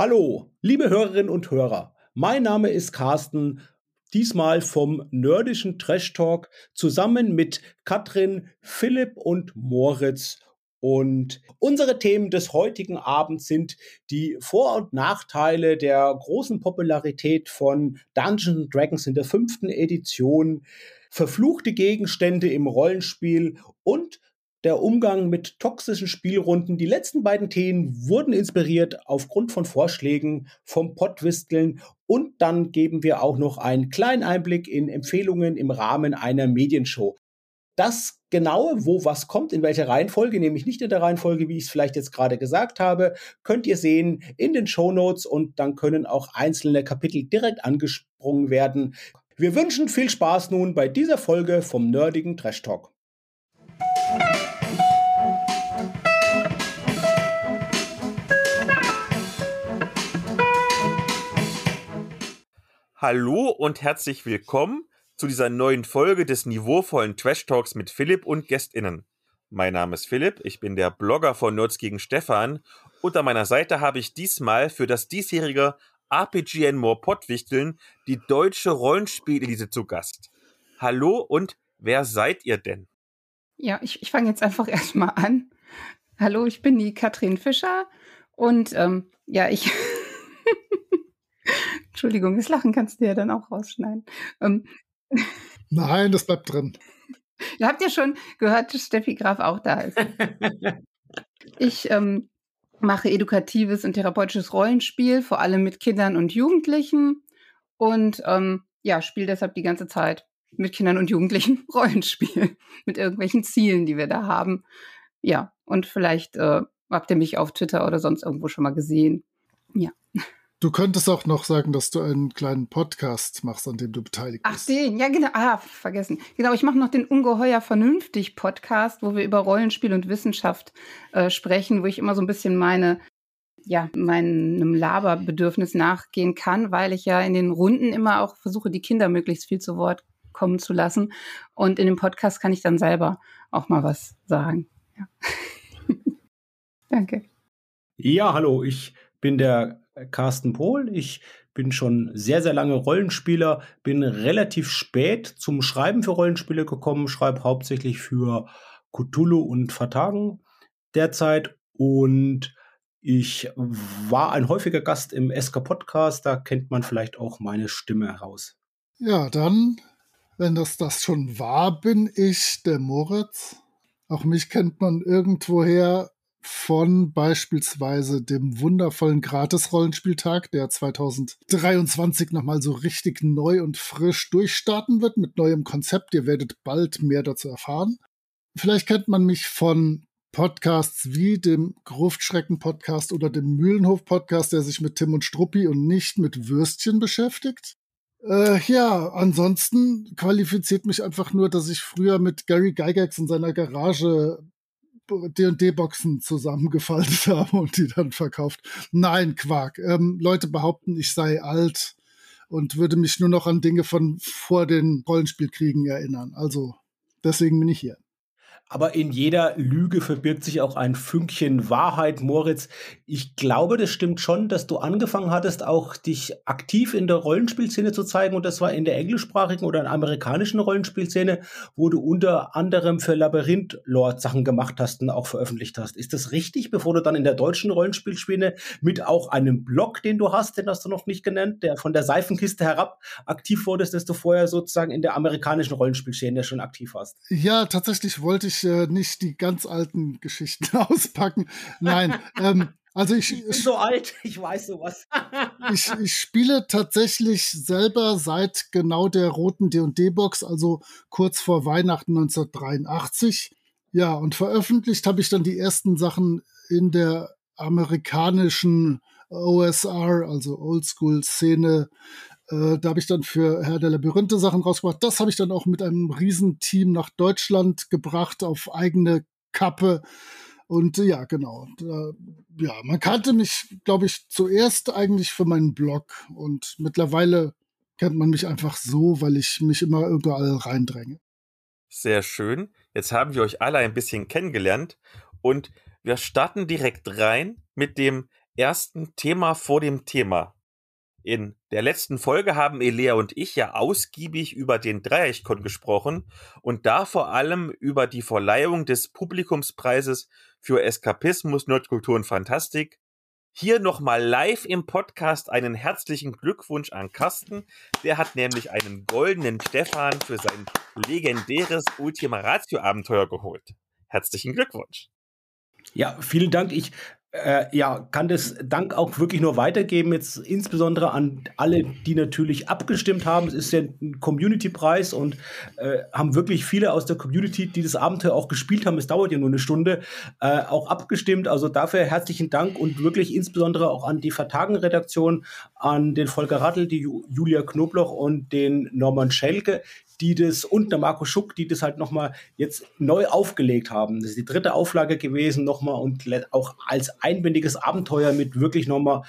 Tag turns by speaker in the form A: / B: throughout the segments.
A: Hallo, liebe Hörerinnen und Hörer. Mein Name ist Carsten, diesmal vom nerdischen Trash Talk zusammen mit Katrin, Philipp und Moritz. Und unsere Themen des heutigen Abends sind die Vor- und Nachteile der großen Popularität von Dungeons Dragons in der fünften Edition, verfluchte Gegenstände im Rollenspiel und der Umgang mit toxischen Spielrunden. Die letzten beiden Themen wurden inspiriert aufgrund von Vorschlägen vom Pottwisteln und dann geben wir auch noch einen kleinen Einblick in Empfehlungen im Rahmen einer Medienshow. Das genaue, wo was kommt, in welcher Reihenfolge, nämlich nicht in der Reihenfolge, wie ich es vielleicht jetzt gerade gesagt habe, könnt ihr sehen in den Show Notes und dann können auch einzelne Kapitel direkt angesprungen werden. Wir wünschen viel Spaß nun bei dieser Folge vom nerdigen Trash Talk.
B: Hallo und herzlich willkommen zu dieser neuen Folge des niveauvollen Trash Talks mit Philipp und GästInnen. Mein Name ist Philipp, ich bin der Blogger von Nerds gegen Stefan und an meiner Seite habe ich diesmal für das diesjährige RPG and More Pottwichteln die deutsche Rollenspielelite zu Gast. Hallo und wer seid ihr denn?
C: Ja, ich, ich fange jetzt einfach erstmal an. Hallo, ich bin die Katrin Fischer und ähm, ja, ich Entschuldigung, das Lachen kannst du ja dann auch rausschneiden. Ähm.
D: Nein, das bleibt drin.
C: Ihr habt ja schon gehört, dass Steffi Graf auch da ist. ich ähm, mache edukatives und therapeutisches Rollenspiel, vor allem mit Kindern und Jugendlichen. Und ähm, ja, spiele deshalb die ganze Zeit mit Kindern und Jugendlichen Rollenspiel. mit irgendwelchen Zielen, die wir da haben. Ja, und vielleicht äh, habt ihr mich auf Twitter oder sonst irgendwo schon mal gesehen. Ja.
D: Du könntest auch noch sagen, dass du einen kleinen Podcast machst, an dem du beteiligt
C: bist. Ach, den, ja, genau. Ah, vergessen. Genau, ich mache noch den Ungeheuer Vernünftig Podcast, wo wir über Rollenspiel und Wissenschaft äh, sprechen, wo ich immer so ein bisschen meine, ja, meinem Laberbedürfnis nachgehen kann, weil ich ja in den Runden immer auch versuche, die Kinder möglichst viel zu Wort kommen zu lassen. Und in dem Podcast kann ich dann selber auch mal was sagen. Ja. Danke.
A: Ja, hallo, ich bin der Carsten Pohl. Ich bin schon sehr, sehr lange Rollenspieler, bin relativ spät zum Schreiben für Rollenspiele gekommen, schreibe hauptsächlich für Cthulhu und Vertagen derzeit und ich war ein häufiger Gast im SK Podcast, da kennt man vielleicht auch meine Stimme heraus.
D: Ja, dann, wenn das das schon war, bin ich der Moritz. Auch mich kennt man irgendwoher von beispielsweise dem wundervollen Gratis-Rollenspieltag, der 2023 nochmal so richtig neu und frisch durchstarten wird mit neuem Konzept. Ihr werdet bald mehr dazu erfahren. Vielleicht kennt man mich von Podcasts wie dem Gruftschrecken-Podcast oder dem Mühlenhof-Podcast, der sich mit Tim und Struppi und nicht mit Würstchen beschäftigt. Äh, ja, ansonsten qualifiziert mich einfach nur, dass ich früher mit Gary Gygax in seiner Garage D&D-Boxen zusammengefaltet habe und die dann verkauft. Nein, Quark. Ähm, Leute behaupten, ich sei alt und würde mich nur noch an Dinge von vor den Rollenspielkriegen erinnern. Also deswegen bin ich hier.
A: Aber in jeder Lüge verbirgt sich auch ein Fünkchen Wahrheit, Moritz. Ich glaube, das stimmt schon, dass du angefangen hattest, auch dich aktiv in der Rollenspielszene zu zeigen. Und das war in der englischsprachigen oder in der amerikanischen Rollenspielszene, wo du unter anderem für Labyrinth-Lord Sachen gemacht hast und auch veröffentlicht hast. Ist das richtig, bevor du dann in der deutschen Rollenspielszene mit auch einem Blog, den du hast, den hast du noch nicht genannt, der von der Seifenkiste herab aktiv wurdest, dass du vorher sozusagen in der amerikanischen Rollenspielszene schon aktiv warst?
D: Ja, tatsächlich wollte ich äh, nicht die ganz alten Geschichten auspacken. Nein, ähm, also ich,
A: ich bin so alt, ich weiß sowas.
D: ich, ich spiele tatsächlich selber seit genau der roten D&D-Box, also kurz vor Weihnachten 1983. Ja, und veröffentlicht habe ich dann die ersten Sachen in der amerikanischen OSR, also Oldschool-Szene, äh, da habe ich dann für Herr der Labyrinthe Sachen rausgebracht. Das habe ich dann auch mit einem Riesenteam nach Deutschland gebracht auf eigene Kappe. Und äh, ja, genau. Da, ja, man kannte mich, glaube ich, zuerst eigentlich für meinen Blog und mittlerweile kennt man mich einfach so, weil ich mich immer überall reindränge.
B: Sehr schön. Jetzt haben wir euch alle ein bisschen kennengelernt und wir starten direkt rein mit dem ersten Thema vor dem Thema. In der letzten Folge haben Elea und ich ja ausgiebig über den Dreieichkon gesprochen und da vor allem über die Verleihung des Publikumspreises für Eskapismus, Nerdkultur und Fantastik. Hier nochmal live im Podcast einen herzlichen Glückwunsch an Carsten. Der hat nämlich einen goldenen Stefan für sein legendäres Ultima Ratio Abenteuer geholt. Herzlichen Glückwunsch.
A: Ja, vielen Dank. Ich äh, ja, kann das Dank auch wirklich nur weitergeben, jetzt insbesondere an alle, die natürlich abgestimmt haben. Es ist ja ein Community-Preis und äh, haben wirklich viele aus der Community, die das Abenteuer auch gespielt haben, es dauert ja nur eine Stunde, äh, auch abgestimmt. Also dafür herzlichen Dank und wirklich insbesondere auch an die Vertagen-Redaktion, an den Volker Rattel, die Julia Knobloch und den Norman Schelke, die das und der Marco Schuck, die das halt nochmal jetzt neu aufgelegt haben. Das ist die dritte Auflage gewesen nochmal und auch als einbändiges Abenteuer mit wirklich nochmal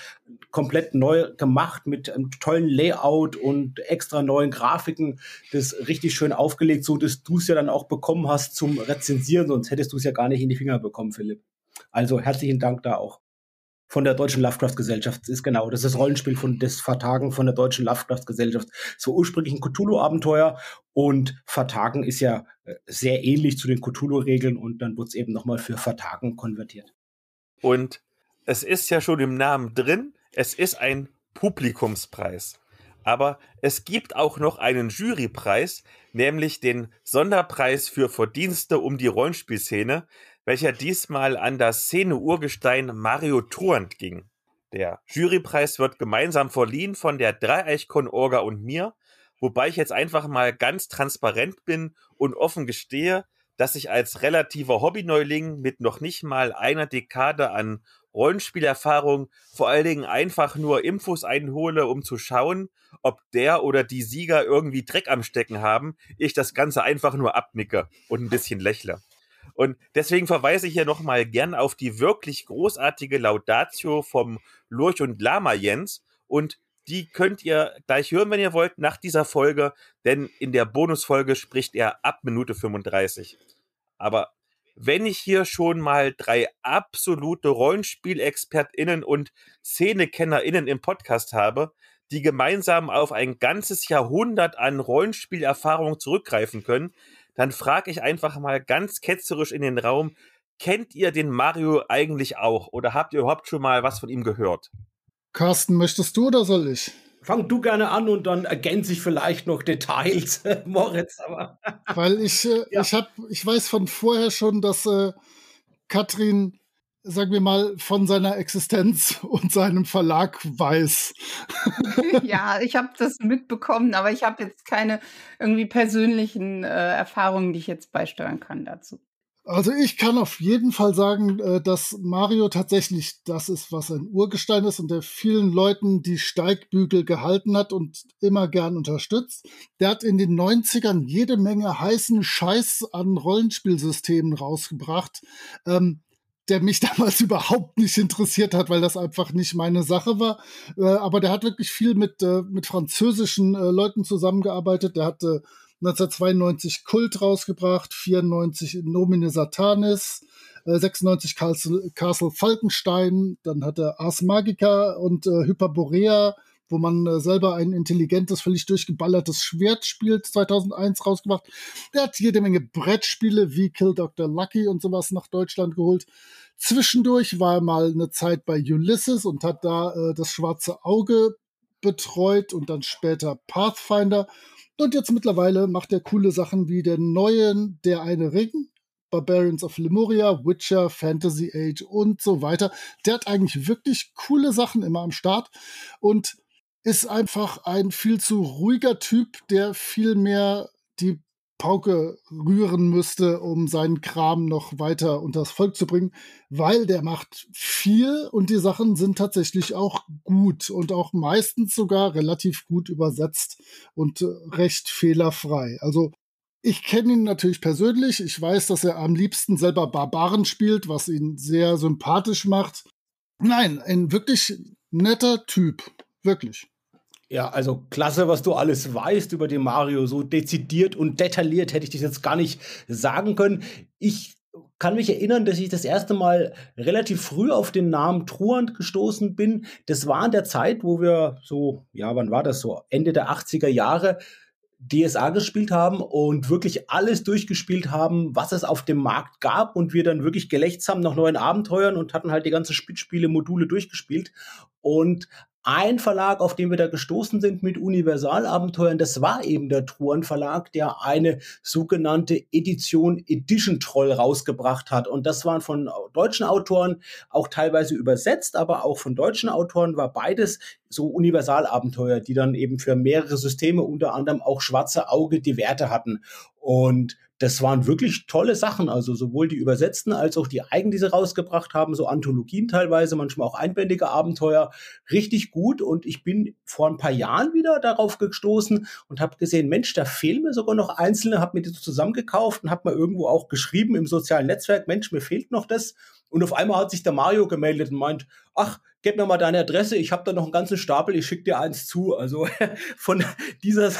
A: komplett neu gemacht mit einem tollen Layout und extra neuen Grafiken, das richtig schön aufgelegt, so dass du es ja dann auch bekommen hast zum Rezensieren, sonst hättest du es ja gar nicht in die Finger bekommen, Philipp. Also herzlichen Dank da auch von der Deutschen Lovecraft-Gesellschaft ist genau. Das ist das Rollenspiel von des Vertagen von der Deutschen Lovecraft-Gesellschaft. So ursprünglich ein Cthulhu-Abenteuer und Vertagen ist ja äh, sehr ähnlich zu den Cthulhu-Regeln und dann wird es eben nochmal für Vertagen konvertiert.
B: Und es ist ja schon im Namen drin, es ist ein Publikumspreis. Aber es gibt auch noch einen Jurypreis, nämlich den Sonderpreis für Verdienste um die Rollenspielszene, welcher diesmal an das Szene-Urgestein Mario Truant ging. Der Jurypreis wird gemeinsam verliehen von der Dreieichkon-Orga und mir, wobei ich jetzt einfach mal ganz transparent bin und offen gestehe, dass ich als relativer Hobbyneuling mit noch nicht mal einer Dekade an Rollenspielerfahrung vor allen Dingen einfach nur Infos einhole, um zu schauen, ob der oder die Sieger irgendwie Dreck am Stecken haben, ich das Ganze einfach nur abnicke und ein bisschen lächle. Und deswegen verweise ich hier nochmal gern auf die wirklich großartige Laudatio vom Lurch und Lama Jens. Und die könnt ihr gleich hören, wenn ihr wollt, nach dieser Folge, denn in der Bonusfolge spricht er ab Minute 35. Aber wenn ich hier schon mal drei absolute Rollenspielexpertinnen und Szenekennerinnen im Podcast habe, die gemeinsam auf ein ganzes Jahrhundert an Rollenspielerfahrung zurückgreifen können, dann frage ich einfach mal ganz ketzerisch in den Raum, kennt ihr den Mario eigentlich auch oder habt ihr überhaupt schon mal was von ihm gehört?
D: Carsten, möchtest du oder soll ich?
A: Fang du gerne an und dann ergänze ich vielleicht noch Details, Moritz. Aber
D: Weil ich, äh, ja. ich, hab, ich weiß von vorher schon, dass äh, Katrin sagen wir mal, von seiner Existenz und seinem Verlag weiß.
C: ja, ich habe das mitbekommen, aber ich habe jetzt keine irgendwie persönlichen äh, Erfahrungen, die ich jetzt beisteuern kann dazu.
D: Also ich kann auf jeden Fall sagen, äh, dass Mario tatsächlich das ist, was ein Urgestein ist und der vielen Leuten die Steigbügel gehalten hat und immer gern unterstützt. Der hat in den 90ern jede Menge heißen Scheiß an Rollenspielsystemen rausgebracht. Ähm, der mich damals überhaupt nicht interessiert hat, weil das einfach nicht meine Sache war. Äh, aber der hat wirklich viel mit, äh, mit französischen äh, Leuten zusammengearbeitet. Der hatte 1992 Kult rausgebracht, 94 Nomine Satanis, 96 Castle, Castle Falkenstein, dann hat er Ars Magica und äh, Hyperborea, wo man äh, selber ein intelligentes, völlig durchgeballertes Schwert spielt, 2001 rausgebracht. Der hat jede Menge Brettspiele wie Kill Dr. Lucky und sowas nach Deutschland geholt. Zwischendurch war er mal eine Zeit bei Ulysses und hat da äh, das schwarze Auge betreut und dann später Pathfinder. Und jetzt mittlerweile macht er coole Sachen wie den neuen Der eine Ring, Barbarians of Lemuria, Witcher, Fantasy Age und so weiter. Der hat eigentlich wirklich coole Sachen immer am Start und ist einfach ein viel zu ruhiger Typ, der viel mehr die Pauke rühren müsste, um seinen Kram noch weiter unters Volk zu bringen, weil der macht viel und die Sachen sind tatsächlich auch gut und auch meistens sogar relativ gut übersetzt und äh, recht fehlerfrei. Also ich kenne ihn natürlich persönlich. Ich weiß, dass er am liebsten selber Barbaren spielt, was ihn sehr sympathisch macht. Nein, ein wirklich netter Typ. Wirklich.
A: Ja, also klasse, was du alles weißt über den Mario. So dezidiert und detailliert hätte ich das jetzt gar nicht sagen können. Ich kann mich erinnern, dass ich das erste Mal relativ früh auf den Namen Truant gestoßen bin. Das war in der Zeit, wo wir so, ja, wann war das so? Ende der 80er Jahre DSA gespielt haben und wirklich alles durchgespielt haben, was es auf dem Markt gab und wir dann wirklich gelächzt haben nach neuen Abenteuern und hatten halt die ganzen Spielspiele, Module durchgespielt. Und ein Verlag, auf den wir da gestoßen sind mit Universalabenteuern, das war eben der Truan Verlag, der eine sogenannte Edition Edition Troll rausgebracht hat. Und das waren von deutschen Autoren, auch teilweise übersetzt, aber auch von deutschen Autoren war beides so Universalabenteuer, die dann eben für mehrere Systeme, unter anderem auch Schwarze Auge, die Werte hatten. Und das waren wirklich tolle Sachen. Also sowohl die Übersetzten als auch die Eigen, die sie rausgebracht haben, so Anthologien teilweise, manchmal auch einbändige Abenteuer, richtig gut. Und ich bin vor ein paar Jahren wieder darauf gestoßen und habe gesehen, Mensch, da fehlen mir sogar noch einzelne, habe mir die zusammengekauft und habe mal irgendwo auch geschrieben im sozialen Netzwerk, Mensch, mir fehlt noch das. Und auf einmal hat sich der Mario gemeldet und meint, ach, gib mir mal deine Adresse, ich habe da noch einen ganzen Stapel, ich schicke dir eins zu. Also von dieser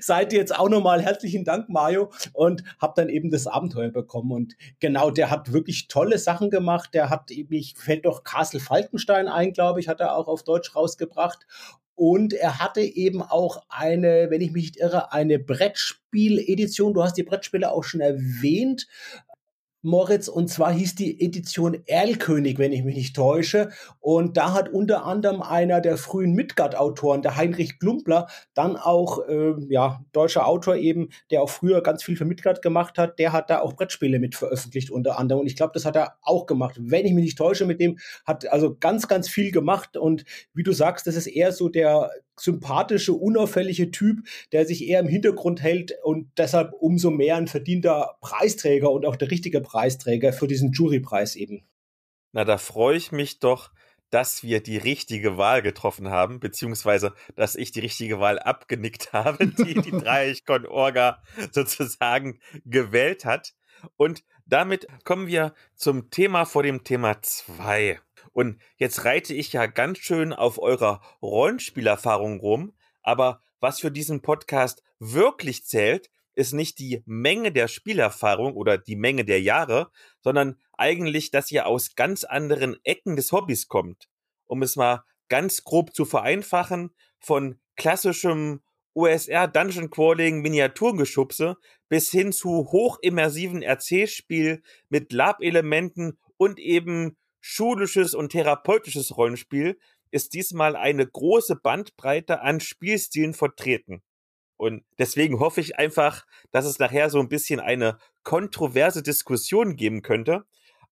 A: Seite jetzt auch nochmal herzlichen Dank, Mario. Und habe dann eben das Abenteuer bekommen. Und genau, der hat wirklich tolle Sachen gemacht. Der hat, mich fällt doch Castle Falkenstein ein, glaube ich, hat er auch auf Deutsch rausgebracht. Und er hatte eben auch eine, wenn ich mich nicht irre, eine Brettspiel-Edition. Du hast die Brettspiele auch schon erwähnt. Moritz, und zwar hieß die Edition Erlkönig, wenn ich mich nicht täusche. Und da hat unter anderem einer der frühen Midgard-Autoren, der Heinrich Klumpler, dann auch, äh, ja, deutscher Autor eben, der auch früher ganz viel für Midgard gemacht hat, der hat da auch Brettspiele mit veröffentlicht unter anderem. Und ich glaube, das hat er auch gemacht. Wenn ich mich nicht täusche mit dem, hat also ganz, ganz viel gemacht. Und wie du sagst, das ist eher so der sympathische, unauffällige Typ, der sich eher im Hintergrund hält und deshalb umso mehr ein verdienter Preisträger und auch der richtige Preisträger für diesen Jurypreis eben.
B: Na, da freue ich mich doch, dass wir die richtige Wahl getroffen haben, beziehungsweise dass ich die richtige Wahl abgenickt habe, die die Dreieichkon Orga sozusagen gewählt hat. Und damit kommen wir zum Thema vor dem Thema 2. Und jetzt reite ich ja ganz schön auf eurer Rollenspielerfahrung rum, aber was für diesen Podcast wirklich zählt, ist nicht die Menge der Spielerfahrung oder die Menge der Jahre, sondern eigentlich, dass ihr aus ganz anderen Ecken des Hobbys kommt. Um es mal ganz grob zu vereinfachen, von klassischem USR Dungeon Crawling Miniaturengeschubse bis hin zu hochimmersiven Erzählspiel mit Lab-Elementen und eben schulisches und therapeutisches Rollenspiel ist diesmal eine große Bandbreite an Spielstilen vertreten. Und deswegen hoffe ich einfach, dass es nachher so ein bisschen eine kontroverse Diskussion geben könnte.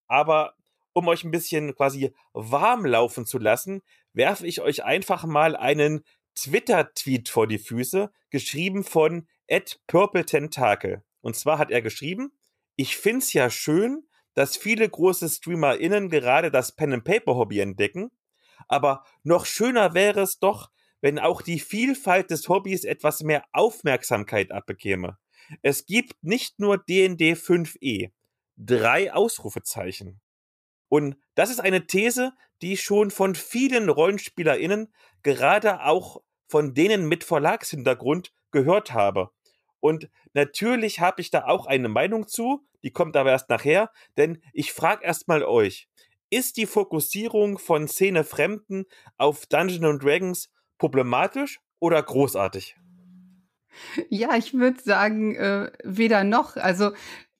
B: Aber um euch ein bisschen quasi warm laufen zu lassen, werfe ich euch einfach mal einen Twitter-Tweet vor die Füße, geschrieben von Ed Purple Tentacle. Und zwar hat er geschrieben, ich find's ja schön, dass viele große StreamerInnen gerade das Pen-and-Paper-Hobby entdecken. Aber noch schöner wäre es doch, wenn auch die Vielfalt des Hobbys etwas mehr Aufmerksamkeit abbekäme. Es gibt nicht nur DND 5e. Drei Ausrufezeichen. Und das ist eine These, die schon von vielen RollenspielerInnen, gerade auch von denen mit Verlagshintergrund, gehört habe. Und natürlich habe ich da auch eine Meinung zu, die kommt aber erst nachher, denn ich frage erstmal euch, ist die Fokussierung von Szene Fremden auf Dungeons Dragons problematisch oder großartig?
C: Ja, ich würde sagen, äh, weder noch. Also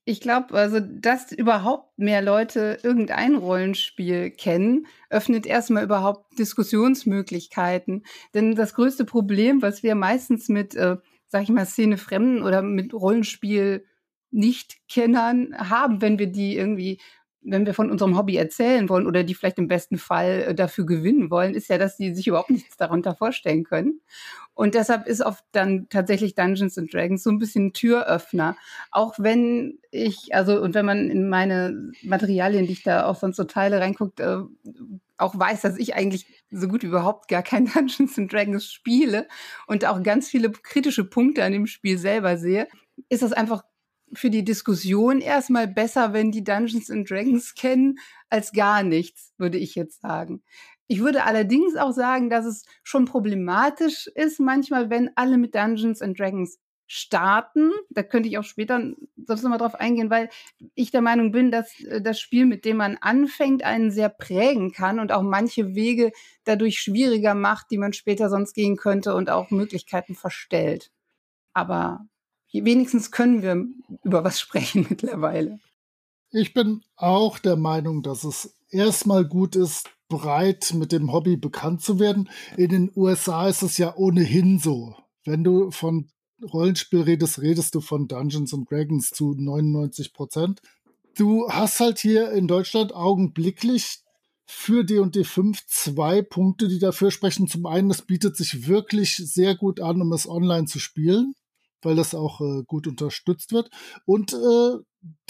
C: ich glaube, also, dass überhaupt mehr Leute irgendein Rollenspiel kennen, öffnet erstmal überhaupt Diskussionsmöglichkeiten. Denn das größte Problem, was wir meistens mit äh, sag ich mal, Szene Fremden oder mit Rollenspiel Nicht-Kennern haben, wenn wir die irgendwie, wenn wir von unserem Hobby erzählen wollen oder die vielleicht im besten Fall äh, dafür gewinnen wollen, ist ja, dass die sich überhaupt nichts darunter vorstellen können. Und deshalb ist oft dann tatsächlich Dungeons and Dragons so ein bisschen Türöffner. Auch wenn ich, also, und wenn man in meine Materialien, die ich da auch sonst so teile, reinguckt, äh, auch weiß, dass ich eigentlich so gut wie überhaupt gar kein Dungeons and Dragons spiele und auch ganz viele kritische Punkte an dem Spiel selber sehe, ist das einfach für die Diskussion erstmal besser, wenn die Dungeons and Dragons kennen, als gar nichts, würde ich jetzt sagen. Ich würde allerdings auch sagen, dass es schon problematisch ist manchmal, wenn alle mit Dungeons and Dragons starten. Da könnte ich auch später sonst nochmal drauf eingehen, weil ich der Meinung bin, dass äh, das Spiel, mit dem man anfängt, einen sehr prägen kann und auch manche Wege dadurch schwieriger macht, die man später sonst gehen könnte und auch Möglichkeiten verstellt. Aber wenigstens können wir über was sprechen mittlerweile.
D: Ich bin auch der Meinung, dass es erstmal gut ist, breit mit dem Hobby bekannt zu werden. In den USA ist es ja ohnehin so. Wenn du von Rollenspiel redest, redest du von Dungeons and Dragons zu 99 Prozent. Du hast halt hier in Deutschland augenblicklich für D&D 5 zwei Punkte, die dafür sprechen. Zum einen, es bietet sich wirklich sehr gut an, um es online zu spielen, weil das auch äh, gut unterstützt wird. Und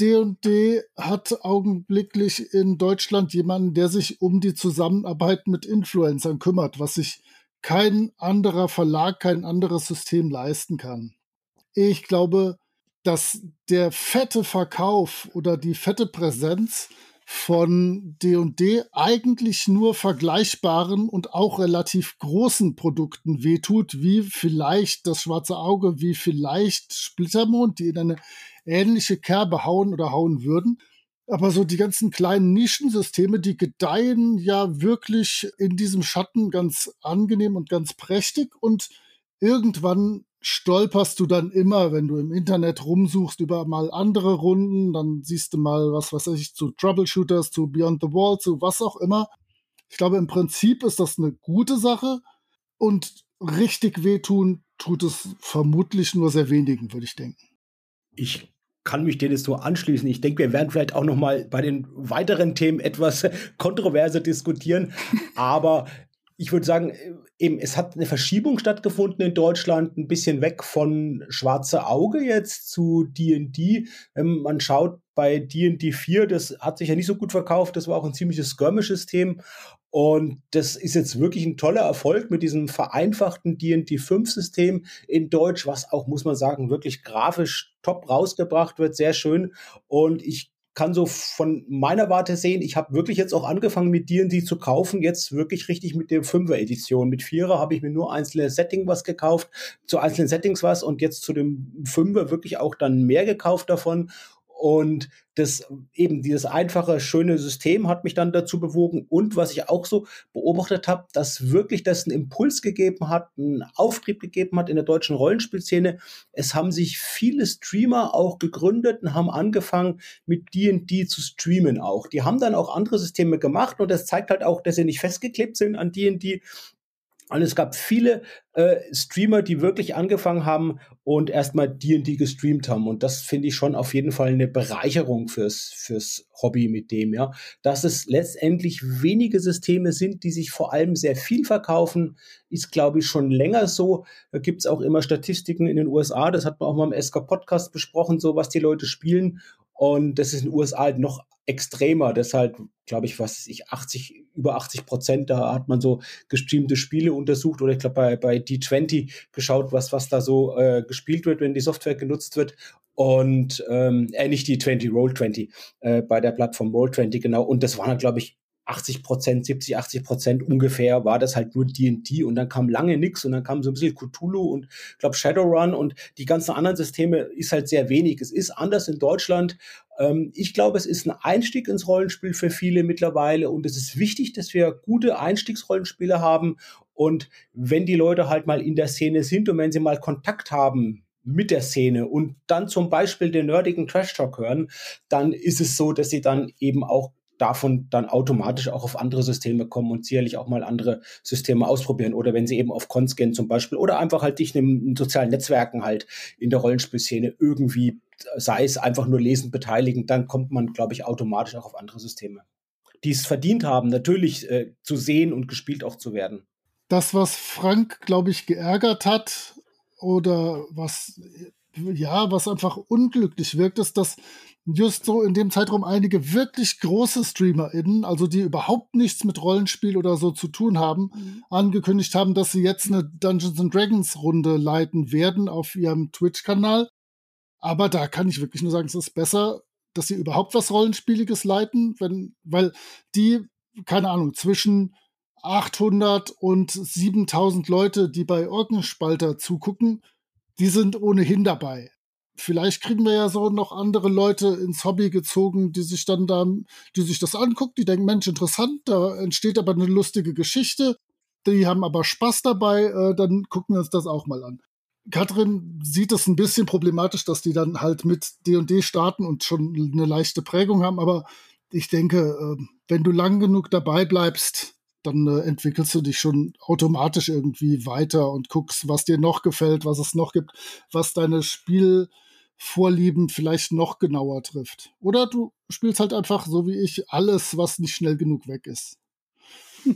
D: D&D äh, hat augenblicklich in Deutschland jemanden, der sich um die Zusammenarbeit mit Influencern kümmert, was sich kein anderer Verlag, kein anderes System leisten kann. Ich glaube, dass der fette Verkauf oder die fette Präsenz von D&D eigentlich nur vergleichbaren und auch relativ großen Produkten wehtut, wie vielleicht das Schwarze Auge, wie vielleicht Splittermond, die in eine ähnliche Kerbe hauen oder hauen würden. Aber so die ganzen kleinen Nischensysteme, die gedeihen ja wirklich in diesem Schatten ganz angenehm und ganz prächtig. Und irgendwann stolperst du dann immer, wenn du im Internet rumsuchst über mal andere Runden, dann siehst du mal, was weiß ich, zu Troubleshooters, zu Beyond the Wall, zu was auch immer. Ich glaube, im Prinzip ist das eine gute Sache und richtig wehtun tut es vermutlich nur sehr wenigen, würde ich denken.
A: Ich kann mich dem jetzt nur anschließen. Ich denke, wir werden vielleicht auch noch mal bei den weiteren Themen etwas kontroverser diskutieren. Aber ich würde sagen, eben, es hat eine Verschiebung stattgefunden in Deutschland, ein bisschen weg von Schwarze Auge jetzt zu D&D. Ähm, man schaut bei D&D 4, das hat sich ja nicht so gut verkauft, das war auch ein ziemliches Skirmish-System und das ist jetzt wirklich ein toller Erfolg mit diesem vereinfachten D&D 5 System in Deutsch, was auch, muss man sagen, wirklich grafisch top rausgebracht wird, sehr schön. Und ich kann so von meiner Warte sehen, ich habe wirklich jetzt auch angefangen mit D&D zu kaufen, jetzt wirklich richtig mit der 5er Edition. Mit 4er habe ich mir nur einzelne Setting was gekauft, zu einzelnen Settings was und jetzt zu dem 5er wirklich auch dann mehr gekauft davon und das eben dieses einfache, schöne System hat mich dann dazu bewogen. Und was ich auch so beobachtet habe, dass wirklich das einen Impuls gegeben hat, einen Auftrieb gegeben hat in der deutschen Rollenspielszene. Es haben sich viele Streamer auch gegründet und haben angefangen mit D&D zu streamen auch. Die haben dann auch andere Systeme gemacht und das zeigt halt auch, dass sie nicht festgeklebt sind an D&D, und es gab viele äh, Streamer, die wirklich angefangen haben und erstmal D&D gestreamt haben. Und das finde ich schon auf jeden Fall eine Bereicherung fürs, fürs Hobby mit dem, ja. Dass es letztendlich wenige Systeme sind, die sich vor allem sehr viel verkaufen, ist, glaube ich, schon länger so. Da gibt es auch immer Statistiken in den USA, das hat man auch mal im SK-Podcast besprochen, so was die Leute spielen. Und das ist in den USA halt noch extremer. Deshalb, glaube ich, was ich, 80, über 80 Prozent, da hat man so gestreamte Spiele untersucht oder ich glaube bei, bei D20 geschaut, was, was da so äh, gespielt wird, wenn die Software genutzt wird. Und ähm, äh, nicht die 20, Roll20, äh, bei der Plattform Roll20, genau. Und das waren, glaube ich, 80 Prozent, 70, 80 Prozent ungefähr war das halt nur D&D und dann kam lange nix und dann kam so ein bisschen Cthulhu und glaube Shadowrun und die ganzen anderen Systeme ist halt sehr wenig. Es ist anders in Deutschland. Ähm, ich glaube, es ist ein Einstieg ins Rollenspiel für viele mittlerweile und es ist wichtig, dass wir gute Einstiegsrollenspiele haben. Und wenn die Leute halt mal in der Szene sind und wenn sie mal Kontakt haben mit der Szene und dann zum Beispiel den nerdigen Trash Talk hören, dann ist es so, dass sie dann eben auch davon dann automatisch auch auf andere Systeme kommen und sicherlich auch mal andere Systeme ausprobieren. Oder wenn sie eben auf Cons gehen zum Beispiel. Oder einfach halt dich in, in sozialen Netzwerken halt in der Rollenspielszene irgendwie, sei es einfach nur lesen, beteiligen, dann kommt man, glaube ich, automatisch auch auf andere Systeme, die es verdient haben, natürlich äh, zu sehen und gespielt auch zu werden.
D: Das, was Frank, glaube ich, geärgert hat oder was ja, was einfach unglücklich wirkt, ist, dass just so in dem Zeitraum einige wirklich große StreamerInnen, also die überhaupt nichts mit Rollenspiel oder so zu tun haben, mhm. angekündigt haben, dass sie jetzt eine Dungeons and Dragons Runde leiten werden auf ihrem Twitch-Kanal. Aber da kann ich wirklich nur sagen, es ist besser, dass sie überhaupt was Rollenspieliges leiten, wenn, weil die, keine Ahnung, zwischen 800 und 7000 Leute, die bei Orkenspalter zugucken, die sind ohnehin dabei. Vielleicht kriegen wir ja so noch andere Leute ins Hobby gezogen, die sich dann da, die sich das angucken, die denken, Mensch, interessant, da entsteht aber eine lustige Geschichte, die haben aber Spaß dabei, äh, dann gucken wir uns das auch mal an. Katrin sieht es ein bisschen problematisch, dass die dann halt mit D&D starten und schon eine leichte Prägung haben, aber ich denke, äh, wenn du lang genug dabei bleibst, dann äh, entwickelst du dich schon automatisch irgendwie weiter und guckst, was dir noch gefällt, was es noch gibt, was deine Spielvorlieben vielleicht noch genauer trifft. Oder du spielst halt einfach so wie ich alles, was nicht schnell genug weg ist.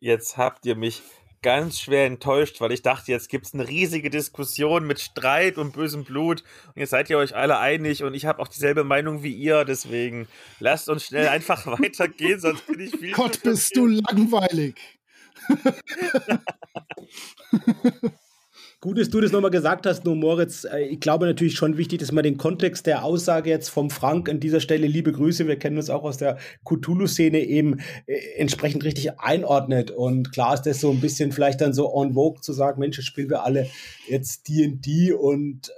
B: Jetzt habt ihr mich ganz schwer enttäuscht, weil ich dachte, jetzt gibt es eine riesige Diskussion mit Streit und bösem Blut. Und jetzt seid ihr euch alle einig und ich habe auch dieselbe Meinung wie ihr. Deswegen lasst uns schnell einfach weitergehen, sonst bin ich viel.
D: Gott, bist du langweilig.
A: Gut, dass du das nochmal gesagt hast, nur Moritz. Äh, ich glaube natürlich schon wichtig, dass man den Kontext der Aussage jetzt vom Frank an dieser Stelle, liebe Grüße, wir kennen uns auch aus der Cthulhu-Szene eben äh, entsprechend richtig einordnet. Und klar ist das so ein bisschen vielleicht dann so en vogue zu sagen, Mensch, spielen wir alle jetzt D&D und äh,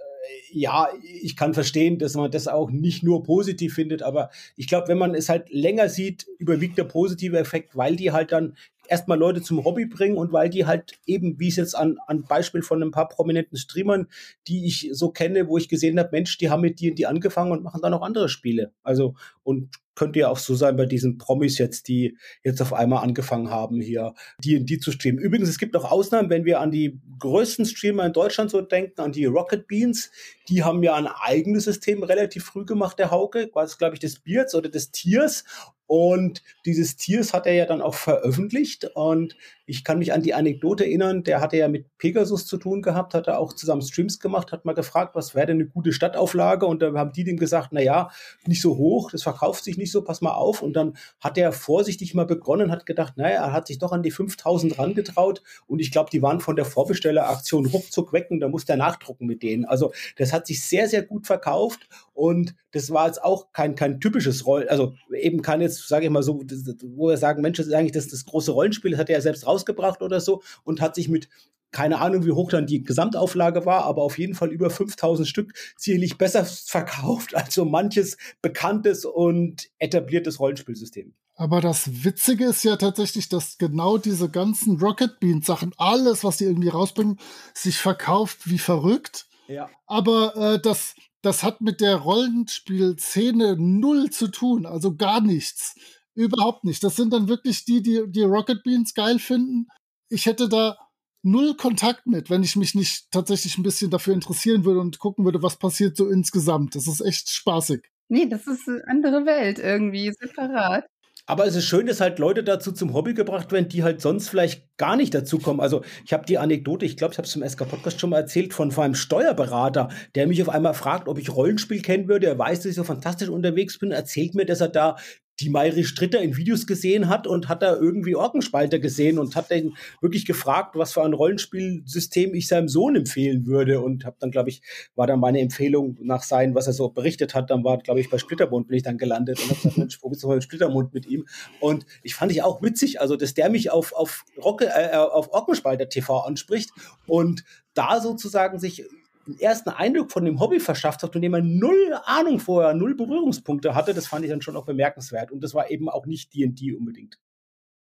A: ja, ich kann verstehen, dass man das auch nicht nur positiv findet, aber ich glaube, wenn man es halt länger sieht, überwiegt der positive Effekt, weil die halt dann erstmal Leute zum Hobby bringen und weil die halt eben, wie es jetzt an, an Beispiel von ein paar prominenten Streamern, die ich so kenne, wo ich gesehen habe, Mensch, die haben mit die die angefangen und machen dann auch andere Spiele. Also, und könnte ja auch so sein bei diesen Promis jetzt, die jetzt auf einmal angefangen haben, hier die zu streamen. Übrigens, es gibt auch Ausnahmen, wenn wir an die größten Streamer in Deutschland so denken, an die Rocket Beans, die haben ja ein eigenes System relativ früh gemacht, der Hauke, was glaube ich des Beards oder des Tiers und dieses Tiers hat er ja dann auch veröffentlicht. Und ich kann mich an die Anekdote erinnern, der hatte ja mit Pegasus zu tun gehabt, hat er auch zusammen Streams gemacht, hat mal gefragt, was wäre denn eine gute Stadtauflage? Und da haben die dem gesagt, na ja, nicht so hoch, das verkauft sich nicht so, pass mal auf. Und dann hat er vorsichtig mal begonnen, hat gedacht, naja, er hat sich doch an die 5000 rangetraut. Und ich glaube, die waren von der Vorbestelleraktion ruckzuck weg und da muss der nachdrucken mit denen. Also das hat sich sehr, sehr gut verkauft. Und das war jetzt auch kein, kein typisches Roll, also eben kann jetzt, sage ich mal so, wo wir sagen, Mensch, das ist eigentlich das, das große Rollenspiel, das hat er ja selbst rausgebracht oder so und hat sich mit keine Ahnung, wie hoch dann die Gesamtauflage war, aber auf jeden Fall über 5000 Stück sicherlich besser verkauft als so manches bekanntes und etabliertes Rollenspielsystem.
D: Aber das Witzige ist ja tatsächlich, dass genau diese ganzen Rocket Beans Sachen, alles, was die irgendwie rausbringen, sich verkauft wie verrückt.
A: Ja.
D: Aber äh, das, das hat mit der Rollenspielszene null zu tun, also gar nichts. Überhaupt nicht. Das sind dann wirklich die, die die Rocket Beans geil finden. Ich hätte da null Kontakt mit, wenn ich mich nicht tatsächlich ein bisschen dafür interessieren würde und gucken würde, was passiert so insgesamt. Das ist echt spaßig.
C: Nee, das ist eine andere Welt irgendwie, separat.
A: Aber es ist schön, dass halt Leute dazu zum Hobby gebracht werden, die halt sonst vielleicht gar nicht dazu kommen. Also ich habe die Anekdote, ich glaube, ich habe es im SK-Podcast schon mal erzählt, von, von einem Steuerberater, der mich auf einmal fragt, ob ich Rollenspiel kennen würde. Er weiß, dass ich so fantastisch unterwegs bin, erzählt mir, dass er da die Mayri Stritter in Videos gesehen hat und hat da irgendwie Orkenspalter gesehen und hat dann wirklich gefragt, was für ein Rollenspielsystem ich seinem Sohn empfehlen würde. Und habe dann, glaube ich, war dann meine Empfehlung nach sein, was er so berichtet hat, dann war, glaube ich, bei Splittermund bin ich dann gelandet und habe gesagt, Mensch, probierst du mal Splittermund mit ihm? Und ich fand ich auch witzig, also dass der mich auf, auf, Rocke, äh, auf Orkenspalter TV anspricht und da sozusagen sich den ersten Eindruck von dem Hobby verschafft hat und dem man null Ahnung vorher, null Berührungspunkte hatte, das fand ich dann schon auch bemerkenswert. Und das war eben auch nicht D&D unbedingt.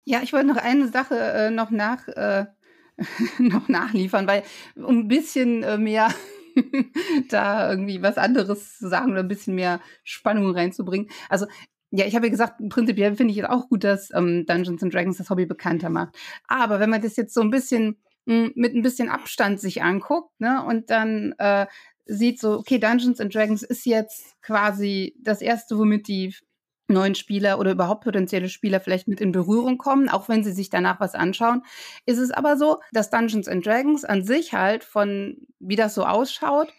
C: Ja, ich wollte noch eine Sache äh, noch nach äh, noch nachliefern, weil um ein bisschen äh, mehr da irgendwie was anderes zu sagen oder ein bisschen mehr Spannung reinzubringen. Also ja, ich habe ja gesagt, prinzipiell finde ich es auch gut, dass ähm, Dungeons and Dragons das Hobby bekannter macht. Aber wenn man das jetzt so ein bisschen mit ein bisschen Abstand sich anguckt, ne, und dann äh, sieht so, okay, Dungeons and Dragons ist jetzt quasi das erste, womit die neuen Spieler oder überhaupt potenzielle Spieler vielleicht mit in Berührung kommen, auch wenn sie sich danach was anschauen, ist es aber so, dass Dungeons and Dragons an sich halt von, wie das so ausschaut,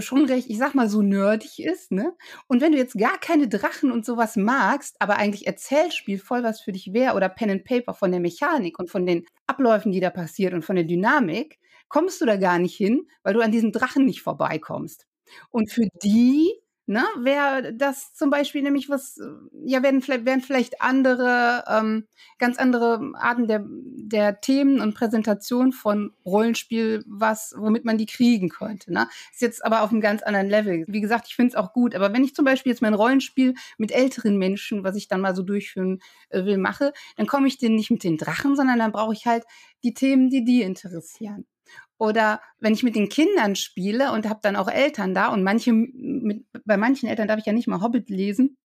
C: schon recht, ich sag mal, so nerdig ist, ne? Und wenn du jetzt gar keine Drachen und sowas magst, aber eigentlich Erzählspiel voll was für dich wäre oder Pen and Paper von der Mechanik und von den Abläufen, die da passiert und von der Dynamik, kommst du da gar nicht hin, weil du an diesen Drachen nicht vorbeikommst. Und für die ne, wäre das zum Beispiel nämlich was, ja, werden vielleicht, wären vielleicht andere, ähm, ganz andere Arten der, der Themen und Präsentation von Rollenspiel, was, womit man die kriegen könnte. Ne? Ist jetzt aber auf einem ganz anderen Level. Wie gesagt, ich finde es auch gut, aber wenn ich zum Beispiel jetzt mein Rollenspiel mit älteren Menschen, was ich dann mal so durchführen äh, will, mache, dann komme ich denen nicht mit den Drachen, sondern dann brauche ich halt die Themen, die die interessieren. Oder wenn ich mit den Kindern spiele und habe dann auch Eltern da und manche, mit, bei manchen Eltern darf ich ja nicht mal Hobbit lesen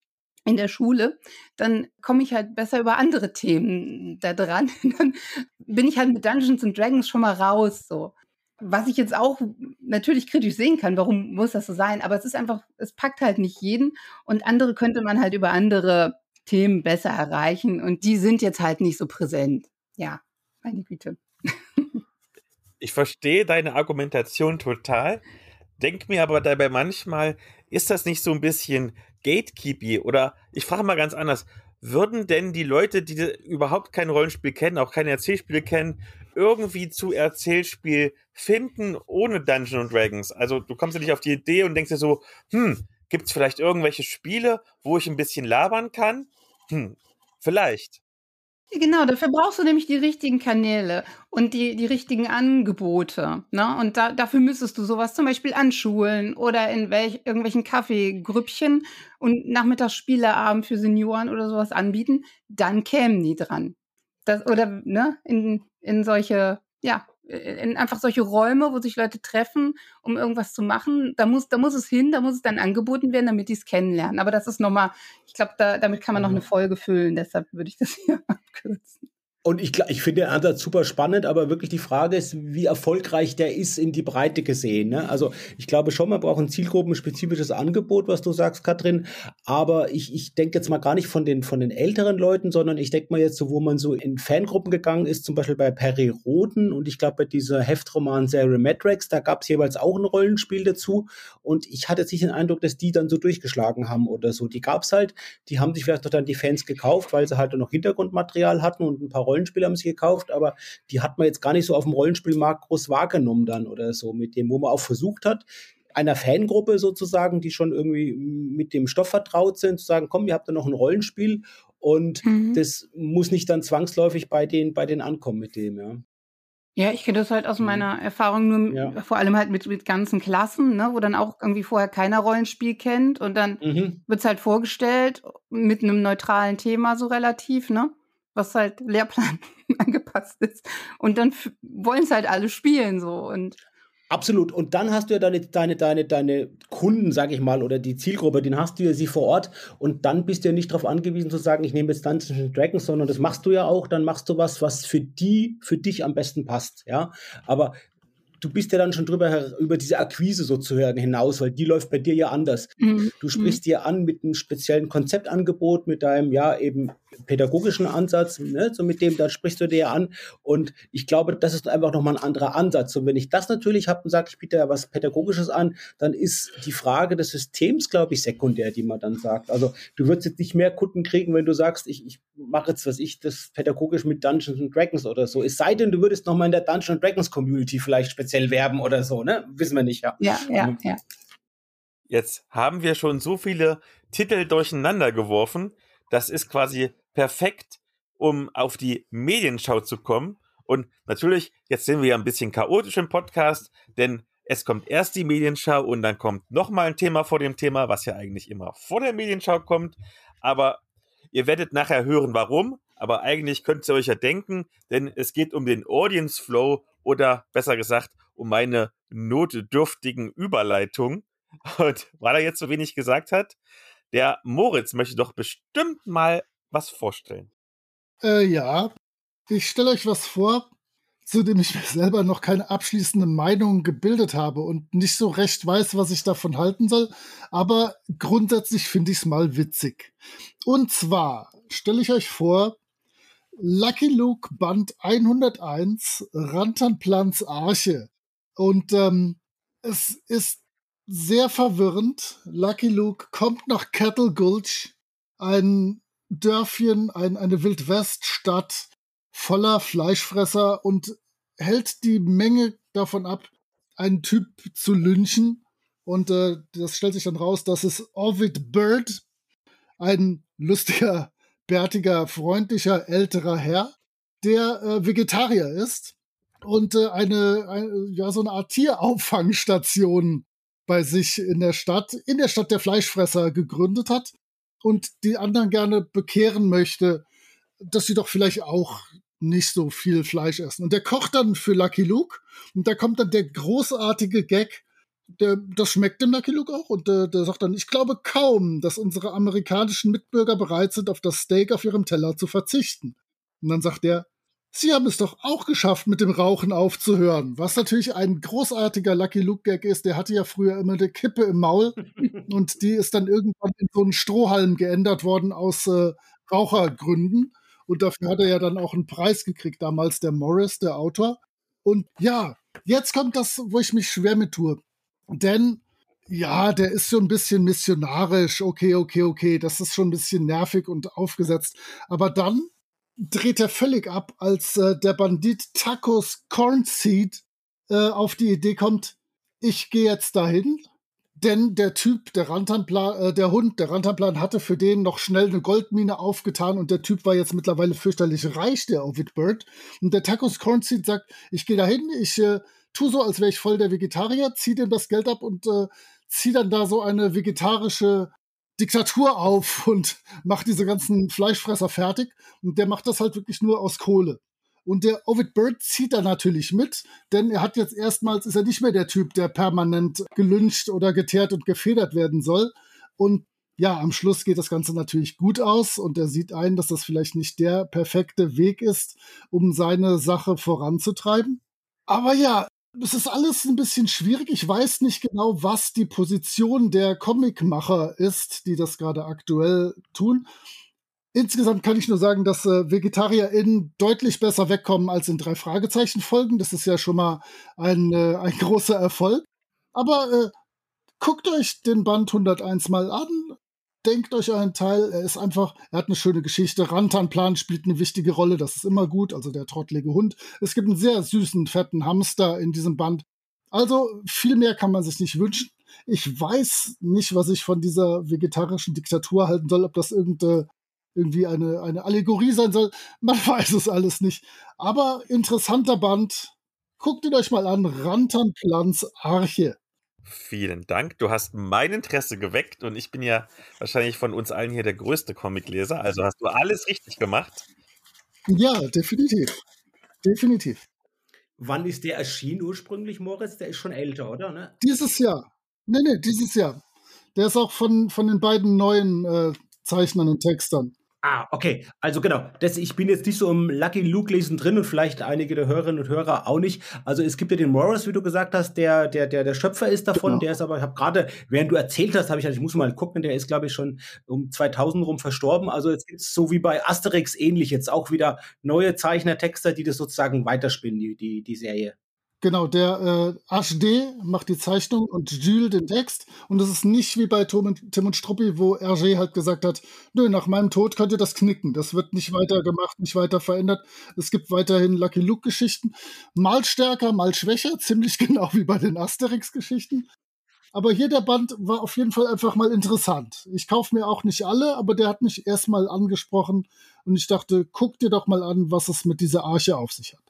C: in der Schule, dann komme ich halt besser über andere Themen da dran. Dann bin ich halt mit Dungeons and Dragons schon mal raus, so. Was ich jetzt auch natürlich kritisch sehen kann, warum muss das so sein? Aber es ist einfach, es packt halt nicht jeden und andere könnte man halt über andere Themen besser erreichen und die sind jetzt halt nicht so präsent. Ja, meine Güte
B: ich verstehe deine Argumentation total, denk mir aber dabei manchmal, ist das nicht so ein bisschen gatekeepy? Oder ich frage mal ganz anders, würden denn die Leute, die überhaupt kein Rollenspiel kennen, auch keine Erzählspiele kennen, irgendwie zu Erzählspiel finden ohne Dungeons Dragons? Also du kommst ja nicht auf die Idee und denkst dir so, hm, gibt es vielleicht irgendwelche Spiele, wo ich ein bisschen labern kann? Hm, vielleicht.
C: Genau, dafür brauchst du nämlich die richtigen Kanäle und die, die richtigen Angebote. Ne? Und da, dafür müsstest du sowas zum Beispiel an Schulen oder in welch, irgendwelchen Kaffeegrüppchen und Nachmittagsspieleabend für Senioren oder sowas anbieten. Dann kämen die dran. Das, oder ne, in, in solche ja, in einfach solche Räume, wo sich Leute treffen, um irgendwas zu machen. Da muss, da muss es hin, da muss es dann angeboten werden, damit die es kennenlernen. Aber das ist nochmal, ich glaube, da, damit kann man noch eine Folge füllen. Deshalb würde ich das hier abkürzen.
A: Und ich, ich finde den Ansatz super spannend, aber wirklich die Frage ist, wie erfolgreich der ist in die Breite gesehen. Ne? Also ich glaube schon, man braucht ein zielgruppenspezifisches Angebot, was du sagst, Katrin. Aber ich, ich denke jetzt mal gar nicht von den, von den älteren Leuten, sondern ich denke mal jetzt so, wo man so in Fangruppen gegangen ist, zum Beispiel bei Perry Roden und ich glaube bei dieser Heftroman-Serie Matrix, da gab es jeweils auch ein Rollenspiel dazu. Und ich hatte jetzt nicht den Eindruck, dass die dann so durchgeschlagen haben oder so. Die gab es halt, die haben sich vielleicht doch dann die Fans gekauft, weil sie halt noch Hintergrundmaterial hatten und ein paar Rollenspiele haben sich gekauft, aber die hat man jetzt gar nicht so auf dem Rollenspielmarkt groß wahrgenommen dann oder so, mit dem, wo man auch versucht hat, einer Fangruppe sozusagen, die schon irgendwie mit dem Stoff vertraut sind, zu sagen, komm, ihr habt da noch ein Rollenspiel und mhm. das muss nicht dann zwangsläufig bei den, bei den ankommen mit dem, ja.
C: Ja, ich kenne das halt aus mhm. meiner Erfahrung nur, ja. vor allem halt mit, mit ganzen Klassen, ne, wo dann auch irgendwie vorher keiner Rollenspiel kennt und dann mhm. es halt vorgestellt mit einem neutralen Thema so relativ, ne? Was halt Lehrplan angepasst ist. Und dann wollen es halt alle spielen so und
A: Absolut. Und dann hast du ja deine, deine, deine, deine Kunden, sag ich mal, oder die Zielgruppe, den hast du ja sie vor Ort. Und dann bist du ja nicht darauf angewiesen zu sagen, ich nehme jetzt Dungeons Dragons, sondern das machst du ja auch. Dann machst du was, was für die, für dich am besten passt. Ja. Aber du bist ja dann schon drüber über diese Akquise sozusagen hinaus, weil die läuft bei dir ja anders. Mhm. Du sprichst mhm. dir an mit einem speziellen Konzeptangebot, mit deinem ja eben pädagogischen Ansatz, ne, so mit dem, da sprichst du dir an. Und ich glaube, das ist einfach nochmal ein anderer Ansatz. Und wenn ich das natürlich habe und sage, ich biete ja was Pädagogisches an, dann ist die Frage des Systems, glaube ich, sekundär, die man dann sagt. Also du würdest jetzt nicht mehr Kunden kriegen, wenn du sagst, ich, ich mache jetzt, was ich, das pädagogisch mit Dungeons and Dragons oder so. Es sei denn, du würdest nochmal in der Dungeons Dragons Community vielleicht speziell werben oder so, ne? Wissen wir nicht, ja.
C: Ja, ja, ja.
B: Jetzt haben wir schon so viele Titel durcheinander geworfen. Das ist quasi perfekt, um auf die Medienschau zu kommen. Und natürlich, jetzt sind wir ja ein bisschen chaotisch im Podcast, denn es kommt erst die Medienschau und dann kommt nochmal ein Thema vor dem Thema, was ja eigentlich immer vor der Medienschau kommt. Aber ihr werdet nachher hören, warum. Aber eigentlich könnt ihr euch ja denken, denn es geht um den Audience Flow oder besser gesagt um meine notdürftigen Überleitungen. Und weil er jetzt so wenig gesagt hat, der Moritz möchte doch bestimmt mal was vorstellen.
D: Äh, ja, ich stelle euch was vor, zu dem ich mir selber noch keine abschließende Meinung gebildet habe und nicht so recht weiß, was ich davon halten soll. Aber grundsätzlich finde ich es mal witzig. Und zwar stelle ich euch vor, Lucky Luke Band 101, Rantanplans Arche. Und ähm, es ist sehr verwirrend. Lucky Luke kommt nach Cattle Gulch, ein Dörfchen, ein, eine Wildweststadt voller Fleischfresser und hält die Menge davon ab, einen Typ zu lynchen. Und äh, das stellt sich dann raus, dass es Ovid Bird, ein lustiger, bärtiger, freundlicher, älterer Herr, der äh, Vegetarier ist und äh, eine, eine, ja, so eine Art Tierauffangstation bei sich in der Stadt, in der Stadt der Fleischfresser gegründet hat und die anderen gerne bekehren möchte, dass sie doch vielleicht auch nicht so viel Fleisch essen. Und der kocht dann für Lucky Luke und da kommt dann der großartige Gag, der, das schmeckt dem Lucky Luke auch und der, der sagt dann, ich glaube kaum, dass unsere amerikanischen Mitbürger bereit sind, auf das Steak auf ihrem Teller zu verzichten. Und dann sagt er, Sie haben es doch auch geschafft, mit dem Rauchen aufzuhören. Was natürlich ein großartiger Lucky Luke-Gag ist. Der hatte ja früher immer eine Kippe im Maul und die ist dann irgendwann in so einen Strohhalm geändert worden aus äh, Rauchergründen. Und dafür hat er ja dann auch einen Preis gekriegt, damals der Morris, der Autor. Und ja, jetzt kommt das, wo ich mich schwer mit tue. Denn ja, der ist so ein bisschen missionarisch. Okay, okay, okay. Das ist schon ein bisschen nervig und aufgesetzt. Aber dann dreht er völlig ab, als äh, der Bandit Tacos Cornseed äh, auf die Idee kommt, ich gehe jetzt dahin, denn der Typ, der Rantanplan, äh, der Hund, der Rantanplan hatte für den noch schnell eine Goldmine aufgetan und der Typ war jetzt mittlerweile fürchterlich reich, der Ovid Bird. Und der Tacos Cornseed sagt, ich gehe dahin, ich äh, tu so, als wäre ich voll der Vegetarier, zieh dem das Geld ab und äh, zieh dann da so eine vegetarische Diktatur auf und macht diese ganzen Fleischfresser fertig. Und der macht das halt wirklich nur aus Kohle. Und der Ovid Bird zieht da natürlich mit, denn er hat jetzt erstmals, ist er nicht mehr der Typ, der permanent gelünscht oder geteert und gefedert werden soll. Und ja, am Schluss geht das Ganze natürlich gut aus und er sieht ein, dass das vielleicht nicht der perfekte Weg ist, um seine Sache voranzutreiben. Aber ja, es ist alles ein bisschen schwierig. Ich weiß nicht genau, was die Position der Comicmacher ist, die das gerade aktuell tun. Insgesamt kann ich nur sagen, dass äh, VegetarierInnen deutlich besser wegkommen als in drei Fragezeichen Folgen. Das ist ja schon mal ein, äh, ein großer Erfolg. Aber äh, guckt euch den Band 101 mal an denkt euch einen Teil. Er ist einfach, er hat eine schöne Geschichte. Rantanplan spielt eine wichtige Rolle, das ist immer gut, also der trottlige Hund. Es gibt einen sehr süßen, fetten Hamster in diesem Band. Also viel mehr kann man sich nicht wünschen. Ich weiß nicht, was ich von dieser vegetarischen Diktatur halten soll, ob das irgende, irgendwie eine, eine Allegorie sein soll. Man weiß es alles nicht. Aber interessanter Band. Guckt ihn euch mal an. Rantanplans Arche.
B: Vielen Dank. Du hast mein Interesse geweckt und ich bin ja wahrscheinlich von uns allen hier der größte Comicleser. Also hast du alles richtig gemacht.
D: Ja, definitiv. Definitiv.
A: Wann ist der erschienen ursprünglich, Moritz? Der ist schon älter, oder? Ne?
D: Dieses Jahr. Nee, nee, dieses Jahr. Der ist auch von, von den beiden neuen äh, Zeichnern und Textern.
A: Ah, okay. Also genau. Das, ich bin jetzt nicht so im Lucky Luke lesen drin und vielleicht einige der Hörerinnen und Hörer auch nicht. Also es gibt ja den Morris, wie du gesagt hast, der der der der Schöpfer ist davon. Genau. Der ist aber, ich habe gerade, während du erzählt hast, habe ich, ich muss mal gucken. Der ist glaube ich schon um 2000 rum verstorben. Also jetzt gibt es so wie bei Asterix ähnlich jetzt auch wieder neue Zeichner-Texter, die das sozusagen weiterspinnen die die die Serie.
D: Genau, der äh, HD macht die Zeichnung und Jules den Text. Und es ist nicht wie bei Tom und, Tim und Struppi, wo Hergé halt gesagt hat, nö, nach meinem Tod könnt ihr das knicken. Das wird nicht weiter gemacht, nicht weiter verändert. Es gibt weiterhin Lucky Luke-Geschichten. Mal stärker, mal schwächer, ziemlich genau wie bei den Asterix-Geschichten. Aber hier der Band war auf jeden Fall einfach mal interessant. Ich kaufe mir auch nicht alle, aber der hat mich erstmal angesprochen und ich dachte, guck dir doch mal an, was es mit dieser Arche auf sich hat.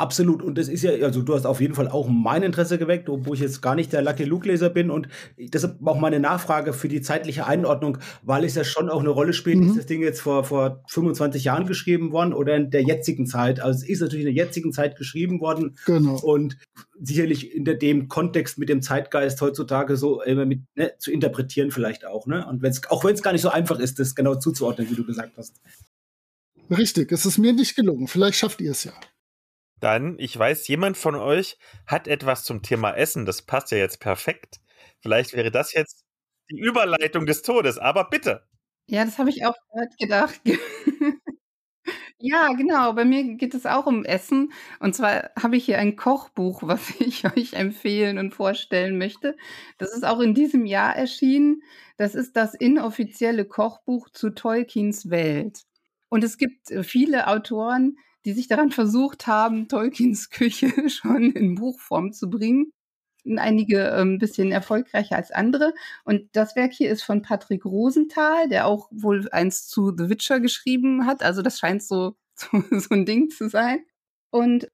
A: Absolut. Und das ist ja, also du hast auf jeden Fall auch mein Interesse geweckt, obwohl ich jetzt gar nicht der Lucky Luke-Leser bin. Und deshalb auch meine Nachfrage für die zeitliche Einordnung, weil es ja schon auch eine Rolle spielt, mhm. ist das Ding jetzt vor, vor 25 Jahren geschrieben worden oder in der jetzigen Zeit. Also es ist natürlich in der jetzigen Zeit geschrieben worden.
D: Genau.
A: Und sicherlich in dem Kontext mit dem Zeitgeist heutzutage so immer mit, ne, zu interpretieren vielleicht auch. Ne? Und wenn's, auch wenn es gar nicht so einfach ist, das genau zuzuordnen, wie du gesagt hast.
D: Richtig, es ist mir nicht gelungen. Vielleicht schafft ihr es ja.
B: Dann, ich weiß, jemand von euch hat etwas zum Thema Essen. Das passt ja jetzt perfekt. Vielleicht wäre das jetzt die Überleitung des Todes, aber bitte.
C: Ja, das habe ich auch gedacht. ja, genau. Bei mir geht es auch um Essen. Und zwar habe ich hier ein Kochbuch, was ich euch empfehlen und vorstellen möchte. Das ist auch in diesem Jahr erschienen. Das ist das inoffizielle Kochbuch zu Tolkiens Welt. Und es gibt äh, viele Autoren, die sich daran versucht haben, Tolkiens Küche schon in Buchform zu bringen. einige ein ähm, bisschen erfolgreicher als andere. Und das Werk hier ist von Patrick Rosenthal, der auch wohl eins zu The Witcher geschrieben hat. Also das scheint so, so, so ein Ding zu sein. Und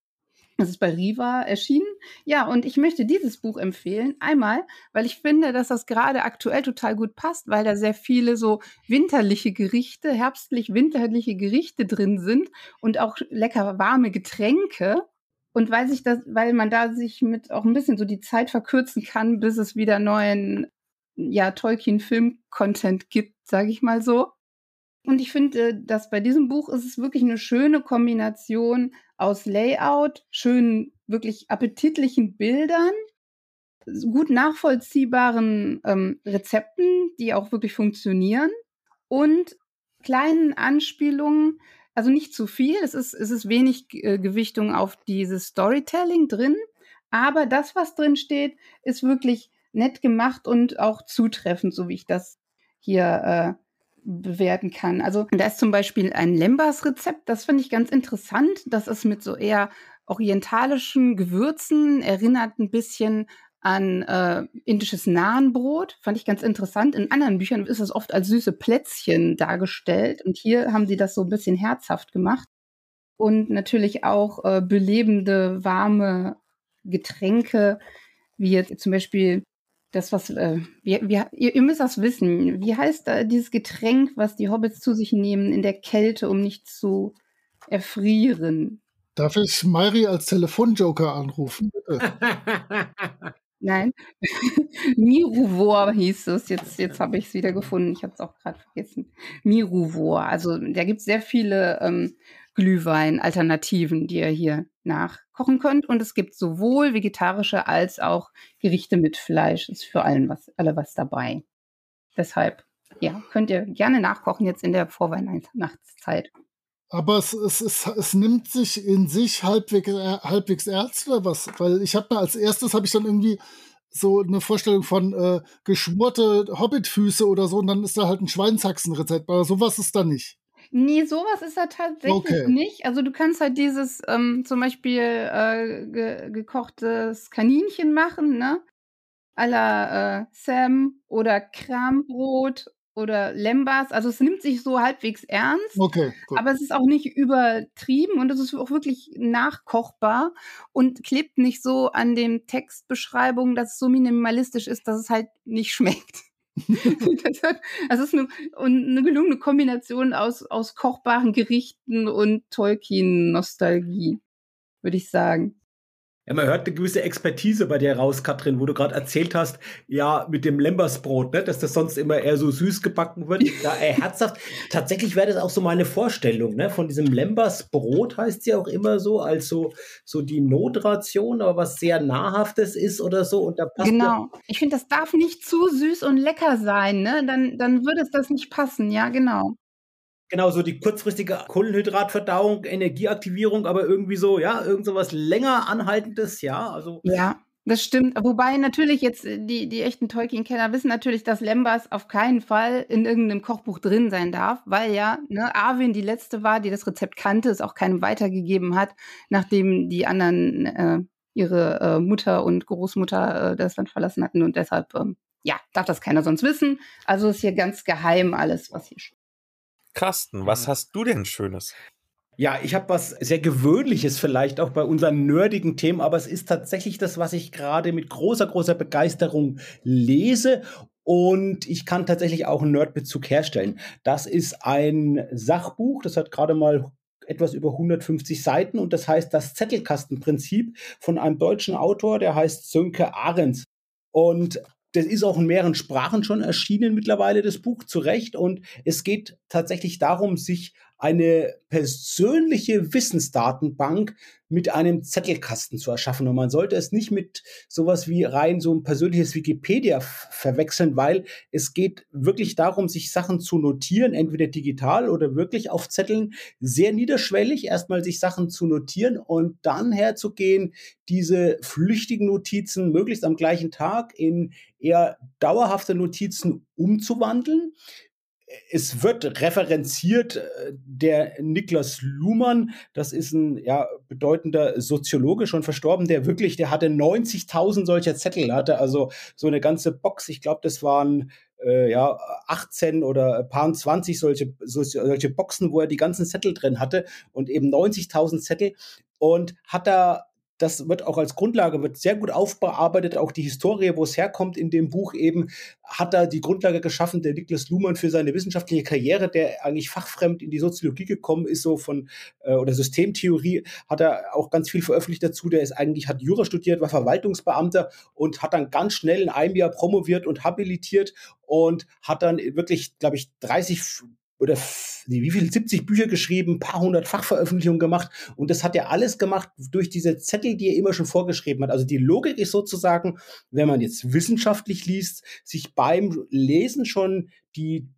C: das ist bei Riva erschienen. Ja, und ich möchte dieses Buch empfehlen. Einmal, weil ich finde, dass das gerade aktuell total gut passt, weil da sehr viele so winterliche Gerichte, herbstlich-winterliche Gerichte drin sind und auch lecker warme Getränke. Und weil sich das, weil man da sich mit auch ein bisschen so die Zeit verkürzen kann, bis es wieder neuen, ja, Tolkien-Film-Content gibt, sage ich mal so. Und ich finde, dass bei diesem Buch ist es wirklich eine schöne Kombination aus Layout, schönen, wirklich appetitlichen Bildern, gut nachvollziehbaren ähm, Rezepten, die auch wirklich funktionieren und kleinen Anspielungen, also nicht zu viel, es ist, es ist wenig äh, Gewichtung auf dieses Storytelling drin, aber das, was drin steht, ist wirklich nett gemacht und auch zutreffend, so wie ich das hier äh, bewerten kann. Also da ist zum Beispiel ein Lembas-Rezept, das finde ich ganz interessant. Das ist mit so eher orientalischen Gewürzen, erinnert ein bisschen an äh, indisches Nahenbrot. Fand ich ganz interessant. In anderen Büchern ist das oft als süße Plätzchen dargestellt. Und hier haben sie das so ein bisschen herzhaft gemacht. Und natürlich auch äh, belebende, warme Getränke, wie jetzt zum Beispiel das, was, äh, wir, wir, ihr, ihr, müsst das wissen. Wie heißt da dieses Getränk, was die Hobbits zu sich nehmen in der Kälte, um nicht zu erfrieren?
D: Darf ich Mairi als Telefonjoker anrufen?
C: Nein. Miruvor hieß es. Jetzt, jetzt habe ich es wieder gefunden. Ich habe es auch gerade vergessen. Miruvor. Also da gibt es sehr viele ähm, Glühwein-Alternativen, die ihr hier nachkochen könnt. Und es gibt sowohl vegetarische als auch Gerichte mit Fleisch. Ist für allen was, alle was dabei. Deshalb, ja, könnt ihr gerne nachkochen jetzt in der Vorweihnachtszeit.
D: Aber es, es, es, es nimmt sich in sich halbwegs, äh, halbwegs ernst oder was? Weil ich habe mir als erstes habe ich dann irgendwie so eine Vorstellung von äh, geschmorte Hobbitfüße oder so und dann ist da halt ein Schweinshaxenrezept. Aber sowas ist da nicht.
C: Nee, sowas ist er tatsächlich okay. nicht. Also du kannst halt dieses ähm, zum Beispiel äh, ge gekochtes Kaninchen machen, ne? A la äh, Sam oder Krambrot oder Lembas. Also es nimmt sich so halbwegs ernst.
D: Okay,
C: gut. Aber es ist auch nicht übertrieben und es ist auch wirklich nachkochbar und klebt nicht so an den Textbeschreibungen, dass es so minimalistisch ist, dass es halt nicht schmeckt. das ist eine, eine gelungene Kombination aus, aus kochbaren Gerichten und Tolkien-Nostalgie, würde ich sagen.
A: Ja, man hört eine gewisse Expertise bei dir raus, Katrin, wo du gerade erzählt hast, ja, mit dem Lembersbrot, ne, dass das sonst immer eher so süß gebacken wird. Ja, äh, herzhaft. Tatsächlich wäre das auch so meine Vorstellung, ne, von diesem Lembersbrot heißt ja auch immer so, als so, so die Notration, aber was sehr nahrhaftes ist oder so. Und da
C: passt genau. Ich finde, das darf nicht zu süß und lecker sein, ne, dann, dann würde es das nicht passen, ja, genau.
A: Genau, so die kurzfristige Kohlenhydratverdauung, Energieaktivierung, aber irgendwie so, ja, irgend so was länger anhaltendes, ja, also.
C: Ja, das stimmt. Wobei natürlich jetzt äh, die, die echten Tolkien-Kenner wissen natürlich, dass Lembas auf keinen Fall in irgendeinem Kochbuch drin sein darf, weil ja, ne, Arwen die letzte war, die das Rezept kannte, es auch keinem weitergegeben hat, nachdem die anderen äh, ihre äh, Mutter und Großmutter äh, das Land verlassen hatten und deshalb, ähm, ja, darf das keiner sonst wissen. Also ist hier ganz geheim alles, was hier steht.
B: Carsten, was hast du denn Schönes?
A: Ja, ich habe was sehr Gewöhnliches vielleicht auch bei unseren nerdigen Themen, aber es ist tatsächlich das, was ich gerade mit großer, großer Begeisterung lese. Und ich kann tatsächlich auch einen Nerdbezug herstellen. Das ist ein Sachbuch, das hat gerade mal etwas über 150 Seiten und das heißt das Zettelkastenprinzip von einem deutschen Autor, der heißt Sönke Ahrens. Und das ist auch in mehreren Sprachen schon erschienen mittlerweile, das Buch, zu Recht. Und es geht tatsächlich darum, sich eine persönliche Wissensdatenbank mit einem Zettelkasten zu erschaffen. Und man sollte es nicht mit sowas wie rein so ein persönliches Wikipedia verwechseln, weil es geht wirklich darum, sich Sachen zu notieren, entweder digital oder wirklich auf Zetteln, sehr niederschwellig, erstmal sich Sachen zu notieren und dann herzugehen, diese flüchtigen Notizen möglichst am gleichen Tag in eher dauerhafte Notizen umzuwandeln es wird referenziert, äh, der Niklas Luhmann, das ist ein ja, bedeutender Soziologe, schon verstorben, der wirklich, der hatte 90.000 solcher Zettel, hatte also so eine ganze Box, ich glaube, das waren äh, ja 18 oder paar 20 solche, solche, solche Boxen, wo er die ganzen Zettel drin hatte und eben 90.000 Zettel und hat da das wird auch als Grundlage, wird sehr gut aufbearbeitet, auch die Historie, wo es herkommt in dem Buch eben, hat da die Grundlage geschaffen, der Niklas Luhmann für seine wissenschaftliche Karriere, der eigentlich fachfremd in die Soziologie gekommen ist, so von, äh, oder Systemtheorie, hat er auch ganz viel veröffentlicht dazu, der ist eigentlich, hat Jura studiert, war Verwaltungsbeamter und hat dann ganz schnell in einem Jahr promoviert und habilitiert und hat dann wirklich, glaube ich, 30 oder wie viel 70 Bücher geschrieben, paar hundert Fachveröffentlichungen gemacht und das hat er alles gemacht durch diese Zettel, die er immer schon vorgeschrieben hat. Also die Logik ist sozusagen, wenn man jetzt wissenschaftlich liest, sich beim Lesen schon die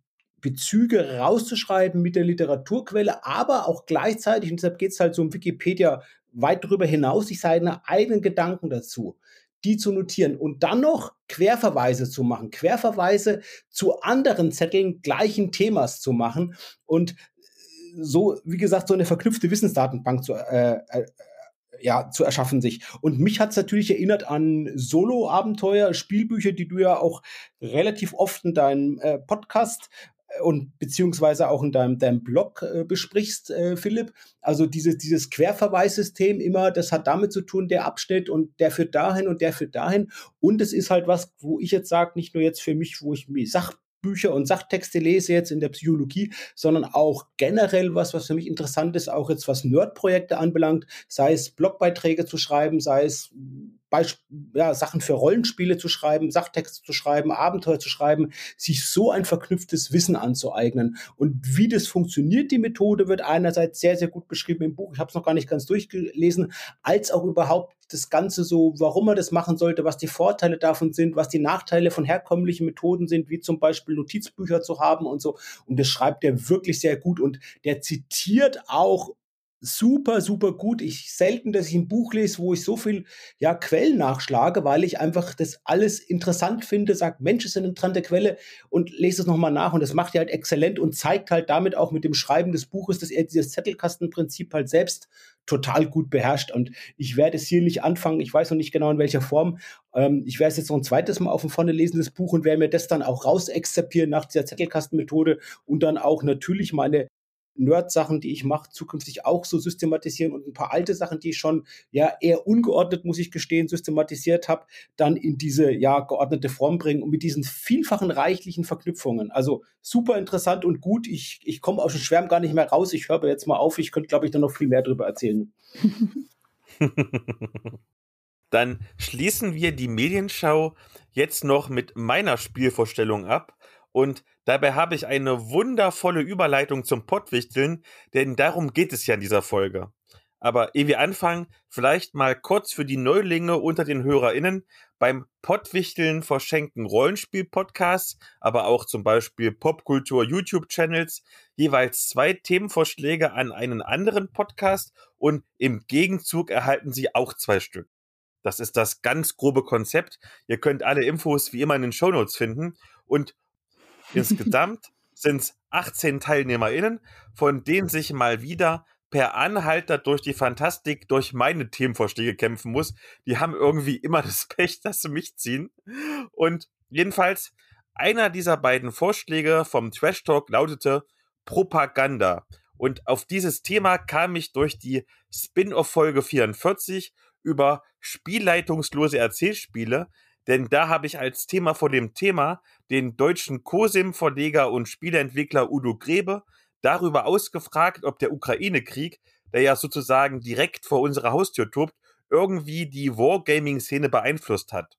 A: Bezüge rauszuschreiben mit der Literaturquelle, aber auch gleichzeitig, und deshalb geht es halt so um Wikipedia weit darüber hinaus, sich seine eigenen Gedanken dazu die zu notieren und dann noch Querverweise zu machen, Querverweise zu anderen Zetteln gleichen Themas zu machen und so, wie gesagt, so eine verknüpfte Wissensdatenbank zu, äh, äh, ja, zu erschaffen sich. Und mich hat es natürlich erinnert an Solo-Abenteuer, Spielbücher, die du ja auch relativ oft in deinem äh, Podcast und beziehungsweise auch in deinem, deinem Blog äh, besprichst, äh, Philipp. Also dieses, dieses Querverweissystem immer, das hat damit zu tun, der Abschnitt und der führt dahin und der führt dahin. Und es ist halt was, wo ich jetzt sage, nicht nur jetzt für mich, wo ich mich Sachbücher und Sachtexte lese jetzt in der Psychologie, sondern auch generell was, was für mich interessant ist, auch jetzt was Nerd-Projekte anbelangt, sei es Blogbeiträge zu schreiben, sei es Beisp ja, Sachen für Rollenspiele zu schreiben, Sachtexte zu schreiben, Abenteuer zu schreiben, sich so ein verknüpftes Wissen anzueignen. Und wie das funktioniert, die Methode, wird einerseits sehr, sehr gut beschrieben im Buch. Ich habe es noch gar nicht ganz durchgelesen, als auch überhaupt das Ganze so, warum man das machen sollte, was die Vorteile davon sind, was die Nachteile von herkömmlichen Methoden sind, wie zum Beispiel Notizbücher zu haben und so. Und das schreibt er wirklich sehr gut und der zitiert auch super, super gut. Ich selten, dass ich ein Buch lese, wo ich so viel ja, Quellen nachschlage, weil ich einfach das alles interessant finde, sage, Mensch, ist eine interessante Quelle und lese es nochmal nach. Und das macht er halt exzellent und zeigt halt damit auch mit dem Schreiben des Buches, dass er dieses Zettelkastenprinzip halt selbst total gut beherrscht. Und ich werde es hier nicht anfangen, ich weiß noch nicht genau in welcher Form. Ähm, ich werde es jetzt noch ein zweites Mal auf dem Vorne lesen, das Buch, und werde mir das dann auch rausexerpieren nach dieser Zettelkastenmethode und dann auch natürlich meine Nerd-Sachen, die ich mache, zukünftig auch so systematisieren und ein paar alte Sachen, die ich schon ja eher ungeordnet, muss ich gestehen, systematisiert habe, dann in diese ja geordnete Form bringen und mit diesen vielfachen reichlichen Verknüpfungen. Also super interessant und gut. Ich, ich komme aus dem Schwärm gar nicht mehr raus. Ich höre jetzt mal auf. Ich könnte, glaube ich, da noch viel mehr drüber erzählen.
B: Dann schließen wir die Medienschau jetzt noch mit meiner Spielvorstellung ab. Und dabei habe ich eine wundervolle Überleitung zum Pottwichteln, denn darum geht es ja in dieser Folge. Aber ehe wir anfangen, vielleicht mal kurz für die Neulinge unter den HörerInnen beim Pottwichteln verschenken Rollenspiel-Podcasts, aber auch zum Beispiel Popkultur-YouTube-Channels jeweils zwei Themenvorschläge an einen anderen Podcast und im Gegenzug erhalten sie auch zwei Stück. Das ist das ganz grobe Konzept. Ihr könnt alle Infos wie immer in den Shownotes finden und Insgesamt sind es 18 TeilnehmerInnen, von denen sich mal wieder per Anhalter durch die Fantastik durch meine Themenvorschläge kämpfen muss. Die haben irgendwie immer das Pech, dass sie mich ziehen. Und jedenfalls, einer dieser beiden Vorschläge vom Trash Talk lautete Propaganda. Und auf dieses Thema kam ich durch die Spin-off-Folge 44 über spielleitungslose Erzählspiele, denn da habe ich als Thema vor dem Thema den deutschen COSIM-Verleger und Spieleentwickler Udo Grebe darüber ausgefragt, ob der Ukraine-Krieg, der ja sozusagen direkt vor unserer Haustür tobt, irgendwie die Wargaming-Szene beeinflusst hat.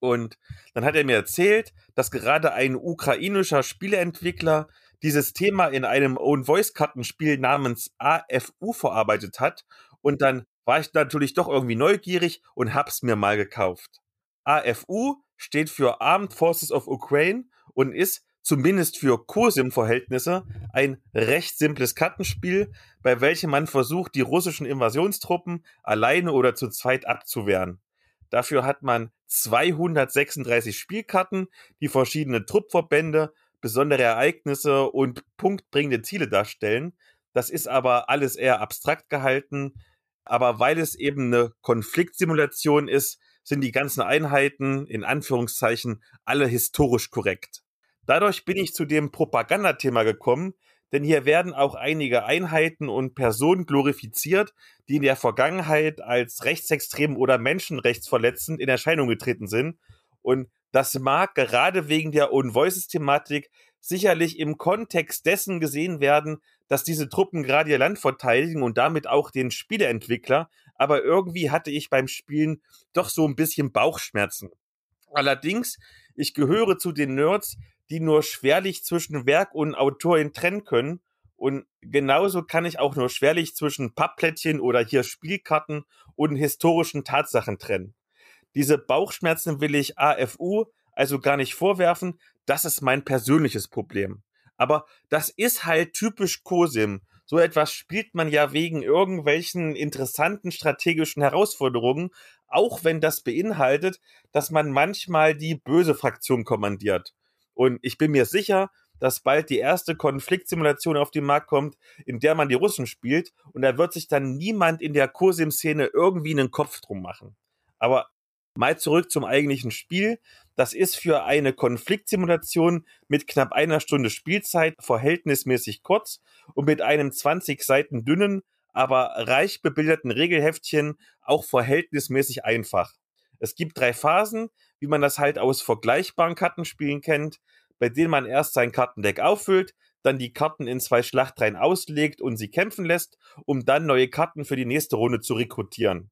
B: Und dann hat er mir erzählt, dass gerade ein ukrainischer Spieleentwickler dieses Thema in einem Own-Voice-Kartenspiel namens AFU verarbeitet hat. Und dann war ich natürlich doch irgendwie neugierig und hab's mir mal gekauft. AFU steht für Armed Forces of Ukraine und ist zumindest für COSIM-Verhältnisse ein recht simples Kartenspiel, bei welchem man versucht, die russischen Invasionstruppen alleine oder zu zweit abzuwehren. Dafür hat man 236 Spielkarten, die verschiedene Truppverbände, besondere Ereignisse und punktbringende Ziele darstellen. Das ist aber alles eher abstrakt gehalten. Aber weil es eben eine Konfliktsimulation ist, sind die ganzen Einheiten in Anführungszeichen alle historisch korrekt. Dadurch bin ich zu dem Propagandathema gekommen, denn hier werden auch einige Einheiten und Personen glorifiziert, die in der Vergangenheit als rechtsextrem oder menschenrechtsverletzend in Erscheinung getreten sind. Und das mag gerade wegen der Own Voices-Thematik sicherlich im Kontext dessen gesehen werden, dass diese Truppen gerade ihr Land verteidigen und damit auch den Spieleentwickler, aber irgendwie hatte ich beim Spielen doch so ein bisschen Bauchschmerzen. Allerdings, ich gehöre zu den Nerds, die nur schwerlich zwischen Werk und Autorin trennen können. Und genauso kann ich auch nur schwerlich zwischen Pappplättchen oder hier Spielkarten und historischen Tatsachen trennen. Diese Bauchschmerzen will ich AFU also gar nicht vorwerfen. Das ist mein persönliches Problem. Aber das ist halt typisch COSIM. So etwas spielt man ja wegen irgendwelchen interessanten strategischen Herausforderungen, auch wenn das beinhaltet, dass man manchmal die böse Fraktion kommandiert. Und ich bin mir sicher, dass bald die erste Konfliktsimulation auf den Markt kommt, in der man die Russen spielt und da wird sich dann niemand in der Kursim-Szene irgendwie einen Kopf drum machen. Aber mal zurück zum eigentlichen Spiel. Das ist für eine Konfliktsimulation mit knapp einer Stunde Spielzeit verhältnismäßig kurz und mit einem 20 Seiten dünnen, aber reich bebilderten Regelheftchen auch verhältnismäßig einfach. Es gibt drei Phasen, wie man das halt aus vergleichbaren Kartenspielen kennt, bei denen man erst sein Kartendeck auffüllt, dann die Karten in zwei Schlachtreihen auslegt und sie kämpfen lässt, um dann neue Karten für die nächste Runde zu rekrutieren.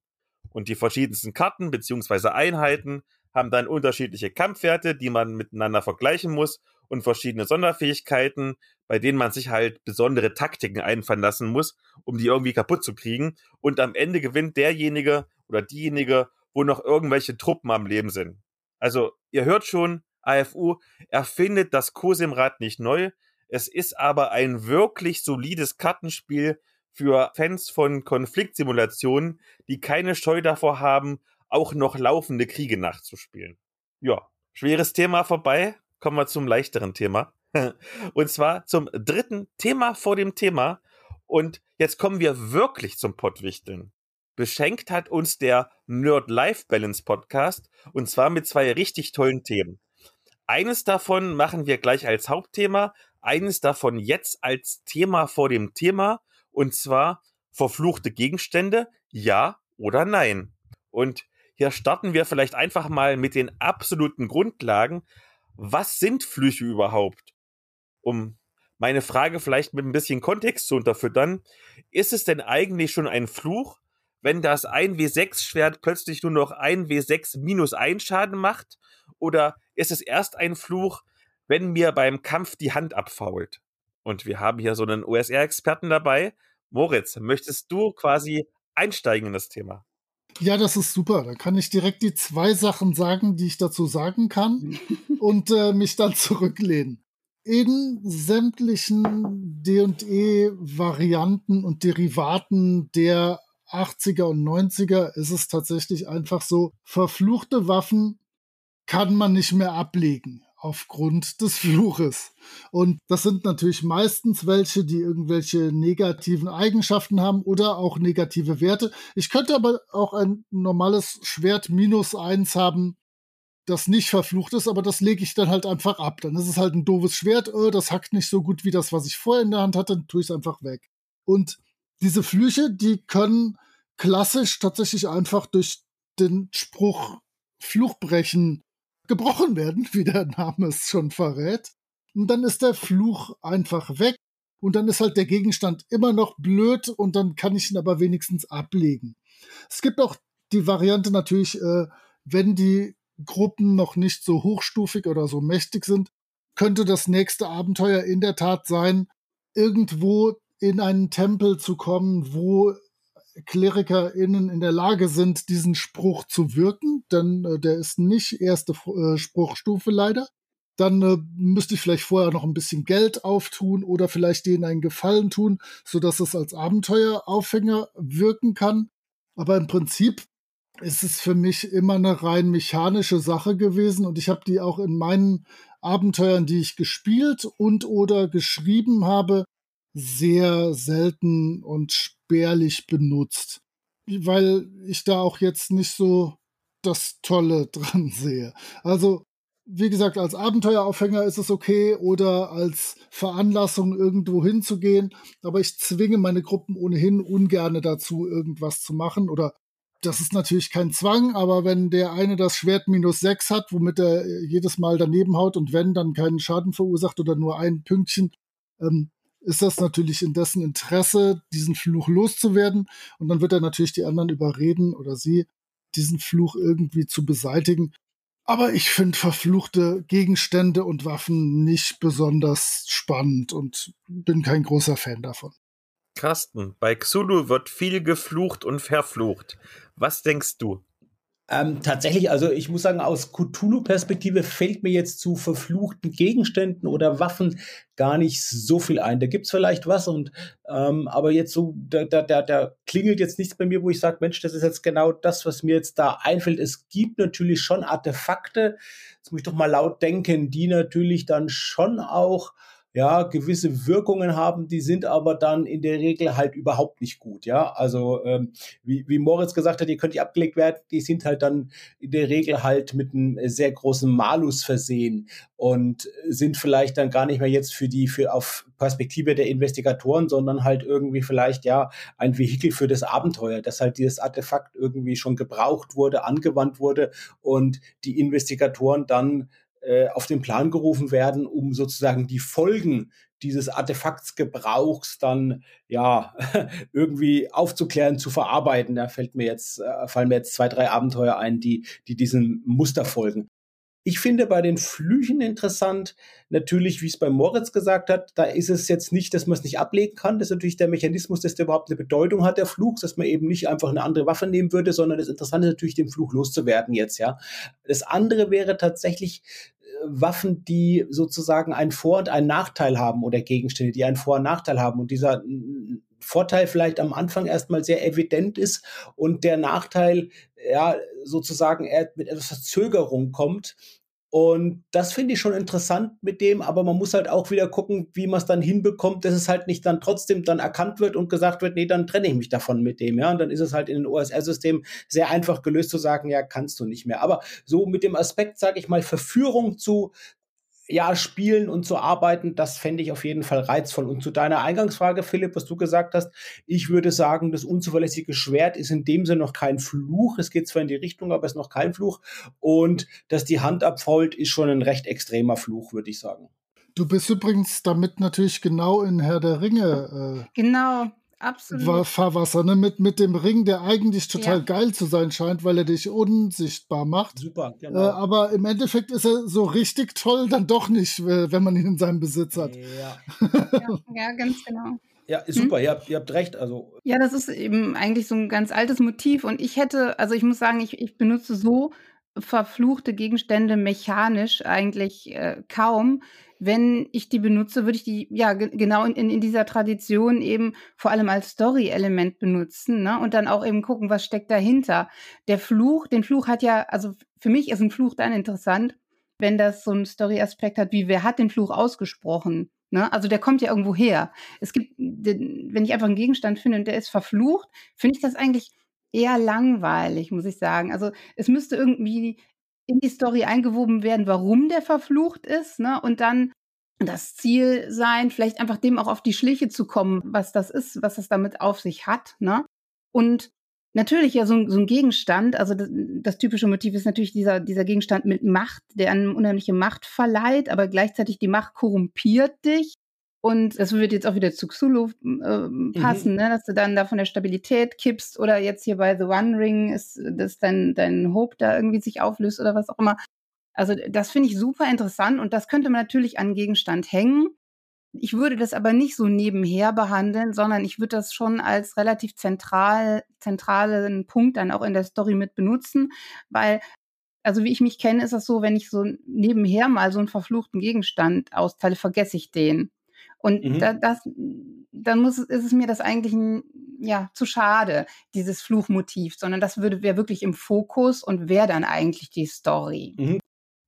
B: Und die verschiedensten Karten bzw. Einheiten haben dann unterschiedliche Kampfwerte, die man miteinander vergleichen muss und verschiedene Sonderfähigkeiten, bei denen man sich halt besondere Taktiken einfallen lassen muss, um die irgendwie kaputt zu kriegen. Und am Ende gewinnt derjenige oder diejenige, wo noch irgendwelche Truppen am Leben sind. Also, ihr hört schon, AFU erfindet das Cosimrad nicht neu. Es ist aber ein wirklich solides Kartenspiel für Fans von Konfliktsimulationen, die keine Scheu davor haben, auch noch laufende Kriege nachzuspielen. Ja, schweres Thema vorbei. Kommen wir zum leichteren Thema. Und zwar zum dritten Thema vor dem Thema. Und jetzt kommen wir wirklich zum Pottwichteln. Beschenkt hat uns der Nerd Life Balance Podcast und zwar mit zwei richtig tollen Themen. Eines davon machen wir gleich als Hauptthema, eines davon jetzt als Thema vor dem Thema und zwar verfluchte Gegenstände, ja oder nein. Und hier starten wir vielleicht einfach mal mit den absoluten Grundlagen. Was sind Flüche überhaupt? Um meine Frage vielleicht mit ein bisschen Kontext zu unterfüttern, ist es denn eigentlich schon ein Fluch, wenn das 1W6-Schwert plötzlich nur noch 1W6 minus 1 Schaden macht? Oder ist es erst ein Fluch, wenn mir beim Kampf die Hand abfault? Und wir haben hier so einen OSR-Experten dabei. Moritz, möchtest du quasi einsteigen in das Thema?
D: Ja, das ist super. Da kann ich direkt die zwei Sachen sagen, die ich dazu sagen kann und äh, mich dann zurücklehnen. In sämtlichen D&E-Varianten und Derivaten der 80er und 90er ist es tatsächlich einfach so, verfluchte Waffen kann man nicht mehr ablegen aufgrund des Fluches. Und das sind natürlich meistens welche, die irgendwelche negativen Eigenschaften haben oder auch negative Werte. Ich könnte aber auch ein normales Schwert minus eins haben, das nicht verflucht ist, aber das lege ich dann halt einfach ab. Dann ist es halt ein doofes Schwert, oh, das hackt nicht so gut wie das, was ich vorher in der Hand hatte, dann tue ich es einfach weg. Und diese Flüche, die können klassisch tatsächlich einfach durch den Spruch Fluchbrechen gebrochen werden, wie der Name es schon verrät. Und dann ist der Fluch einfach weg. Und dann ist halt der Gegenstand immer noch blöd und dann kann ich ihn aber wenigstens ablegen. Es gibt auch die Variante natürlich, äh, wenn die Gruppen noch nicht so hochstufig oder so mächtig sind, könnte das nächste Abenteuer in der Tat sein, irgendwo in einen Tempel zu kommen, wo KlerikerInnen in der Lage sind, diesen Spruch zu wirken, denn äh, der ist nicht erste äh, Spruchstufe leider. Dann äh, müsste ich vielleicht vorher noch ein bisschen Geld auftun oder vielleicht denen einen Gefallen tun, sodass es als Abenteueraufhänger wirken kann. Aber im Prinzip ist es für mich immer eine rein mechanische Sache gewesen und ich habe die auch in meinen Abenteuern, die ich gespielt und oder geschrieben habe, sehr selten und spärlich benutzt, weil ich da auch jetzt nicht so das Tolle dran sehe. Also, wie gesagt, als Abenteueraufhänger ist es okay oder als Veranlassung irgendwo hinzugehen, aber ich zwinge meine Gruppen ohnehin ungerne dazu, irgendwas zu machen oder das ist natürlich kein Zwang, aber wenn der eine das Schwert minus sechs hat, womit er jedes Mal daneben haut und wenn, dann keinen Schaden verursacht oder nur ein Pünktchen, ähm, ist das natürlich in dessen Interesse, diesen Fluch loszuwerden. Und dann wird er natürlich die anderen überreden oder sie, diesen Fluch irgendwie zu beseitigen. Aber ich finde verfluchte Gegenstände und Waffen nicht besonders spannend und bin kein großer Fan davon.
B: Carsten, bei Xulu wird viel geflucht und verflucht. Was denkst du?
A: Ähm, tatsächlich, also ich muss sagen, aus Cthulhu-Perspektive fällt mir jetzt zu verfluchten Gegenständen oder Waffen gar nicht so viel ein. Da gibt's vielleicht was und ähm, aber jetzt so, da, da, da, da klingelt jetzt nichts bei mir, wo ich sage, Mensch, das ist jetzt genau das, was mir jetzt da einfällt. Es gibt natürlich schon Artefakte, jetzt muss ich doch mal laut denken, die natürlich dann schon auch ja, gewisse Wirkungen haben, die sind aber dann in der Regel halt überhaupt nicht gut, ja. Also ähm, wie, wie Moritz gesagt hat, die können nicht abgelegt werden, die sind halt dann in der Regel halt mit einem sehr großen Malus versehen und sind vielleicht dann gar nicht mehr jetzt für die, für auf Perspektive der Investigatoren, sondern halt irgendwie vielleicht ja ein Vehikel für das Abenteuer, dass halt dieses Artefakt irgendwie schon gebraucht wurde, angewandt wurde und die Investigatoren dann äh, auf den Plan gerufen werden, um sozusagen die Folgen dieses Artefaktsgebrauchs dann ja irgendwie aufzuklären, zu verarbeiten. Da fällt mir jetzt äh, fallen mir jetzt zwei, drei Abenteuer ein, die die diesem Muster folgen. Ich finde bei den Flüchen interessant, natürlich, wie es bei Moritz gesagt hat, da ist es jetzt nicht, dass man es nicht ablegen kann. Das ist natürlich der Mechanismus, dass der überhaupt eine Bedeutung hat, der Fluch, dass man eben nicht einfach eine andere Waffe nehmen würde, sondern das Interessante ist natürlich, den Fluch loszuwerden jetzt, ja. Das andere wäre tatsächlich äh, Waffen, die sozusagen einen Vor- und einen Nachteil haben oder Gegenstände, die einen Vor- und Nachteil haben. Und dieser Vorteil vielleicht am Anfang erstmal sehr evident ist und der Nachteil ja sozusagen mit etwas Verzögerung kommt und das finde ich schon interessant mit dem, aber man muss halt auch wieder gucken, wie man es dann hinbekommt, dass es halt nicht dann trotzdem dann erkannt wird und gesagt wird, nee, dann trenne ich mich davon mit dem, ja. Und dann ist es halt in den OSR-Systemen sehr einfach gelöst zu sagen, ja, kannst du nicht mehr. Aber so mit dem Aspekt, sage ich mal, Verführung zu ja, spielen und zu arbeiten, das fände ich auf jeden Fall reizvoll. Und zu deiner Eingangsfrage, Philipp, was du gesagt hast, ich würde sagen, das unzuverlässige Schwert ist in dem Sinne noch kein Fluch. Es geht zwar in die Richtung, aber es ist noch kein Fluch. Und dass die Hand abfault, ist schon ein recht extremer Fluch, würde ich sagen.
D: Du bist übrigens damit natürlich genau in Herr der Ringe.
C: Äh, genau. Absolut.
D: Fahrwasser, ne? Mit, mit dem Ring, der eigentlich total ja. geil zu sein scheint, weil er dich unsichtbar macht.
A: Super,
D: genau. Äh, aber im Endeffekt ist er so richtig toll dann doch nicht, wenn man ihn in seinem Besitz hat.
C: Ja, ja, ja ganz genau.
A: Ja, super, hm? ihr, habt, ihr habt recht. Also.
C: Ja, das ist eben eigentlich so ein ganz altes Motiv. Und ich hätte, also ich muss sagen, ich, ich benutze so verfluchte Gegenstände mechanisch eigentlich äh, kaum wenn ich die benutze, würde ich die ja genau in, in, dieser Tradition eben vor allem als Story-Element benutzen ne? und dann auch eben gucken, was steckt dahinter. Der Fluch, den Fluch hat ja, also für mich ist ein Fluch dann interessant, wenn das so einen Story-Aspekt hat, wie wer hat den Fluch ausgesprochen. Ne? Also der kommt ja irgendwo her. Es gibt, wenn ich einfach einen Gegenstand finde und der ist verflucht, finde ich das eigentlich eher langweilig, muss ich sagen. Also es müsste irgendwie in die Story eingewoben werden, warum der verflucht ist, ne? Und dann das Ziel sein, vielleicht einfach dem auch auf die Schliche zu kommen, was das ist, was es damit auf sich hat, ne? Und natürlich ja so ein, so ein Gegenstand, also das, das, typische Motiv ist natürlich dieser, dieser Gegenstand mit Macht, der eine unheimliche Macht verleiht, aber gleichzeitig die Macht korrumpiert dich und das wird jetzt auch wieder zu Xulu äh, passen, mhm. ne? dass du dann da von der Stabilität kippst oder jetzt hier bei The One Ring ist, dass dein, dein Hope da irgendwie sich auflöst oder was auch immer. Also das finde ich super interessant und das könnte man natürlich an Gegenstand hängen. Ich würde das aber nicht so nebenher behandeln, sondern ich würde das schon als relativ zentral, zentralen Punkt dann auch in der Story mit benutzen, weil also wie ich mich kenne, ist das so, wenn ich so nebenher mal so einen verfluchten Gegenstand austeile, vergesse ich den. Und mhm. da, das, dann muss, ist es mir das eigentlich ein, ja, zu schade, dieses Fluchmotiv, sondern das würde wäre wirklich im Fokus und wäre dann eigentlich die Story.
A: Mhm.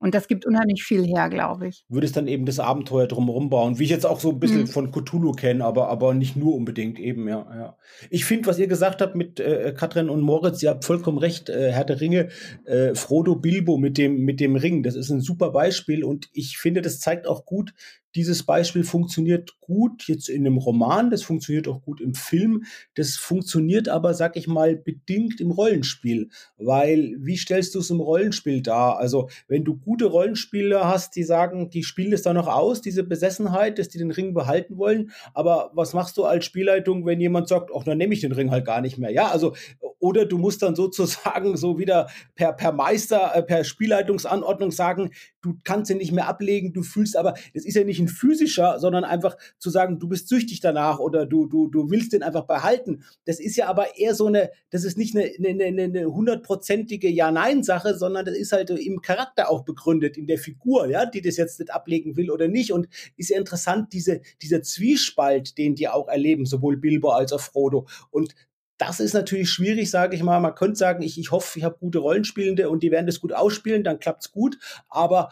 C: Und das gibt unheimlich viel her, glaube ich.
A: Würde es dann eben das Abenteuer drumherum bauen, wie ich jetzt auch so ein bisschen mhm. von Cthulhu kenne, aber, aber nicht nur unbedingt eben, ja. ja. Ich finde, was ihr gesagt habt mit äh, Katrin und Moritz, ihr habt vollkommen recht, äh, Herr der Ringe, äh, Frodo Bilbo mit dem, mit dem Ring, das ist ein super Beispiel und ich finde, das zeigt auch gut, dieses Beispiel funktioniert gut jetzt in einem Roman, das funktioniert auch gut im Film, das funktioniert aber, sag ich mal, bedingt im Rollenspiel, weil wie stellst du es im Rollenspiel dar? Also wenn du gute Rollenspieler hast, die sagen, die spielen es da noch aus, diese Besessenheit, dass die den Ring behalten wollen, aber was machst du als Spielleitung, wenn jemand sagt, ach, dann nehme ich den Ring halt gar nicht mehr? Ja, also oder du musst dann sozusagen so wieder per, per Meister, äh, per Spielleitungsanordnung sagen, du kannst ihn nicht mehr ablegen, du fühlst aber, das ist ja nicht ein physischer, sondern einfach zu sagen, du bist süchtig danach oder du, du, du willst den einfach behalten. Das ist ja aber eher so eine, das ist nicht eine, eine, eine hundertprozentige Ja-Nein-Sache, sondern das ist halt im Charakter auch begründet, in der Figur, ja, die das jetzt nicht ablegen will oder nicht. Und ist ja interessant, diese, dieser Zwiespalt, den die auch erleben, sowohl Bilbo als auch Frodo. Und das ist natürlich schwierig, sage ich mal. Man könnte sagen, ich, ich hoffe, ich habe gute Rollenspielende und die werden das gut ausspielen, dann klappt's gut. Aber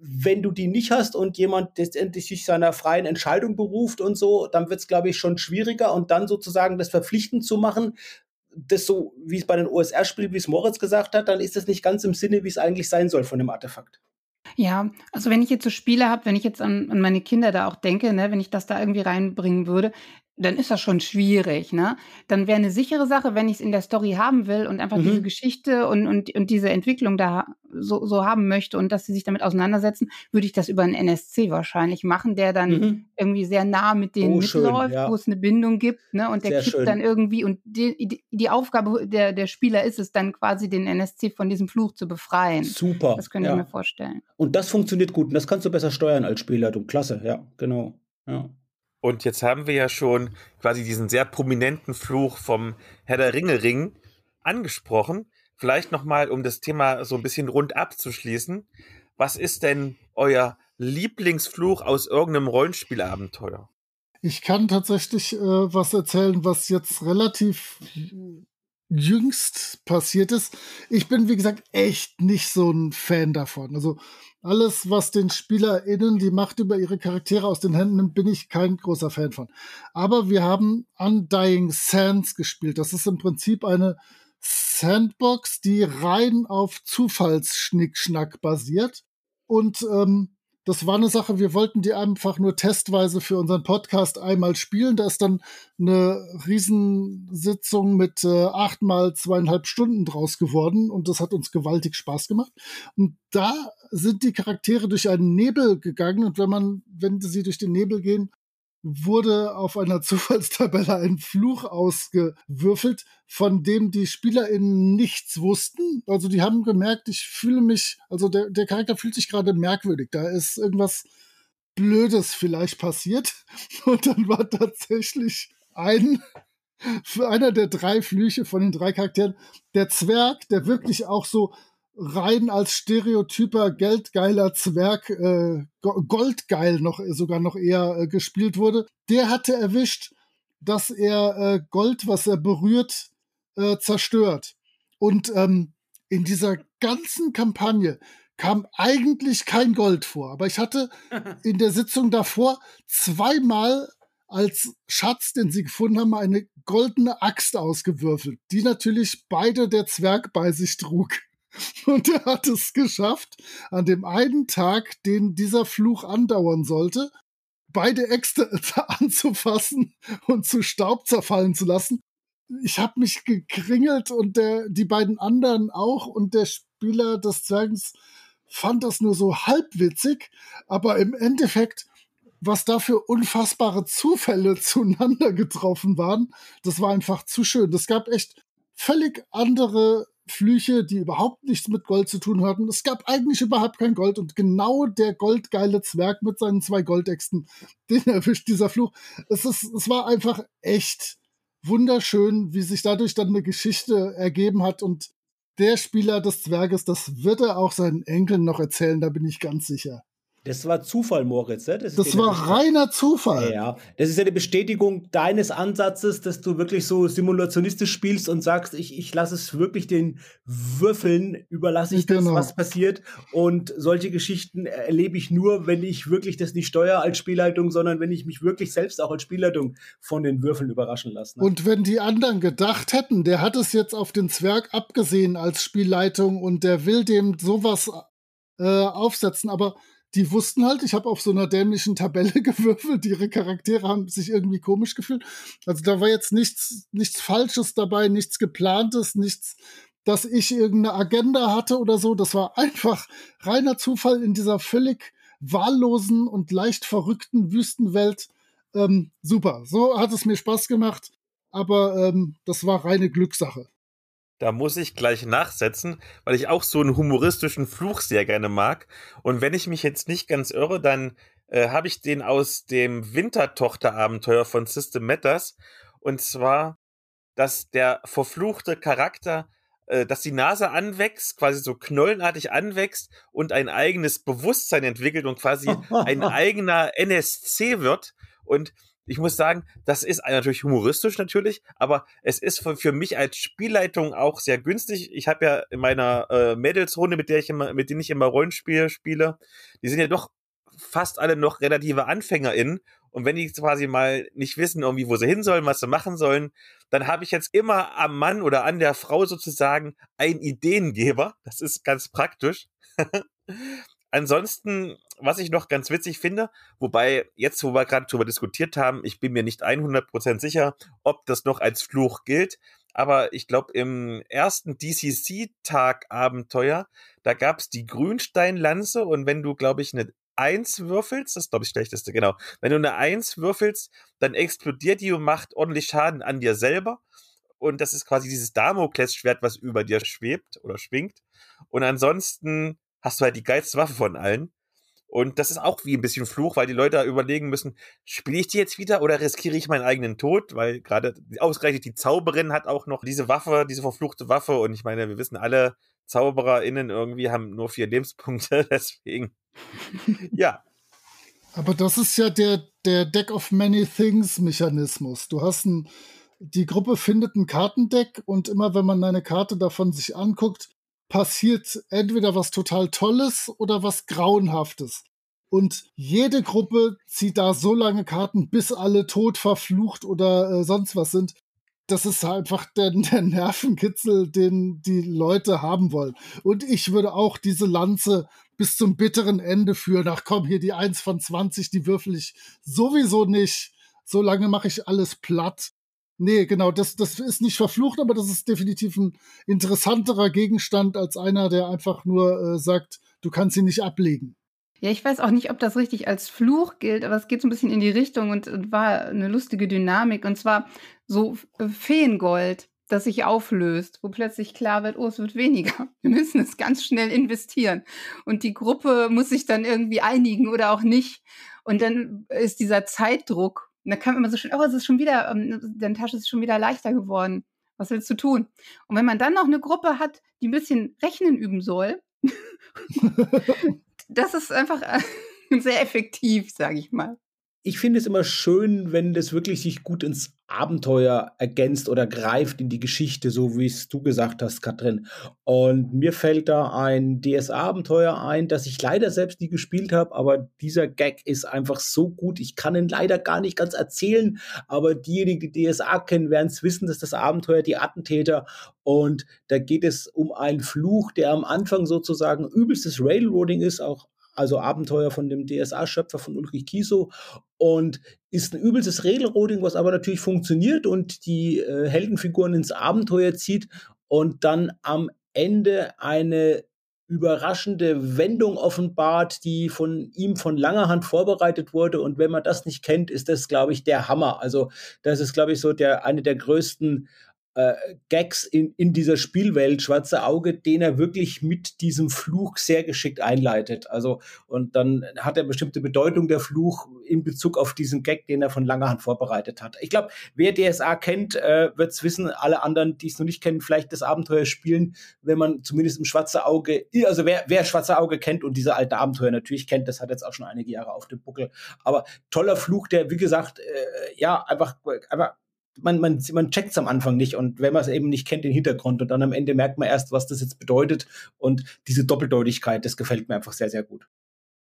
A: wenn du die nicht hast und jemand letztendlich sich seiner freien Entscheidung beruft und so, dann wird's, glaube ich, schon schwieriger und dann sozusagen das verpflichtend zu machen, das so, wie es bei den OSR-Spielen, wie es Moritz gesagt hat, dann ist das nicht ganz im Sinne, wie es eigentlich sein soll von dem Artefakt.
C: Ja, also wenn ich jetzt so Spiele habe, wenn ich jetzt an, an meine Kinder da auch denke, ne, wenn ich das da irgendwie reinbringen würde, dann ist das schon schwierig, ne? Dann wäre eine sichere Sache, wenn ich es in der Story haben will und einfach diese mhm. Geschichte und und und diese Entwicklung da so so haben möchte und dass sie sich damit auseinandersetzen, würde ich das über einen NSC wahrscheinlich machen, der dann Mhm. irgendwie sehr nah mit denen Oh, mitläuft, ja. wo es eine Bindung gibt, ne? Und der Sehr kippt dann irgendwie und die die Aufgabe der der Spieler ist es dann quasi, den NSC von diesem Fluch zu befreien.
A: Super,
C: Das könnte ich mir vorstellen.
A: Und das funktioniert gut und das kannst du besser steuern als Spielleitung. Klasse, ja, genau. Ja.
B: Und jetzt haben wir ja schon quasi diesen sehr prominenten Fluch vom Herr der Ringe Ring angesprochen. Vielleicht nochmal, um das Thema so ein bisschen rund abzuschließen. Was ist denn euer Lieblingsfluch aus irgendeinem Rollenspielabenteuer?
D: Ich kann tatsächlich äh, was erzählen, was jetzt relativ jüngst passiert ist. Ich bin, wie gesagt, echt nicht so ein Fan davon. Also alles, was den SpielerInnen die Macht über ihre Charaktere aus den Händen nimmt, bin ich kein großer Fan von. Aber wir haben Undying Sands gespielt. Das ist im Prinzip eine Sandbox, die rein auf Zufallsschnickschnack basiert. Und ähm, das war eine Sache, wir wollten die einfach nur testweise für unseren Podcast einmal spielen. Da ist dann eine Riesensitzung mit äh, achtmal zweieinhalb Stunden draus geworden und das hat uns gewaltig Spaß gemacht. Und da sind die Charaktere durch einen Nebel gegangen und wenn man, wenn sie durch den Nebel gehen, wurde auf einer Zufallstabelle ein Fluch ausgewürfelt, von dem die SpielerInnen nichts wussten. Also die haben gemerkt, ich fühle mich, also der, der Charakter fühlt sich gerade merkwürdig. Da ist irgendwas Blödes vielleicht passiert. Und dann war tatsächlich ein, für einer der drei Flüche von den drei Charakteren, der Zwerg, der wirklich auch so rein als stereotyper geldgeiler Zwerg, äh, Goldgeil noch sogar noch eher äh, gespielt wurde, der hatte erwischt, dass er äh, Gold, was er berührt, äh, zerstört. Und ähm, in dieser ganzen Kampagne kam eigentlich kein Gold vor. Aber ich hatte in der Sitzung davor zweimal als Schatz, den sie gefunden haben, eine goldene Axt ausgewürfelt, die natürlich beide der Zwerg bei sich trug. Und er hat es geschafft, an dem einen Tag, den dieser Fluch andauern sollte, beide Äxte anzufassen und zu Staub zerfallen zu lassen. Ich habe mich gekringelt und der, die beiden anderen auch und der Spieler des Zwergens fand das nur so halbwitzig, aber im Endeffekt, was da für unfassbare Zufälle zueinander getroffen waren, das war einfach zu schön. Es gab echt völlig andere Flüche, die überhaupt nichts mit Gold zu tun hatten. Es gab eigentlich überhaupt kein Gold und genau der goldgeile Zwerg mit seinen zwei Goldäxten, den erwischt dieser Fluch. Es, ist, es war einfach echt wunderschön, wie sich dadurch dann eine Geschichte ergeben hat und der Spieler des Zwerges, das wird er auch seinen Enkeln noch erzählen, da bin ich ganz sicher.
A: Das war Zufall, Moritz. Ne?
D: Das, das war reiner Zufall.
A: Ja, das ist ja eine Bestätigung deines Ansatzes, dass du wirklich so simulationistisch spielst und sagst, ich, ich lasse es wirklich den Würfeln, überlasse ich genau. das, was passiert. Und solche Geschichten erlebe ich nur, wenn ich wirklich das nicht steuere als Spielleitung, sondern wenn ich mich wirklich selbst auch als Spielleitung von den Würfeln überraschen lasse.
D: Ne? Und wenn die anderen gedacht hätten, der hat es jetzt auf den Zwerg abgesehen als Spielleitung und der will dem sowas äh, aufsetzen, aber die wussten halt, ich habe auf so einer dämlichen Tabelle gewürfelt, ihre Charaktere haben sich irgendwie komisch gefühlt. Also da war jetzt nichts, nichts Falsches dabei, nichts geplantes, nichts, dass ich irgendeine Agenda hatte oder so. Das war einfach reiner Zufall in dieser völlig wahllosen und leicht verrückten Wüstenwelt. Ähm, super, so hat es mir Spaß gemacht, aber ähm, das war reine Glückssache.
B: Da muss ich gleich nachsetzen, weil ich auch so einen humoristischen Fluch sehr gerne mag. Und wenn ich mich jetzt nicht ganz irre, dann äh, habe ich den aus dem Wintertochter-Abenteuer von System Matters. Und zwar, dass der verfluchte Charakter, äh, dass die Nase anwächst, quasi so knollenartig anwächst und ein eigenes Bewusstsein entwickelt und quasi ein eigener NSC wird. Und ich muss sagen, das ist natürlich humoristisch natürlich, aber es ist für, für mich als Spielleitung auch sehr günstig. Ich habe ja in meiner äh, Mädelsrunde, mit der ich immer, mit denen ich immer Rollenspiel spiele, die sind ja doch fast alle noch relative AnfängerInnen. Und wenn die quasi mal nicht wissen, irgendwie, wo sie hin sollen, was sie machen sollen, dann habe ich jetzt immer am Mann oder an der Frau sozusagen einen Ideengeber. Das ist ganz praktisch. Ansonsten, was ich noch ganz witzig finde, wobei jetzt, wo wir gerade darüber diskutiert haben, ich bin mir nicht 100% sicher, ob das noch als Fluch gilt, aber ich glaube, im ersten DCC-Tag-Abenteuer, da gab es die Grünsteinlanze und wenn du, glaube ich, eine Eins würfelst, das ist, glaube ich, schlechteste, genau. Wenn du eine Eins würfelst, dann explodiert die und macht ordentlich Schaden an dir selber. Und das ist quasi dieses Damoklesschwert, was über dir schwebt oder schwingt. Und ansonsten hast du halt die geilste Waffe von allen. Und das ist auch wie ein bisschen Fluch, weil die Leute überlegen müssen, spiele ich die jetzt wieder oder riskiere ich meinen eigenen Tod? Weil gerade ausgerechnet die Zauberin hat auch noch diese Waffe, diese verfluchte Waffe. Und ich meine, wir wissen alle, ZaubererInnen irgendwie haben nur vier Lebenspunkte, deswegen. ja.
D: Aber das ist ja der, der Deck of Many Things Mechanismus. Du hast ein, die Gruppe findet ein Kartendeck und immer wenn man eine Karte davon sich anguckt, passiert entweder was total Tolles oder was Grauenhaftes. Und jede Gruppe zieht da so lange Karten, bis alle tot, verflucht oder äh, sonst was sind. Das ist einfach der, der Nervenkitzel, den die Leute haben wollen. Und ich würde auch diese Lanze bis zum bitteren Ende führen. Ach komm, hier die 1 von 20, die würfel ich sowieso nicht. So lange mache ich alles platt. Nee, genau, das, das ist nicht verflucht, aber das ist definitiv ein interessanterer Gegenstand als einer, der einfach nur äh, sagt, du kannst ihn nicht ablegen.
C: Ja, ich weiß auch nicht, ob das richtig als Fluch gilt, aber es geht so ein bisschen in die Richtung und, und war eine lustige Dynamik. Und zwar so äh, Feengold, das sich auflöst, wo plötzlich klar wird, oh, es wird weniger. Wir müssen es ganz schnell investieren. Und die Gruppe muss sich dann irgendwie einigen oder auch nicht. Und dann ist dieser Zeitdruck und da kam immer so schön, oh, es ist schon wieder, ähm, deine Tasche ist schon wieder leichter geworden. Was willst du tun? Und wenn man dann noch eine Gruppe hat, die ein bisschen Rechnen üben soll, das ist einfach äh, sehr effektiv, sage ich mal
A: ich finde es immer schön, wenn das wirklich sich gut ins Abenteuer ergänzt oder greift in die Geschichte, so wie es du gesagt hast, Katrin. Und mir fällt da ein DSA-Abenteuer ein, das ich leider selbst nie gespielt habe, aber dieser Gag ist einfach so gut. Ich kann ihn leider gar nicht ganz erzählen, aber diejenigen, die DSA kennen, werden es wissen, dass das Abenteuer die Attentäter und da geht es um einen Fluch, der am Anfang sozusagen übelstes Railroading ist, auch also Abenteuer von dem DSA-Schöpfer von Ulrich Kiso und ist ein übelstes Regelroding, was aber natürlich funktioniert und die äh, Heldenfiguren ins Abenteuer zieht und dann am Ende eine überraschende Wendung offenbart, die von ihm von langer Hand vorbereitet wurde. Und wenn man das nicht kennt, ist das, glaube ich, der Hammer. Also das ist, glaube ich, so der eine der größten äh, Gags in, in dieser Spielwelt, Schwarze Auge, den er wirklich mit diesem Fluch sehr geschickt einleitet. Also, und dann hat er bestimmte Bedeutung, der Fluch, in Bezug auf diesen Gag, den er von langer Hand vorbereitet hat. Ich glaube, wer DSA kennt, äh, wird es wissen. Alle anderen, die es noch nicht kennen, vielleicht das Abenteuer spielen, wenn man zumindest im Schwarze Auge, also wer, wer Schwarze Auge kennt und diese alte Abenteuer natürlich kennt, das hat jetzt auch schon einige Jahre auf dem Buckel. Aber toller Fluch, der, wie gesagt, äh, ja, einfach, einfach man, man, man checkt es am Anfang nicht und wenn man es eben nicht kennt, den Hintergrund und dann am Ende merkt man erst, was das jetzt bedeutet und diese Doppeldeutigkeit, das gefällt mir einfach sehr, sehr gut.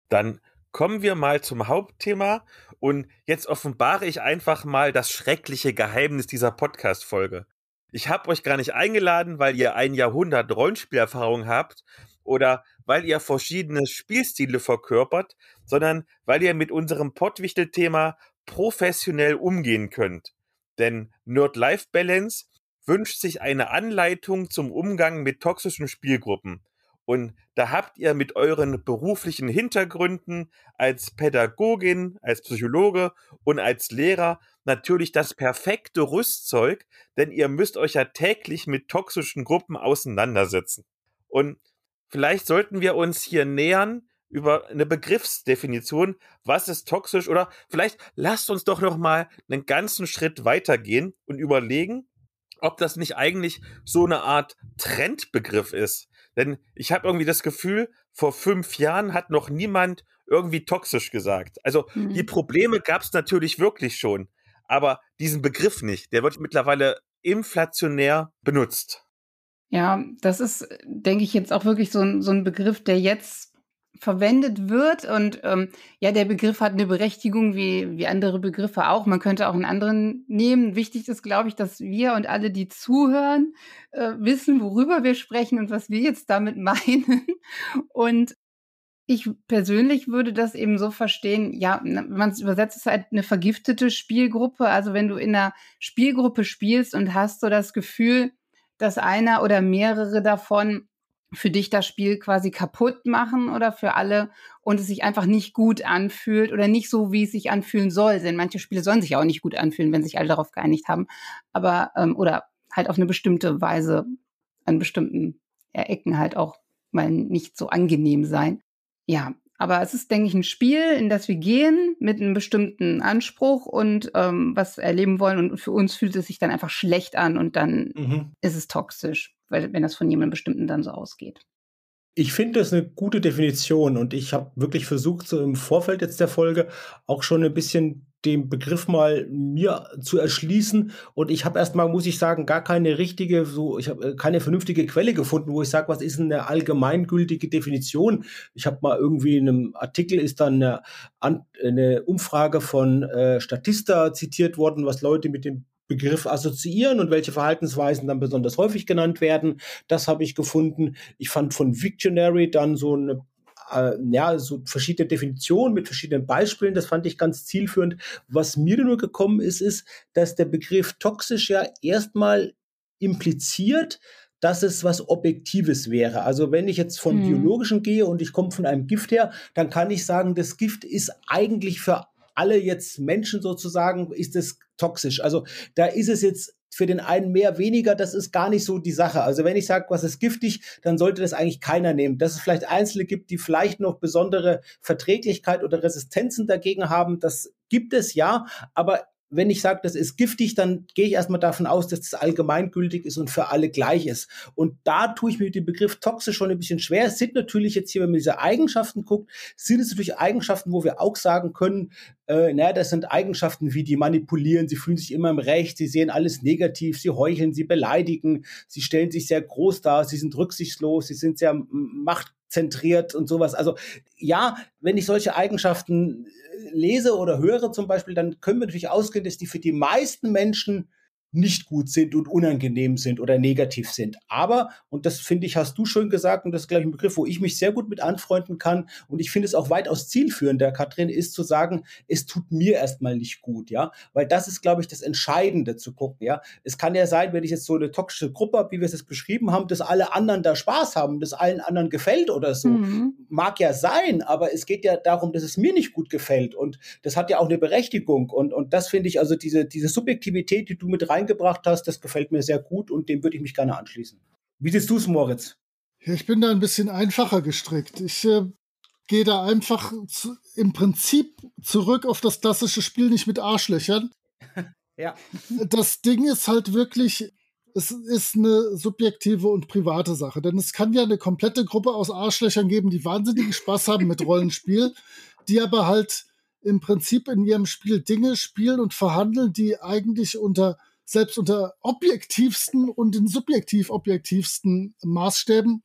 B: Dann kommen wir mal zum Hauptthema und jetzt offenbare ich einfach mal das schreckliche Geheimnis dieser Podcast-Folge. Ich habe euch gar nicht eingeladen, weil ihr ein Jahrhundert Rollenspielerfahrung habt oder weil ihr verschiedene Spielstile verkörpert, sondern weil ihr mit unserem Pottwichtel-Thema professionell umgehen könnt. Denn Nerd-Life-Balance wünscht sich eine Anleitung zum Umgang mit toxischen Spielgruppen. Und da habt ihr mit euren beruflichen Hintergründen als Pädagogin, als Psychologe und als Lehrer natürlich das perfekte Rüstzeug, denn ihr müsst euch ja täglich mit toxischen Gruppen auseinandersetzen. Und vielleicht sollten wir uns hier nähern über eine Begriffsdefinition, was ist toxisch oder vielleicht lasst uns doch noch mal einen ganzen Schritt weitergehen und überlegen, ob das nicht eigentlich so eine Art Trendbegriff ist. Denn ich habe irgendwie das Gefühl, vor fünf Jahren hat noch niemand irgendwie toxisch gesagt. Also mhm. die Probleme gab es natürlich wirklich schon, aber diesen Begriff nicht. Der wird mittlerweile inflationär benutzt.
C: Ja, das ist, denke ich, jetzt auch wirklich so ein, so ein Begriff, der jetzt verwendet wird. Und ähm, ja, der Begriff hat eine Berechtigung wie, wie andere Begriffe auch. Man könnte auch einen anderen nehmen. Wichtig ist, glaube ich, dass wir und alle, die zuhören, äh, wissen, worüber wir sprechen und was wir jetzt damit meinen. Und ich persönlich würde das eben so verstehen, ja, wenn man es übersetzt, ist halt eine vergiftete Spielgruppe. Also wenn du in einer Spielgruppe spielst und hast so das Gefühl, dass einer oder mehrere davon für dich das Spiel quasi kaputt machen oder für alle und es sich einfach nicht gut anfühlt oder nicht so, wie es sich anfühlen soll. Denn manche Spiele sollen sich auch nicht gut anfühlen, wenn sich alle darauf geeinigt haben. Aber, ähm, oder halt auf eine bestimmte Weise an bestimmten Ecken halt auch mal nicht so angenehm sein. Ja, aber es ist, denke ich, ein Spiel, in das wir gehen mit einem bestimmten Anspruch und ähm, was erleben wollen. Und für uns fühlt es sich dann einfach schlecht an und dann mhm. ist es toxisch, weil, wenn das von jemandem bestimmten dann so ausgeht.
A: Ich finde das eine gute Definition und ich habe wirklich versucht, so im Vorfeld jetzt der Folge auch schon ein bisschen den Begriff mal mir zu erschließen und ich habe erstmal, muss ich sagen, gar keine richtige, so ich habe äh, keine vernünftige Quelle gefunden, wo ich sage, was ist eine allgemeingültige Definition? Ich habe mal irgendwie in einem Artikel ist dann eine, eine Umfrage von äh, Statista zitiert worden, was Leute mit dem Begriff assoziieren und welche Verhaltensweisen dann besonders häufig genannt werden. Das habe ich gefunden. Ich fand von Victionary dann so eine äh, ja, so verschiedene Definitionen mit verschiedenen Beispielen. Das fand ich ganz zielführend. Was mir nur gekommen ist, ist, dass der Begriff toxisch ja erstmal impliziert, dass es was Objektives wäre. Also wenn ich jetzt von hm. biologischen gehe und ich komme von einem Gift her, dann kann ich sagen, das Gift ist eigentlich für alle jetzt Menschen sozusagen, ist es toxisch. Also da ist es jetzt für den einen mehr, weniger, das ist gar nicht so die Sache. Also wenn ich sage, was ist giftig, dann sollte das eigentlich keiner nehmen. Dass es vielleicht Einzelne gibt, die vielleicht noch besondere Verträglichkeit oder Resistenzen dagegen haben, das gibt es ja, aber wenn ich sage, das ist giftig, dann gehe ich erstmal davon aus, dass das allgemeingültig ist und für alle gleich ist. Und da tue ich mir den Begriff toxisch schon ein bisschen schwer. Es sind natürlich jetzt hier, wenn man diese Eigenschaften guckt, sind es natürlich Eigenschaften, wo wir auch sagen können, äh, naja, das sind Eigenschaften wie die manipulieren, sie fühlen sich immer im Recht, sie sehen alles negativ, sie heucheln, sie beleidigen, sie stellen sich sehr groß dar, sie sind rücksichtslos, sie sind sehr machtzentriert und sowas. Also ja, wenn ich solche Eigenschaften äh, lese oder höre zum Beispiel, dann können wir natürlich ausgehen, dass die für die meisten Menschen nicht gut sind und unangenehm sind oder negativ sind. Aber, und das finde ich, hast du schön gesagt, und das ist, glaube ich, ein Begriff, wo ich mich sehr gut mit anfreunden kann, und ich finde es auch weitaus zielführender, Katrin, ist zu sagen, es tut mir erstmal nicht gut, ja, weil das ist, glaube ich, das Entscheidende zu gucken, ja. Es kann ja sein, wenn ich jetzt so eine toxische Gruppe habe, wie wir es jetzt beschrieben haben, dass alle anderen da Spaß haben, dass allen anderen gefällt oder so. Mhm. Mag ja sein, aber es geht ja darum, dass es mir nicht gut gefällt, und das hat ja auch eine Berechtigung, und, und das finde ich, also diese, diese Subjektivität, die du mit rein reingebracht hast, das gefällt mir sehr gut und dem würde ich mich gerne anschließen. Wie siehst du es, Moritz?
D: Ja, ich bin da ein bisschen einfacher gestrickt. Ich äh, gehe da einfach zu, im Prinzip zurück auf das klassische Spiel, nicht mit Arschlöchern.
A: ja.
D: Das Ding ist halt wirklich, es ist eine subjektive und private Sache. Denn es kann ja eine komplette Gruppe aus Arschlöchern geben, die wahnsinnigen Spaß haben mit Rollenspiel, die aber halt im Prinzip in ihrem Spiel Dinge spielen und verhandeln, die eigentlich unter selbst unter objektivsten und den subjektiv objektivsten Maßstäben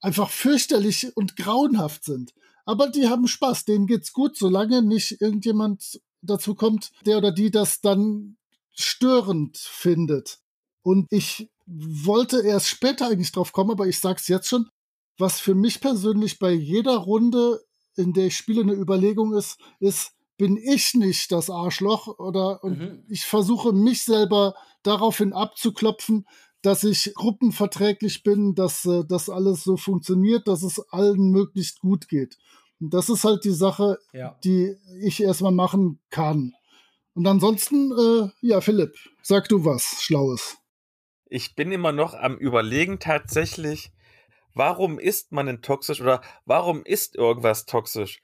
D: einfach fürchterlich und grauenhaft sind. Aber die haben Spaß, denen geht's gut, solange nicht irgendjemand dazu kommt, der oder die das dann störend findet. Und ich wollte erst später eigentlich drauf kommen, aber ich sag's jetzt schon, was für mich persönlich bei jeder Runde, in der ich spiele, eine Überlegung ist, ist, bin ich nicht das Arschloch oder und mhm. ich versuche mich selber daraufhin abzuklopfen, dass ich gruppenverträglich bin, dass äh, das alles so funktioniert, dass es allen möglichst gut geht. Und das ist halt die Sache, ja. die ich erstmal machen kann. Und ansonsten, äh, ja, Philipp, sag du was Schlaues.
B: Ich bin immer noch am Überlegen tatsächlich, warum ist man denn toxisch oder warum ist irgendwas toxisch?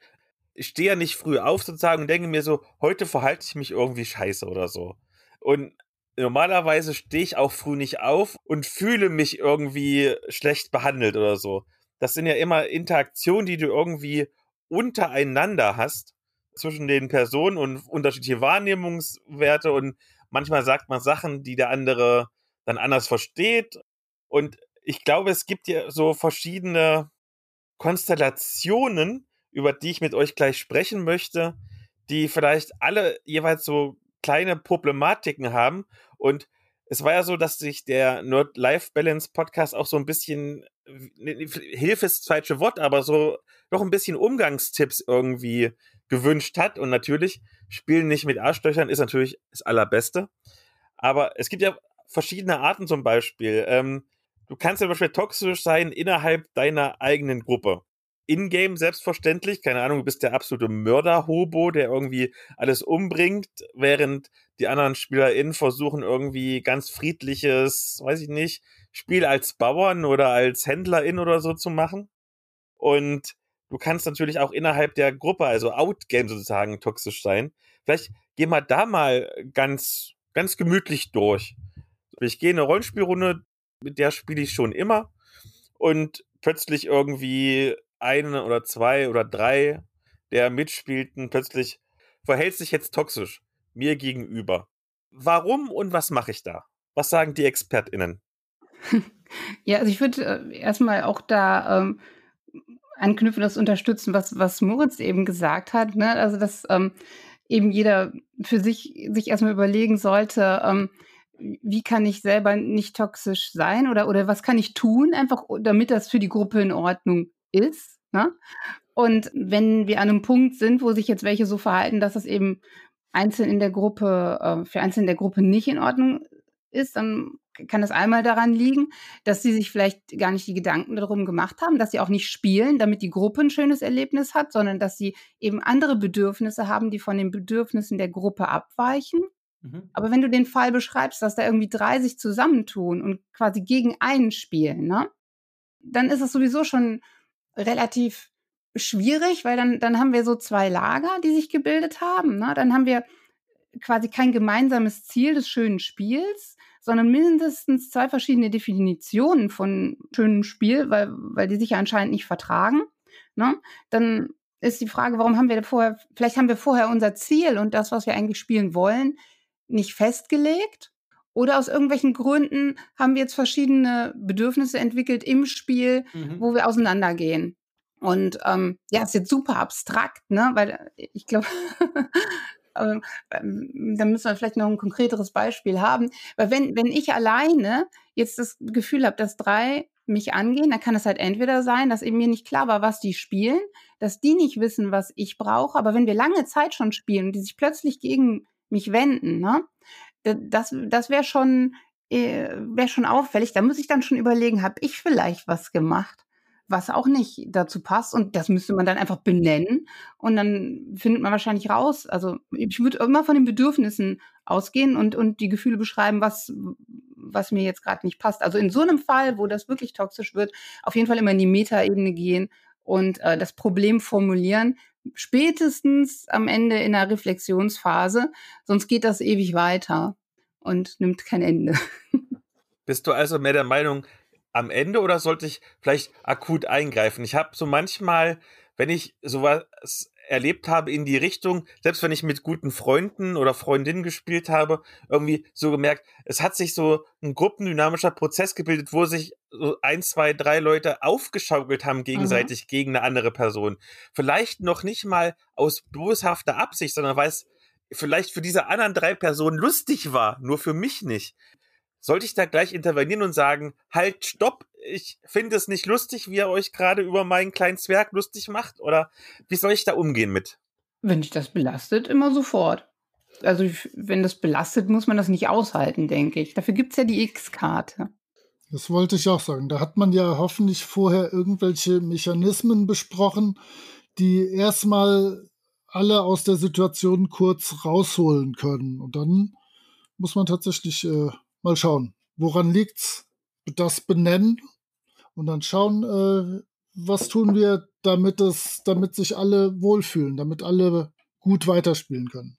B: Ich stehe ja nicht früh auf sozusagen und denke mir so, heute verhalte ich mich irgendwie scheiße oder so. Und normalerweise stehe ich auch früh nicht auf und fühle mich irgendwie schlecht behandelt oder so. Das sind ja immer Interaktionen, die du irgendwie untereinander hast zwischen den Personen und unterschiedliche Wahrnehmungswerte und manchmal sagt man Sachen, die der andere dann anders versteht. Und ich glaube, es gibt ja so verschiedene Konstellationen, über die ich mit euch gleich sprechen möchte, die vielleicht alle jeweils so kleine Problematiken haben. Und es war ja so, dass sich der Nerd-Life-Balance-Podcast auch so ein bisschen, Hilfe ist das falsche Wort, aber so noch ein bisschen Umgangstipps irgendwie gewünscht hat. Und natürlich, Spielen nicht mit Arschlöchern ist natürlich das Allerbeste. Aber es gibt ja verschiedene Arten zum Beispiel. Ähm, du kannst ja zum Beispiel toxisch sein innerhalb deiner eigenen Gruppe. Ingame selbstverständlich. Keine Ahnung, du bist der absolute Mörder-Hobo, der irgendwie alles umbringt, während die anderen SpielerInnen versuchen irgendwie ganz friedliches, weiß ich nicht, Spiel als Bauern oder als HändlerIn oder so zu machen. Und du kannst natürlich auch innerhalb der Gruppe, also Outgame sozusagen, toxisch sein. Vielleicht geh mal da mal ganz, ganz gemütlich durch. Ich gehe eine Rollenspielrunde, mit der spiele ich schon immer. Und plötzlich irgendwie eine oder zwei oder drei der mitspielten plötzlich verhält sich jetzt toxisch mir gegenüber. Warum und was mache ich da? Was sagen die ExpertInnen?
C: Ja, also ich würde äh, erstmal auch da ähm, anknüpfen, das unterstützen, was, was Moritz eben gesagt hat. Ne? Also, dass ähm, eben jeder für sich sich erstmal überlegen sollte, ähm, wie kann ich selber nicht toxisch sein oder, oder was kann ich tun, einfach damit das für die Gruppe in Ordnung ist. Ne? Und wenn wir an einem Punkt sind, wo sich jetzt welche so verhalten, dass es eben einzeln in der Gruppe, äh, für einzelne in der Gruppe nicht in Ordnung ist, dann kann es einmal daran liegen, dass sie sich vielleicht gar nicht die Gedanken darum gemacht haben, dass sie auch nicht spielen, damit die Gruppe ein schönes Erlebnis hat, sondern dass sie eben andere Bedürfnisse haben, die von den Bedürfnissen der Gruppe abweichen. Mhm. Aber wenn du den Fall beschreibst, dass da irgendwie drei sich zusammentun und quasi gegen einen spielen, ne, dann ist es sowieso schon relativ schwierig, weil dann, dann haben wir so zwei Lager, die sich gebildet haben. Ne? Dann haben wir quasi kein gemeinsames Ziel des schönen Spiels, sondern mindestens zwei verschiedene Definitionen von schönem Spiel, weil, weil die sich ja anscheinend nicht vertragen. Ne? Dann ist die Frage, warum haben wir vorher, vielleicht haben wir vorher unser Ziel und das, was wir eigentlich spielen wollen, nicht festgelegt. Oder aus irgendwelchen Gründen haben wir jetzt verschiedene Bedürfnisse entwickelt im Spiel, mhm. wo wir auseinandergehen. Und ähm, ja, ist jetzt super abstrakt, ne? Weil ich glaube, ähm, da müssen wir vielleicht noch ein konkreteres Beispiel haben. Weil wenn, wenn ich alleine jetzt das Gefühl habe, dass drei mich angehen, dann kann es halt entweder sein, dass eben mir nicht klar war, was die spielen, dass die nicht wissen, was ich brauche. Aber wenn wir lange Zeit schon spielen und die sich plötzlich gegen mich wenden, ne, das, das wäre schon, äh, wäre schon auffällig. Da muss ich dann schon überlegen, habe ich vielleicht was gemacht, was auch nicht dazu passt. Und das müsste man dann einfach benennen. Und dann findet man wahrscheinlich raus. Also ich würde immer von den Bedürfnissen ausgehen und, und die Gefühle beschreiben, was, was mir jetzt gerade nicht passt. Also in so einem Fall, wo das wirklich toxisch wird, auf jeden Fall immer in die Metaebene gehen und äh, das Problem formulieren, spätestens am Ende in der Reflexionsphase, sonst geht das ewig weiter und nimmt kein Ende.
B: Bist du also mehr der Meinung, am Ende oder sollte ich vielleicht akut eingreifen? Ich habe so manchmal, wenn ich sowas erlebt habe in die Richtung, selbst wenn ich mit guten Freunden oder Freundinnen gespielt habe, irgendwie so gemerkt, es hat sich so ein gruppendynamischer Prozess gebildet, wo sich so ein, zwei, drei Leute aufgeschaukelt haben gegenseitig mhm. gegen eine andere Person. Vielleicht noch nicht mal aus boshafter Absicht, sondern weil es vielleicht für diese anderen drei Personen lustig war, nur für mich nicht. Sollte ich da gleich intervenieren und sagen, halt, stopp, ich finde es nicht lustig, wie ihr euch gerade über meinen kleinen Zwerg lustig macht? Oder wie soll ich da umgehen mit?
C: Wenn dich das belastet, immer sofort. Also wenn das belastet, muss man das nicht aushalten, denke ich. Dafür gibt es ja die X-Karte.
D: Das wollte ich auch sagen. Da hat man ja hoffentlich vorher irgendwelche Mechanismen besprochen, die erstmal alle aus der Situation kurz rausholen können. Und dann muss man tatsächlich äh, mal schauen, woran liegt's, das benennen und dann schauen, äh, was tun wir, damit es, damit sich alle wohlfühlen, damit alle gut weiterspielen können.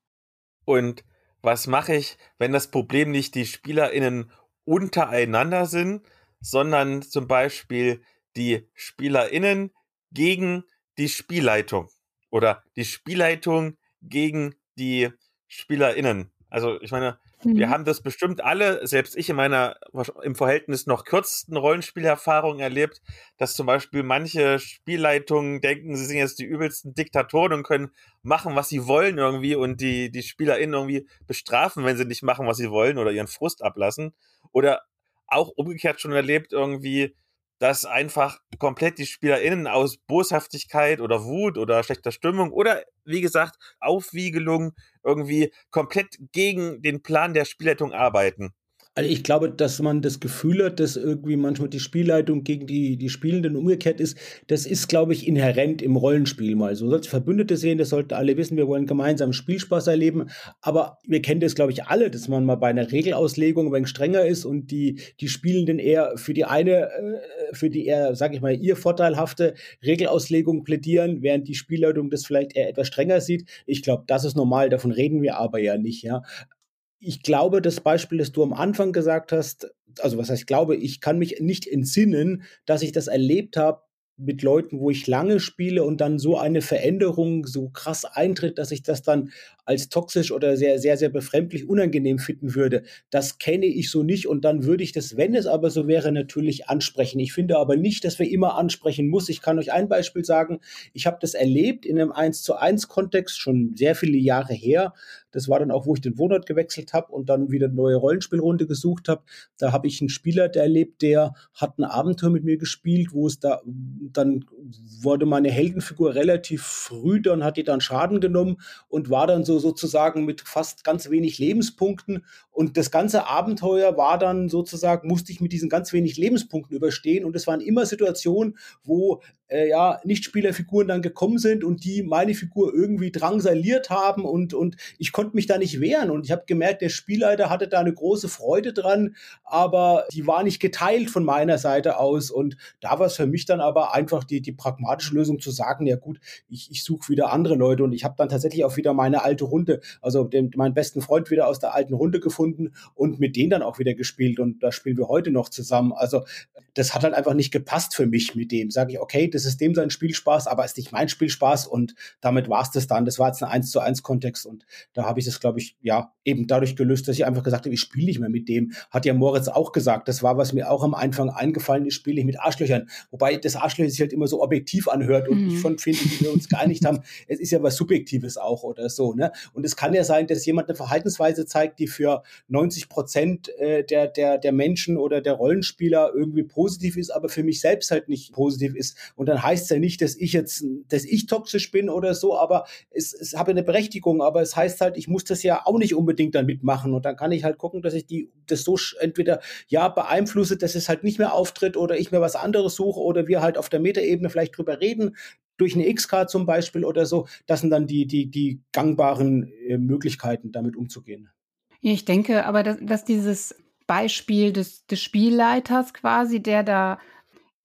B: Und was mache ich, wenn das Problem nicht die SpielerInnen untereinander sind, sondern zum Beispiel die SpielerInnen gegen die Spielleitung oder die Spielleitung gegen die SpielerInnen. Also ich meine, Mhm. Wir haben das bestimmt alle, selbst ich in meiner im Verhältnis noch kürzesten Rollenspielerfahrung erlebt, dass zum Beispiel manche Spielleitungen denken, sie sind jetzt die übelsten Diktatoren und können machen, was sie wollen irgendwie und die, die SpielerInnen irgendwie bestrafen, wenn sie nicht machen, was sie wollen oder ihren Frust ablassen. Oder auch umgekehrt schon erlebt irgendwie, dass einfach komplett die SpielerInnen aus Boshaftigkeit oder Wut oder schlechter Stimmung oder wie gesagt Aufwiegelung irgendwie komplett gegen den Plan der Spielleitung arbeiten.
A: Also ich glaube, dass man das Gefühl hat, dass irgendwie manchmal die Spielleitung gegen die, die Spielenden umgekehrt ist, das ist, glaube ich, inhärent im Rollenspiel mal. So sollte Verbündete sehen, das sollten alle wissen, wir wollen gemeinsam Spielspaß erleben. Aber wir kennen das, glaube ich, alle, dass man mal bei einer Regelauslegung ein wenig strenger ist und die, die Spielenden eher für die eine, äh, für die eher, sag ich mal, ihr vorteilhafte Regelauslegung plädieren, während die Spielleitung das vielleicht eher etwas strenger sieht. Ich glaube, das ist normal, davon reden wir aber ja nicht, ja ich glaube, das Beispiel, das du am Anfang gesagt hast, also was heißt, ich glaube, ich kann mich nicht entsinnen, dass ich das erlebt habe, mit Leuten, wo ich lange spiele und dann so eine Veränderung so krass eintritt, dass ich das dann als toxisch oder sehr, sehr, sehr befremdlich unangenehm finden würde. Das kenne ich so nicht und dann würde ich das, wenn es aber so wäre, natürlich ansprechen. Ich finde aber nicht, dass wir immer ansprechen muss. Ich kann euch ein Beispiel sagen. Ich habe das erlebt in einem 1 zu 1 Kontext schon sehr viele Jahre her. Das war dann auch, wo ich den Wohnort gewechselt habe und dann wieder eine neue Rollenspielrunde gesucht habe. Da habe ich einen Spieler der erlebt, der hat ein Abenteuer mit mir gespielt, wo es da dann wurde meine Heldenfigur relativ früh, dann hat die dann Schaden genommen und war dann so sozusagen mit fast ganz wenig Lebenspunkten. Und das ganze Abenteuer war dann sozusagen, musste ich mit diesen ganz wenig Lebenspunkten überstehen. Und es waren immer Situationen, wo äh, ja Nichtspielerfiguren dann gekommen sind und die meine Figur irgendwie drangsaliert haben und, und ich konnte mich da nicht wehren. Und ich habe gemerkt, der Spielleiter hatte da eine große Freude dran, aber die war nicht geteilt von meiner Seite aus. Und da war es für mich dann aber einfach die, die pragmatische Lösung zu sagen, ja gut, ich, ich suche wieder andere Leute und ich habe dann tatsächlich auch wieder meine alte Runde, also den, meinen besten Freund wieder aus der alten Runde gefunden und mit denen dann auch wieder gespielt und da spielen wir heute noch zusammen. Also das hat halt einfach nicht gepasst für mich mit dem. Sage ich, okay, das ist dem sein Spielspaß, aber ist nicht mein Spielspaß und damit war es das dann. Das war jetzt ein 1 zu 1 Kontext und da habe ich das, glaube ich, ja, eben dadurch gelöst, dass ich einfach gesagt habe, ich spiele nicht mehr mit dem. Hat ja Moritz auch gesagt. Das war, was mir auch am Anfang eingefallen ist, spiele ich mit Arschlöchern. Wobei das Arschlöcher sich halt immer so objektiv anhört und mhm. ich schon finde, wie wir uns geeinigt haben, es ist ja was Subjektives auch oder so, ne? Und es kann ja sein, dass jemand eine Verhaltensweise zeigt, die für 90 Prozent äh, der, der, der Menschen oder der Rollenspieler irgendwie positiv ist, aber für mich selbst halt nicht positiv ist. Und dann heißt es ja nicht, dass ich jetzt, dass ich toxisch bin oder so, aber es, es habe eine Berechtigung, aber es heißt halt, ich muss das ja auch nicht unbedingt dann mitmachen und dann kann ich halt gucken, dass ich die, das so entweder ja beeinflusse, dass es halt nicht mehr auftritt oder ich mir was anderes suche oder wir halt auf der Metaebene vielleicht drüber reden, durch eine X-Card zum Beispiel oder so. Das sind dann die, die, die gangbaren äh, Möglichkeiten, damit umzugehen.
C: Ich denke aber, dass, dass dieses Beispiel des, des Spielleiters quasi, der da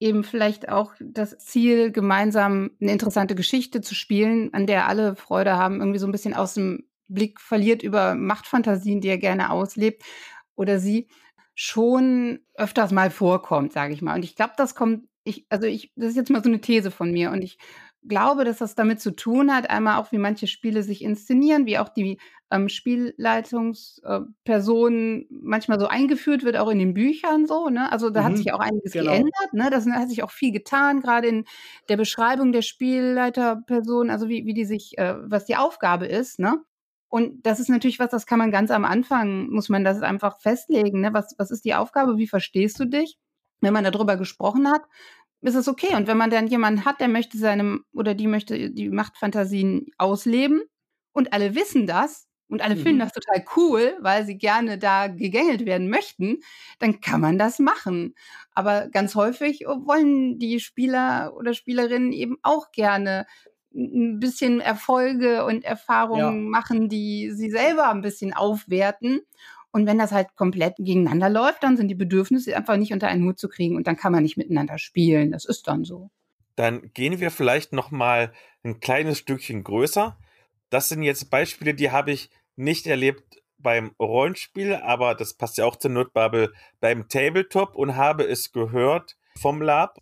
C: eben vielleicht auch das Ziel, gemeinsam eine interessante Geschichte zu spielen, an der alle Freude haben, irgendwie so ein bisschen aus dem Blick verliert über Machtfantasien, die er gerne auslebt oder sie, schon öfters mal vorkommt, sage ich mal. Und ich glaube, das kommt, ich, also ich, das ist jetzt mal so eine These von mir und ich glaube, dass das damit zu tun hat, einmal auch, wie manche Spiele sich inszenieren, wie auch die ähm, Spielleitungsperson äh, manchmal so eingeführt wird, auch in den Büchern so. Ne? Also da mhm, hat sich auch einiges genau. geändert. Ne? Das hat sich auch viel getan, gerade in der Beschreibung der Spielleiterperson, also wie, wie die sich, äh, was die Aufgabe ist. Ne? Und das ist natürlich was, das kann man ganz am Anfang, muss man das einfach festlegen. Ne? Was, was ist die Aufgabe? Wie verstehst du dich? Wenn man darüber gesprochen hat, ist es okay. Und wenn man dann jemanden hat, der möchte seinem oder die möchte die Machtfantasien ausleben und alle wissen das und alle mhm. finden das total cool, weil sie gerne da gegängelt werden möchten, dann kann man das machen. Aber ganz häufig wollen die Spieler oder Spielerinnen eben auch gerne ein bisschen Erfolge und Erfahrungen ja. machen, die sie selber ein bisschen aufwerten. Und wenn das halt komplett gegeneinander läuft, dann sind die Bedürfnisse einfach nicht unter einen Hut zu kriegen und dann kann man nicht miteinander spielen. Das ist dann so.
B: Dann gehen wir vielleicht noch mal ein kleines Stückchen größer. Das sind jetzt Beispiele, die habe ich nicht erlebt beim Rollenspiel, aber das passt ja auch zur Notbubble beim Tabletop und habe es gehört vom Lab,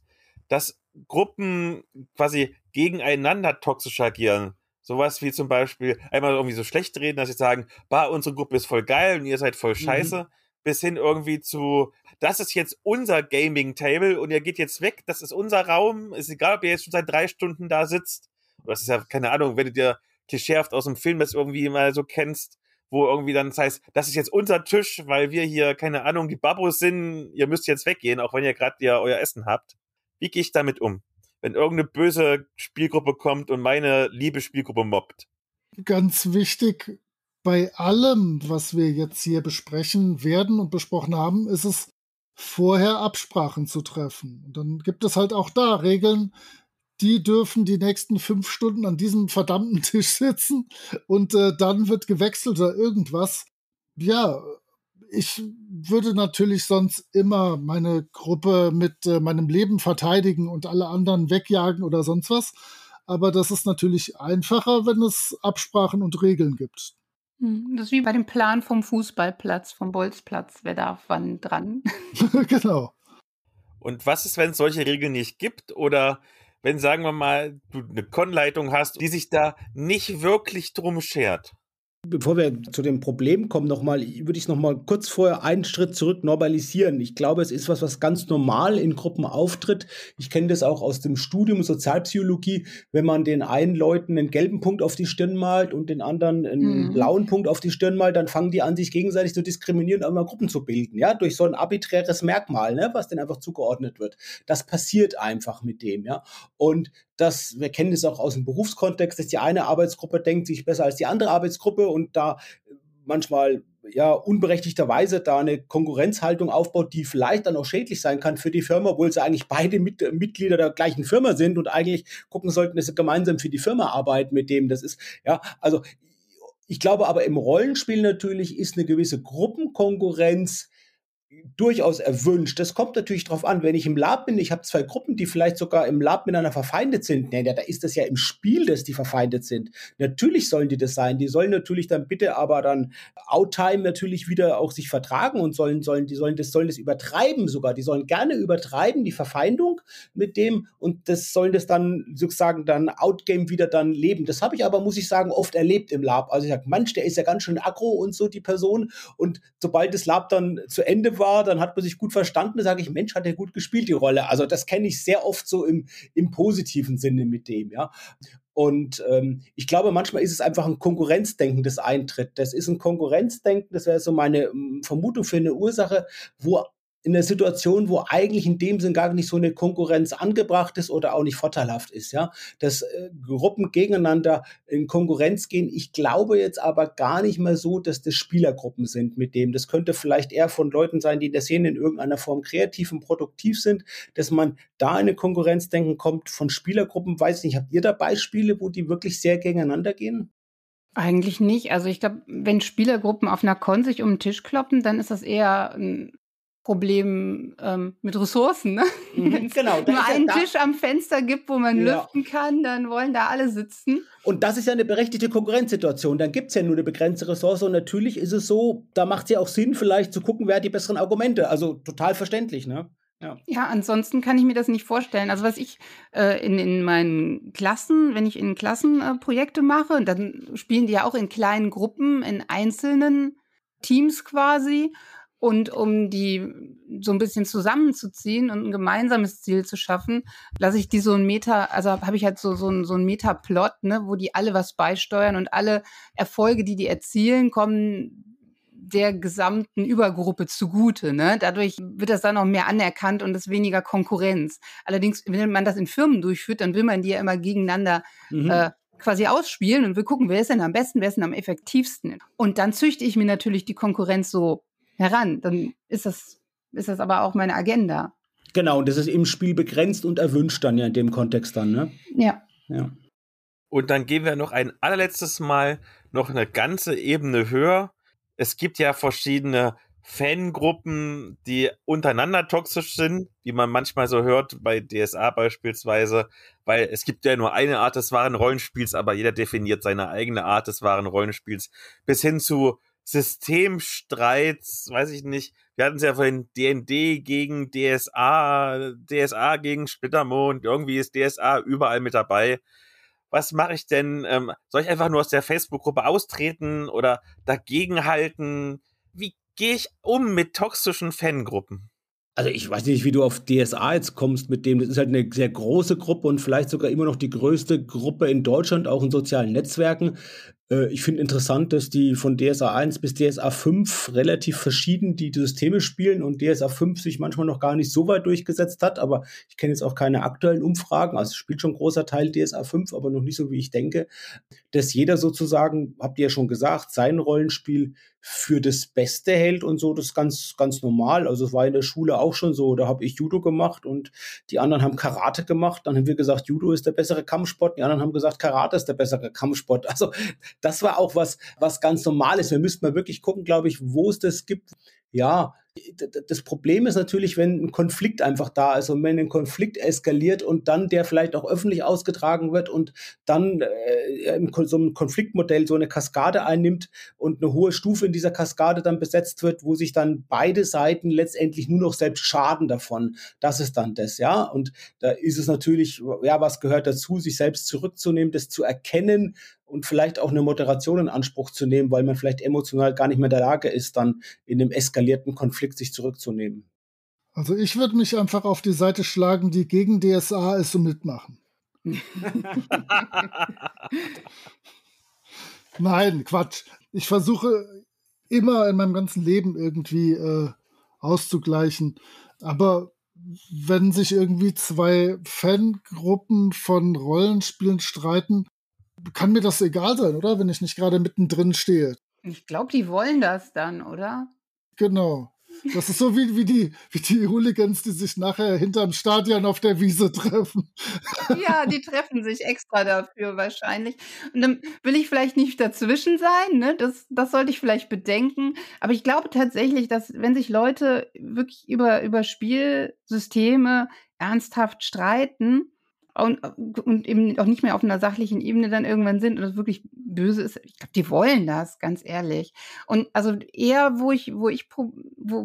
B: dass Gruppen quasi gegeneinander toxisch agieren. Sowas wie zum Beispiel einmal irgendwie so schlecht reden, dass sie sagen, bah, unsere Gruppe ist voll geil und ihr seid voll mhm. scheiße, mhm. bis hin irgendwie zu, das ist jetzt unser Gaming-Table und ihr geht jetzt weg, das ist unser Raum, ist egal, ob ihr jetzt schon seit drei Stunden da sitzt. Das ist ja, keine Ahnung, wenn du dir klischeehaft aus dem Film das irgendwie mal so kennst, wo irgendwie dann das heißt, das ist jetzt unser Tisch, weil wir hier, keine Ahnung, die Babos sind, ihr müsst jetzt weggehen, auch wenn ihr gerade ja euer Essen habt. Wie gehe ich damit um? wenn irgendeine böse Spielgruppe kommt und meine liebe Spielgruppe mobbt.
D: Ganz wichtig bei allem, was wir jetzt hier besprechen werden und besprochen haben, ist es vorher Absprachen zu treffen. Und dann gibt es halt auch da Regeln, die dürfen die nächsten fünf Stunden an diesem verdammten Tisch sitzen und äh, dann wird gewechselt oder irgendwas. Ja, ich würde natürlich sonst immer meine Gruppe mit äh, meinem Leben verteidigen und alle anderen wegjagen oder sonst was. Aber das ist natürlich einfacher, wenn es Absprachen und Regeln gibt.
C: Hm, das ist wie bei dem Plan vom Fußballplatz, vom Bolzplatz. Wer darf wann dran?
D: genau.
B: Und was ist, wenn es solche Regeln nicht gibt? Oder wenn, sagen wir mal, du eine Konleitung hast, die sich da nicht wirklich drum schert?
A: Bevor wir zu dem Problem kommen, noch mal, würde ich noch mal kurz vorher einen Schritt zurück normalisieren. Ich glaube, es ist was, was ganz normal in Gruppen auftritt. Ich kenne das auch aus dem Studium Sozialpsychologie, wenn man den einen Leuten einen gelben Punkt auf die Stirn malt und den anderen einen mhm. blauen Punkt auf die Stirn malt, dann fangen die an, sich gegenseitig zu diskriminieren und immer Gruppen zu bilden, ja, durch so ein arbiträres Merkmal, ne, was denen einfach zugeordnet wird. Das passiert einfach mit dem, ja. Und das, wir kennen das auch aus dem Berufskontext, dass die eine Arbeitsgruppe denkt sich besser als die andere Arbeitsgruppe und da manchmal ja unberechtigterweise da eine Konkurrenzhaltung aufbaut, die vielleicht dann auch schädlich sein kann für die Firma, obwohl sie eigentlich beide mit, Mitglieder der gleichen Firma sind und eigentlich gucken sollten, dass sie gemeinsam für die Firma arbeiten mit dem. Das ist, ja, also ich glaube aber im Rollenspiel natürlich ist eine gewisse Gruppenkonkurrenz durchaus erwünscht. Das kommt natürlich darauf an, wenn ich im Lab bin, ich habe zwei Gruppen, die vielleicht sogar im Lab miteinander verfeindet sind. Nee, da ist das ja im Spiel, dass die verfeindet sind. Natürlich sollen die das sein. Die sollen natürlich dann bitte aber dann Outtime natürlich wieder auch sich vertragen und sollen, sollen, die sollen das, sollen das übertreiben sogar. Die sollen gerne übertreiben, die Verfeindung mit dem und das sollen das dann sozusagen dann Outgame wieder dann leben. Das habe ich aber, muss ich sagen, oft erlebt im Lab. Also ich sage, Mensch, der ist ja ganz schön aggro und so, die Person. Und sobald das Lab dann zu Ende war, dann hat man sich gut verstanden, sage ich, Mensch, hat er gut gespielt, die Rolle. Also das kenne ich sehr oft so im, im positiven Sinne mit dem, ja. Und ähm, ich glaube, manchmal ist es einfach ein Konkurrenzdenken, das eintritt. Das ist ein Konkurrenzdenken, das wäre so meine ähm, Vermutung für eine Ursache, wo in der Situation, wo eigentlich in dem Sinn gar nicht so eine Konkurrenz angebracht ist oder auch nicht vorteilhaft ist, ja. Dass äh, Gruppen gegeneinander in Konkurrenz gehen. Ich glaube jetzt aber gar nicht mehr so, dass das Spielergruppen sind mit dem. Das könnte vielleicht eher von Leuten sein, die in der Szene in irgendeiner Form kreativ und produktiv sind, dass man da in eine Konkurrenzdenken kommt von Spielergruppen. Weiß nicht, habt ihr da Beispiele, wo die wirklich sehr gegeneinander gehen?
C: Eigentlich nicht. Also ich glaube, wenn Spielergruppen auf einer Con sich um den Tisch kloppen, dann ist das eher ein Problem ähm, mit Ressourcen. Ne? Mhm, genau. Nur einen Tisch am Fenster gibt, wo man ja. lüften kann, dann wollen da alle sitzen.
A: Und das ist ja eine berechtigte Konkurrenzsituation. Dann gibt es ja nur eine begrenzte Ressource. Und natürlich ist es so, da macht es ja auch Sinn, vielleicht zu gucken, wer hat die besseren Argumente. Also total verständlich, ne?
C: Ja. ja, ansonsten kann ich mir das nicht vorstellen. Also was ich äh, in, in meinen Klassen, wenn ich in Klassen äh, Projekte mache, dann spielen die ja auch in kleinen Gruppen, in einzelnen Teams quasi. Und um die so ein bisschen zusammenzuziehen und ein gemeinsames Ziel zu schaffen, lasse ich die so ein Meta, also habe ich halt so, so ein, so ein Meta-Plot, ne, wo die alle was beisteuern und alle Erfolge, die die erzielen, kommen der gesamten Übergruppe zugute. Ne? Dadurch wird das dann auch mehr anerkannt und es weniger Konkurrenz. Allerdings, wenn man das in Firmen durchführt, dann will man die ja immer gegeneinander mhm. äh, quasi ausspielen und will gucken, wer ist denn am besten, wer ist denn am effektivsten. Und dann züchte ich mir natürlich die Konkurrenz so heran. Dann ist das, ist das aber auch meine Agenda.
A: Genau, und das ist im Spiel begrenzt und erwünscht dann ja in dem Kontext dann, ne?
C: Ja.
A: Ja.
B: Und dann gehen wir noch ein allerletztes Mal noch eine ganze Ebene höher es gibt ja verschiedene Fangruppen, die untereinander toxisch sind, wie man manchmal so hört bei DSA beispielsweise, weil es gibt ja nur eine Art des wahren Rollenspiels, aber jeder definiert seine eigene Art des wahren Rollenspiels, bis hin zu Systemstreits, weiß ich nicht. Wir hatten es ja vorhin D&D gegen DSA, DSA gegen Splittermond, irgendwie ist DSA überall mit dabei was mache ich denn? Ähm, soll ich einfach nur aus der Facebook-Gruppe austreten oder dagegenhalten? Wie gehe ich um mit toxischen Fangruppen?
A: Also ich weiß nicht, wie du auf DSA jetzt kommst mit dem. Das ist halt eine sehr große Gruppe und vielleicht sogar immer noch die größte Gruppe in Deutschland, auch in sozialen Netzwerken. Äh, ich finde interessant, dass die von DSA 1 bis DSA 5 relativ verschieden die Systeme spielen und DSA 5 sich manchmal noch gar nicht so weit durchgesetzt hat, aber ich kenne jetzt auch keine aktuellen Umfragen, also spielt schon ein großer Teil DSA 5, aber noch nicht so, wie ich denke, dass jeder sozusagen, habt ihr ja schon gesagt, sein Rollenspiel für das Beste hält und so, das ist ganz, ganz normal. Also es war in der Schule auch schon so, da habe ich Judo gemacht und die anderen haben Karate gemacht. Dann haben wir gesagt, Judo ist der bessere Kampfsport, die anderen haben gesagt, Karate ist der bessere Kampfsport. Also das war auch was, was ganz normal ist. Wir müssten mal wirklich gucken, glaube ich, wo es das gibt. Ja, das Problem ist natürlich, wenn ein Konflikt einfach da ist und wenn ein Konflikt eskaliert und dann der vielleicht auch öffentlich ausgetragen wird und dann äh, so einem Konfliktmodell so eine Kaskade einnimmt und eine hohe Stufe in dieser Kaskade dann besetzt wird, wo sich dann beide Seiten letztendlich nur noch selbst schaden davon. Das ist dann das, ja. Und da ist es natürlich, ja, was gehört dazu, sich selbst zurückzunehmen, das zu erkennen, und vielleicht auch eine Moderation in Anspruch zu nehmen, weil man vielleicht emotional gar nicht mehr in der Lage ist, dann in einem eskalierten Konflikt sich zurückzunehmen.
D: Also ich würde mich einfach auf die Seite schlagen, die gegen DSA ist und mitmachen. Nein, Quatsch. Ich versuche immer in meinem ganzen Leben irgendwie äh, auszugleichen. Aber wenn sich irgendwie zwei Fangruppen von Rollenspielen streiten, kann mir das egal sein, oder? Wenn ich nicht gerade mittendrin stehe.
C: Ich glaube, die wollen das dann, oder?
D: Genau. Das ist so wie, wie, die, wie die Hooligans, die sich nachher hinterm Stadion auf der Wiese treffen.
C: Ja, die treffen sich extra dafür wahrscheinlich. Und dann will ich vielleicht nicht dazwischen sein, ne? Das, das sollte ich vielleicht bedenken. Aber ich glaube tatsächlich, dass wenn sich Leute wirklich über, über Spielsysteme ernsthaft streiten, und, und eben auch nicht mehr auf einer sachlichen Ebene dann irgendwann sind und das wirklich böse ist. Ich glaube, die wollen das, ganz ehrlich. Und also eher, wo ich, wo ich, wo,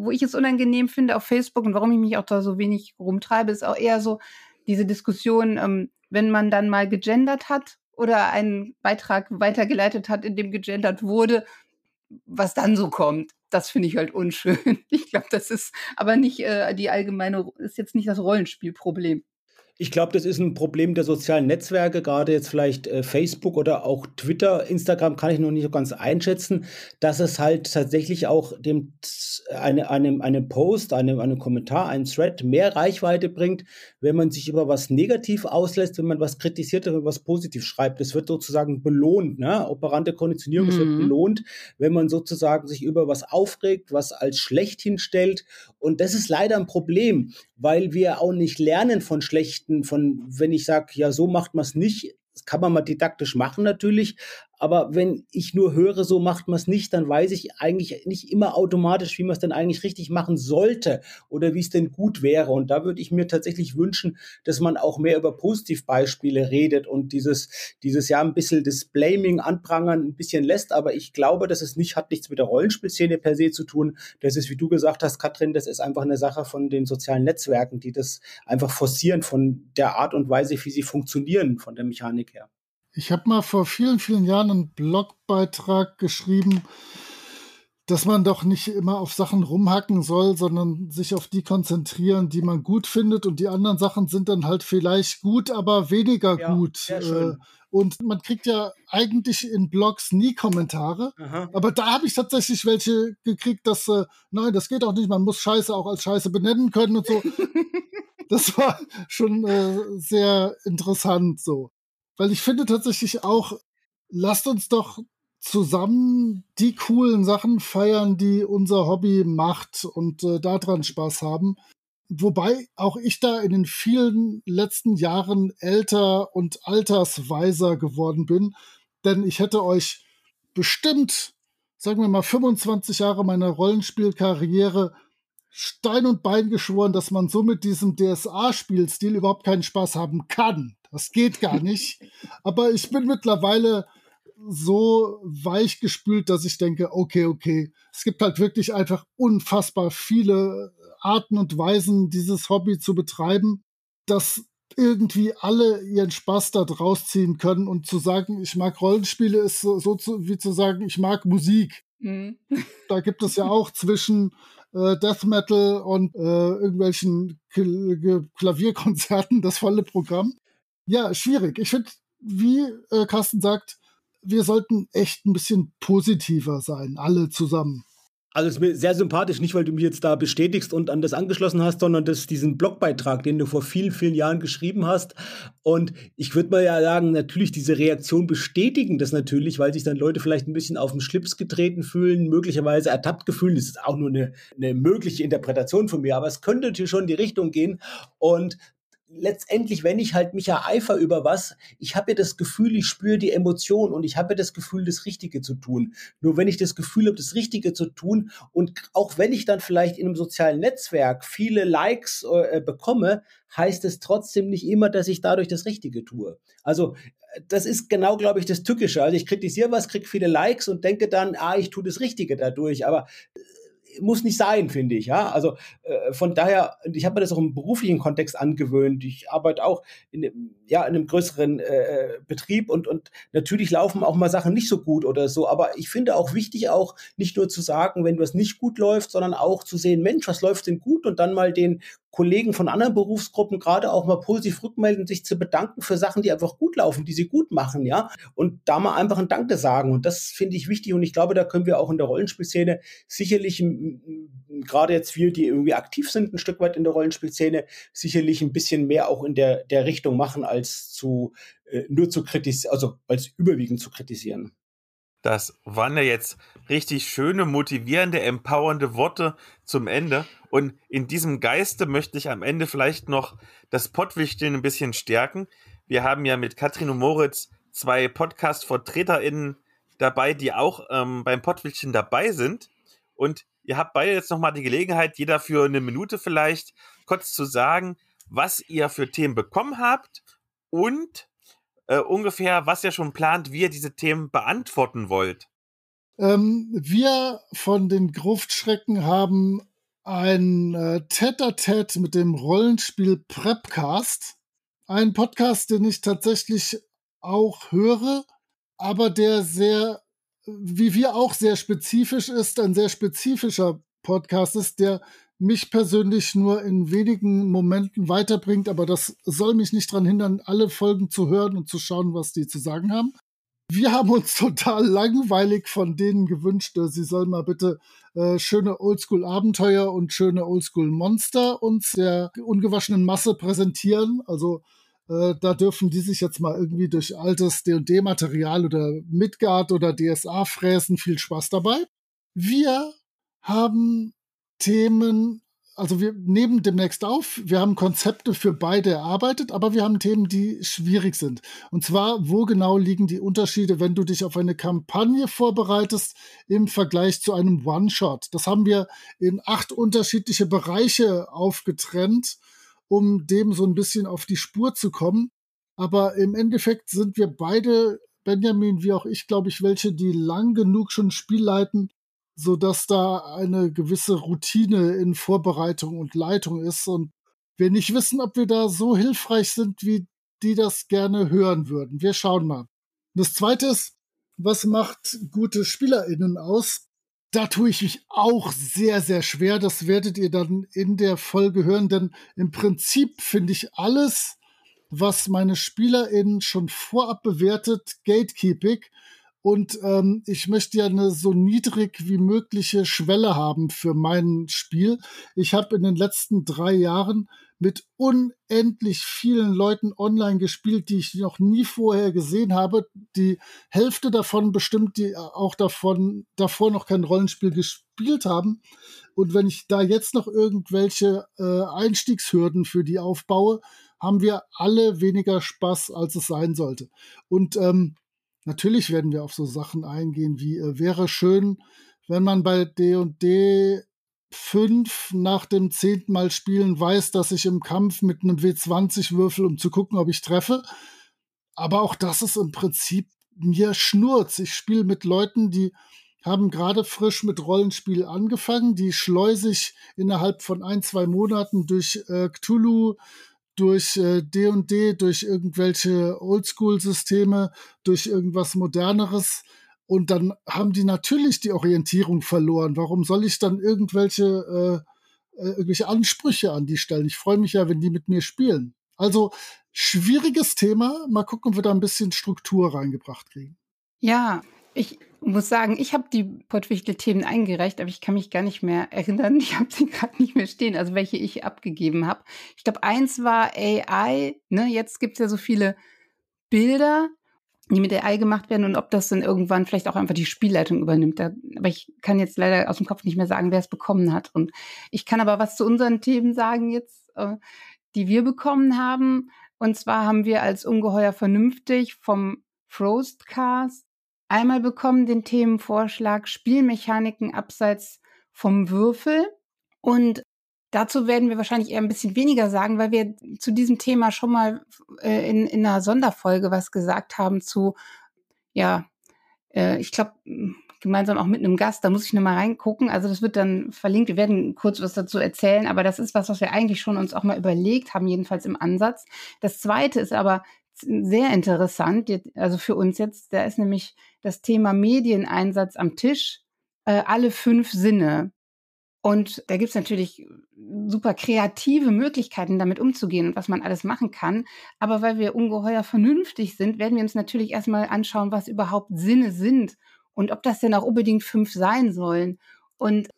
C: wo ich es unangenehm finde auf Facebook und warum ich mich auch da so wenig rumtreibe, ist auch eher so diese Diskussion, ähm, wenn man dann mal gegendert hat oder einen Beitrag weitergeleitet hat, in dem gegendert wurde, was dann so kommt. Das finde ich halt unschön. Ich glaube, das ist aber nicht äh, die allgemeine, ist jetzt nicht das Rollenspielproblem
A: Ich glaube, das ist ein Problem der sozialen Netzwerke, gerade jetzt vielleicht äh, Facebook oder auch Twitter, Instagram kann ich noch nicht so ganz einschätzen, dass es halt tatsächlich auch dem eine, einem, einem Post, einem, einem Kommentar, einem Thread mehr Reichweite bringt, wenn man sich über was negativ auslässt, wenn man was kritisiert oder was positiv schreibt. Das wird sozusagen belohnt, ne? Operante Konditionierung mhm. wird belohnt, wenn man sozusagen sich über was aufregt, was als schlecht hinstellt. Und das ist leider ein Problem, weil wir auch nicht lernen von schlechten, von, wenn ich sage, ja, so macht man es nicht, das kann man mal didaktisch machen natürlich, aber wenn ich nur höre, so macht man es nicht, dann weiß ich eigentlich nicht immer automatisch, wie man es denn eigentlich richtig machen sollte oder wie es denn gut wäre. Und da würde ich mir tatsächlich wünschen, dass man auch mehr über Positivbeispiele redet und dieses, dieses ja ein bisschen das Blaming, Anprangern ein bisschen lässt. Aber ich glaube, dass es nicht, hat nichts mit der Rollenspielszene per se zu tun. Das ist, wie du gesagt hast, Katrin, das ist einfach eine Sache von den sozialen Netzwerken, die das einfach forcieren von der Art und Weise, wie sie funktionieren, von der Mechanik her.
D: Ich habe mal vor vielen, vielen Jahren einen Blogbeitrag geschrieben, dass man doch nicht immer auf Sachen rumhacken soll, sondern sich auf die konzentrieren, die man gut findet. Und die anderen Sachen sind dann halt vielleicht gut, aber weniger ja, gut. Äh, und man kriegt ja eigentlich in Blogs nie Kommentare. Aha. Aber da habe ich tatsächlich welche gekriegt, dass, äh, nein, das geht auch nicht, man muss Scheiße auch als Scheiße benennen können und so. das war schon äh, sehr interessant so. Weil ich finde tatsächlich auch, lasst uns doch zusammen die coolen Sachen feiern, die unser Hobby macht und äh, daran Spaß haben. Wobei auch ich da in den vielen letzten Jahren älter und altersweiser geworden bin. Denn ich hätte euch bestimmt, sagen wir mal, 25 Jahre meiner Rollenspielkarriere Stein und Bein geschworen, dass man so mit diesem DSA-Spielstil überhaupt keinen Spaß haben kann. Das geht gar nicht. Aber ich bin mittlerweile so weich gespült, dass ich denke, okay, okay, es gibt halt wirklich einfach unfassbar viele Arten und Weisen, dieses Hobby zu betreiben, dass irgendwie alle ihren Spaß da draus ziehen können und zu sagen, ich mag Rollenspiele ist so, so zu, wie zu sagen, ich mag Musik. Mhm. Da gibt es ja auch zwischen äh, Death Metal und äh, irgendwelchen Klavierkonzerten das volle Programm. Ja, schwierig. Ich finde, wie äh, Carsten sagt, wir sollten echt ein bisschen positiver sein, alle zusammen.
A: Also ist mir sehr sympathisch, nicht weil du mich jetzt da bestätigst und an das angeschlossen hast, sondern dass diesen Blogbeitrag, den du vor vielen, vielen Jahren geschrieben hast. Und ich würde mal ja sagen, natürlich diese Reaktion bestätigen das natürlich, weil sich dann Leute vielleicht ein bisschen auf den Schlips getreten fühlen, möglicherweise ertappt gefühlt. Das ist auch nur eine, eine mögliche Interpretation von mir, aber es könnte natürlich schon in die Richtung gehen. Und letztendlich, wenn ich halt mich ereifer über was, ich habe ja das Gefühl, ich spüre die Emotion und ich habe ja das Gefühl, das Richtige zu tun. Nur wenn ich das Gefühl habe, das Richtige zu tun und auch wenn ich dann vielleicht in einem sozialen Netzwerk viele Likes äh, bekomme, heißt es trotzdem nicht immer, dass ich dadurch das Richtige tue. Also das ist genau, glaube ich, das Tückische. Also ich kritisiere was, kriege viele Likes und denke dann, ah, ich tue das Richtige dadurch. Aber muss nicht sein, finde ich. Ja, also äh, von daher, ich habe mir das auch im beruflichen Kontext angewöhnt. Ich arbeite auch in, ja, in einem größeren äh, Betrieb und, und natürlich laufen auch mal Sachen nicht so gut oder so. Aber ich finde auch wichtig, auch nicht nur zu sagen, wenn was nicht gut läuft, sondern auch zu sehen, Mensch, was läuft denn gut und dann mal den Kollegen von anderen Berufsgruppen gerade auch mal positiv rückmelden, sich zu bedanken für Sachen, die einfach gut laufen, die sie gut machen, ja. Und da mal einfach ein Danke sagen. Und das finde ich wichtig. Und ich glaube, da können wir auch in der Rollenspielszene sicherlich, gerade jetzt wir, die irgendwie aktiv sind, ein Stück weit in der Rollenspielszene, sicherlich ein bisschen mehr auch in der, der Richtung machen, als zu, äh, nur zu kritisieren, also als überwiegend zu kritisieren.
B: Das waren ja jetzt richtig schöne, motivierende, empowernde Worte zum Ende. Und in diesem Geiste möchte ich am Ende vielleicht noch das Pottwichteln ein bisschen stärken. Wir haben ja mit Katrin und Moritz zwei Podcast-VertreterInnen dabei, die auch ähm, beim Pottwichteln dabei sind. Und ihr habt beide jetzt nochmal die Gelegenheit, jeder für eine Minute vielleicht kurz zu sagen, was ihr für Themen bekommen habt und äh, ungefähr, was ihr schon plant, wie ihr diese Themen beantworten wollt.
D: Ähm, wir von den Gruftschrecken haben ein äh, Tete-a-Tete mit dem Rollenspiel Prepcast. Ein Podcast, den ich tatsächlich auch höre, aber der sehr, wie wir auch sehr spezifisch ist, ein sehr spezifischer Podcast ist, der mich persönlich nur in wenigen Momenten weiterbringt, aber das soll mich nicht daran hindern, alle Folgen zu hören und zu schauen, was die zu sagen haben. Wir haben uns total langweilig von denen gewünscht, äh, sie sollen mal bitte äh, schöne Oldschool-Abenteuer und schöne Oldschool-Monster uns der ungewaschenen Masse präsentieren. Also äh, da dürfen die sich jetzt mal irgendwie durch altes D&D-Material oder Midgard oder DSA fräsen. Viel Spaß dabei. Wir haben Themen, also wir nehmen demnächst auf, wir haben Konzepte für beide erarbeitet, aber wir haben Themen, die schwierig sind. Und zwar, wo genau liegen die Unterschiede, wenn du dich auf eine Kampagne vorbereitest im Vergleich zu einem One-Shot? Das haben wir in acht unterschiedliche Bereiche aufgetrennt, um dem so ein bisschen auf die Spur zu kommen. Aber im Endeffekt sind wir beide, Benjamin wie auch ich, glaube ich, welche, die lang genug schon Spiel leiten, so dass da eine gewisse Routine in Vorbereitung und Leitung ist und wir nicht wissen, ob wir da so hilfreich sind, wie die das gerne hören würden. Wir schauen mal. Das zweite ist, was macht gute SpielerInnen aus? Da tue ich mich auch sehr, sehr schwer. Das werdet ihr dann in der Folge hören, denn im Prinzip finde ich alles, was meine SpielerInnen schon vorab bewertet, Gatekeeping. Und ähm, ich möchte ja eine so niedrig wie mögliche Schwelle haben für mein Spiel. Ich habe in den letzten drei Jahren mit unendlich vielen Leuten online gespielt, die ich noch nie vorher gesehen habe. Die Hälfte davon bestimmt, die auch davon davor noch kein Rollenspiel gespielt haben. Und wenn ich da jetzt noch irgendwelche äh, Einstiegshürden für die aufbaue, haben wir alle weniger Spaß, als es sein sollte. Und ähm, Natürlich werden wir auf so Sachen eingehen wie äh, wäre schön, wenn man bei D&D 5 nach dem zehnten Mal spielen weiß, dass ich im Kampf mit einem W20 würfel, um zu gucken, ob ich treffe. Aber auch das ist im Prinzip mir Schnurz. Ich spiele mit Leuten, die haben gerade frisch mit Rollenspiel angefangen, die schleuse ich innerhalb von ein, zwei Monaten durch äh, Cthulhu, durch D&D, äh, durch irgendwelche Oldschool-Systeme, durch irgendwas Moderneres. Und dann haben die natürlich die Orientierung verloren. Warum soll ich dann irgendwelche, äh, äh, irgendwelche Ansprüche an die stellen? Ich freue mich ja, wenn die mit mir spielen. Also schwieriges Thema. Mal gucken, ob wir da ein bisschen Struktur reingebracht kriegen.
C: Ja, ich muss sagen, ich habe die Pottwichtel-Themen eingereicht, aber ich kann mich gar nicht mehr erinnern. Ich habe sie gerade nicht mehr stehen, also welche ich abgegeben habe. Ich glaube, eins war AI. Ne? Jetzt gibt es ja so viele Bilder, die mit AI gemacht werden und ob das dann irgendwann vielleicht auch einfach die Spielleitung übernimmt. Da, aber ich kann jetzt leider aus dem Kopf nicht mehr sagen, wer es bekommen hat. Und ich kann aber was zu unseren Themen sagen jetzt, äh, die wir bekommen haben. Und zwar haben wir als ungeheuer vernünftig vom Frostcast einmal bekommen den Themenvorschlag Spielmechaniken abseits vom Würfel. Und dazu werden wir wahrscheinlich eher ein bisschen weniger sagen, weil wir zu diesem Thema schon mal äh, in, in einer Sonderfolge was gesagt haben zu, ja, äh, ich glaube, gemeinsam auch mit einem Gast, da muss ich nochmal reingucken. Also das wird dann verlinkt. Wir werden kurz was dazu erzählen, aber das ist was, was wir eigentlich schon uns auch mal überlegt haben, jedenfalls im Ansatz. Das zweite ist aber sehr interessant, also für uns jetzt, da ist nämlich das Thema Medieneinsatz am Tisch, äh, alle fünf Sinne. Und da gibt's natürlich super kreative Möglichkeiten, damit umzugehen und was man alles machen kann. Aber weil wir ungeheuer vernünftig sind, werden wir uns natürlich erstmal anschauen, was überhaupt Sinne sind und ob das denn auch unbedingt fünf sein sollen. Und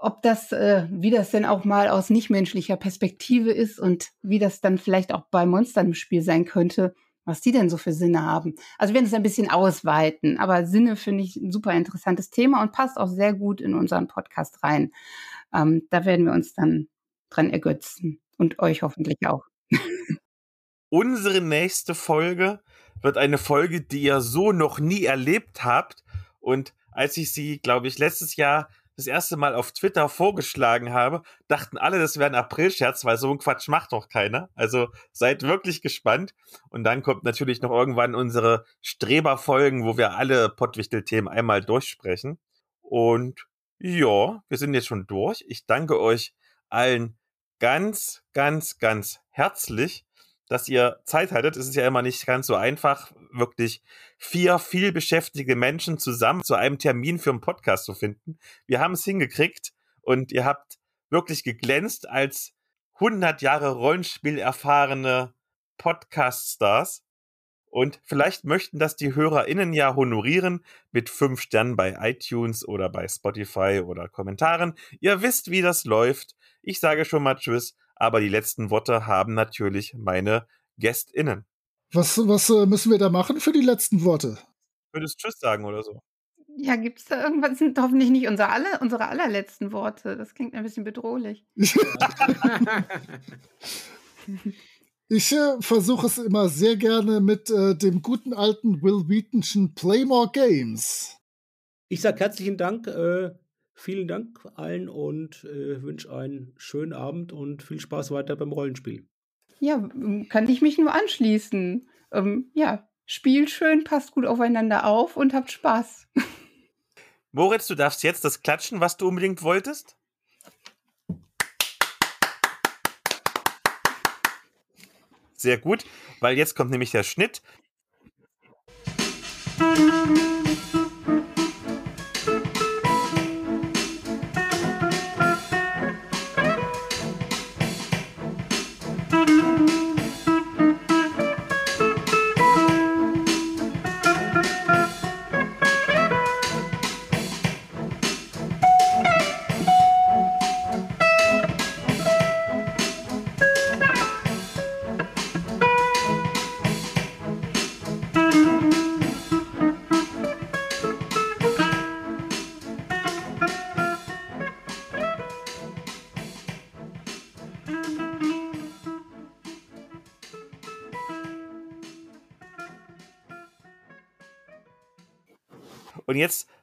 C: ob das, äh, wie das denn auch mal aus nichtmenschlicher Perspektive ist und wie das dann vielleicht auch bei Monstern im Spiel sein könnte, was die denn so für Sinne haben. Also wir werden es ein bisschen ausweiten, aber Sinne finde ich ein super interessantes Thema und passt auch sehr gut in unseren Podcast rein. Ähm, da werden wir uns dann dran ergötzen und euch hoffentlich auch.
B: Unsere nächste Folge wird eine Folge, die ihr so noch nie erlebt habt. Und als ich sie, glaube ich, letztes Jahr das erste Mal auf Twitter vorgeschlagen habe, dachten alle, das wäre ein April-Scherz, weil so ein Quatsch macht doch keiner. Also seid wirklich gespannt. Und dann kommt natürlich noch irgendwann unsere Streberfolgen, wo wir alle Pottwichtel-Themen einmal durchsprechen. Und ja, wir sind jetzt schon durch. Ich danke euch allen ganz, ganz, ganz herzlich dass ihr Zeit hattet. Es ist ja immer nicht ganz so einfach, wirklich vier viel beschäftigte Menschen zusammen zu einem Termin für einen Podcast zu finden. Wir haben es hingekriegt und ihr habt wirklich geglänzt als 100 Jahre Rollenspiel erfahrene Podcast-Stars. Und vielleicht möchten das die HörerInnen ja honorieren mit fünf Sternen bei iTunes oder bei Spotify oder Kommentaren. Ihr wisst, wie das läuft. Ich sage schon mal Tschüss, aber die letzten Worte haben natürlich meine GästInnen.
D: Was, was äh, müssen wir da machen für die letzten Worte?
B: Würdest Tschüss sagen oder so?
C: Ja, gibt es da irgendwas? Das sind hoffentlich nicht unsere, alle, unsere allerletzten Worte. Das klingt ein bisschen bedrohlich.
D: Ich äh, versuche es immer sehr gerne mit äh, dem guten alten Will Wheatonschen Play More Games.
A: Ich sage herzlichen Dank, äh, vielen Dank allen und äh, wünsche einen schönen Abend und viel Spaß weiter beim Rollenspiel.
C: Ja, kann ich mich nur anschließen. Ähm, ja, spielt schön, passt gut aufeinander auf und habt Spaß.
B: Moritz, du darfst jetzt das klatschen, was du unbedingt wolltest. Sehr gut, weil jetzt kommt nämlich der Schnitt. Und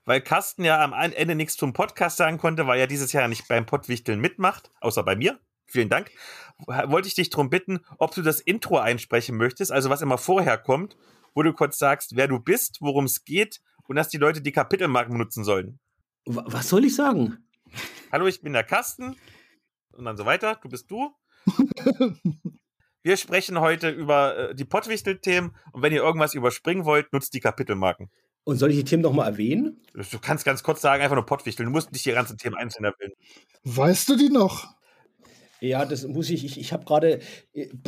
B: weil Carsten ja am Ende nichts zum Podcast sagen konnte, weil er dieses Jahr nicht beim Pottwichteln mitmacht, außer bei mir. Vielen Dank. Wollte ich dich darum bitten, ob du das Intro einsprechen möchtest, also was immer vorher kommt, wo du kurz sagst, wer du bist, worum es geht und dass die Leute die Kapitelmarken benutzen sollen.
A: Was soll ich sagen?
B: Hallo, ich bin der Carsten und dann so weiter. Du bist du. Wir sprechen heute über äh, die Pottwichtel-Themen und wenn ihr irgendwas überspringen wollt, nutzt die Kapitelmarken.
A: Und soll ich die Themen nochmal erwähnen?
B: Du kannst ganz kurz sagen, einfach nur Pottwichteln. Du musst nicht die ganzen Themen einzeln erwähnen.
D: Weißt du die noch?
A: Ja, das muss ich. Ich, ich habe gerade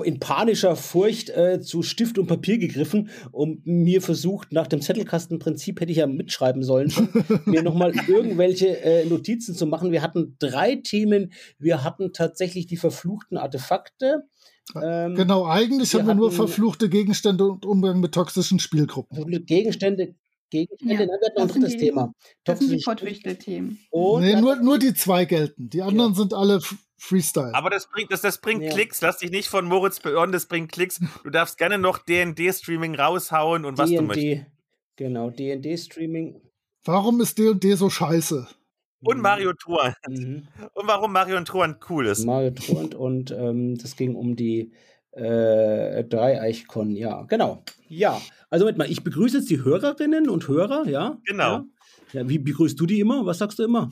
A: in panischer Furcht äh, zu Stift und Papier gegriffen und mir versucht, nach dem Zettelkastenprinzip hätte ich ja mitschreiben sollen, schon, mir nochmal irgendwelche äh, Notizen zu machen. Wir hatten drei Themen. Wir hatten tatsächlich die verfluchten Artefakte.
D: Ähm, genau, eigentlich wir haben wir nur verfluchte Gegenstände und Umgang mit toxischen Spielgruppen.
A: Gegenstände, Gegenstände. Ja, dann wird noch ein drittes die, Thema.
C: Das sind die Pottwichtel-Themen.
D: Nee, nur, nur die zwei gelten. Die anderen ja. sind alle Freestyle.
B: Aber das bringt, das, das bringt ja. Klicks. Lass dich nicht von Moritz beirren, das bringt Klicks. Du darfst gerne noch DND-Streaming raushauen und was du möchtest.
A: Genau, DND-Streaming.
D: Warum ist DND so scheiße?
B: Und mhm. Mario Truant. Mhm. Und warum Mario Truant cool ist.
A: Mario Truant und ähm, das ging um die äh, Dreieichkon, ja, genau. Ja, also mit mal, ich begrüße jetzt die Hörerinnen und Hörer, ja?
B: Genau.
A: Ja? ja wie begrüßt du die immer? Was sagst du immer?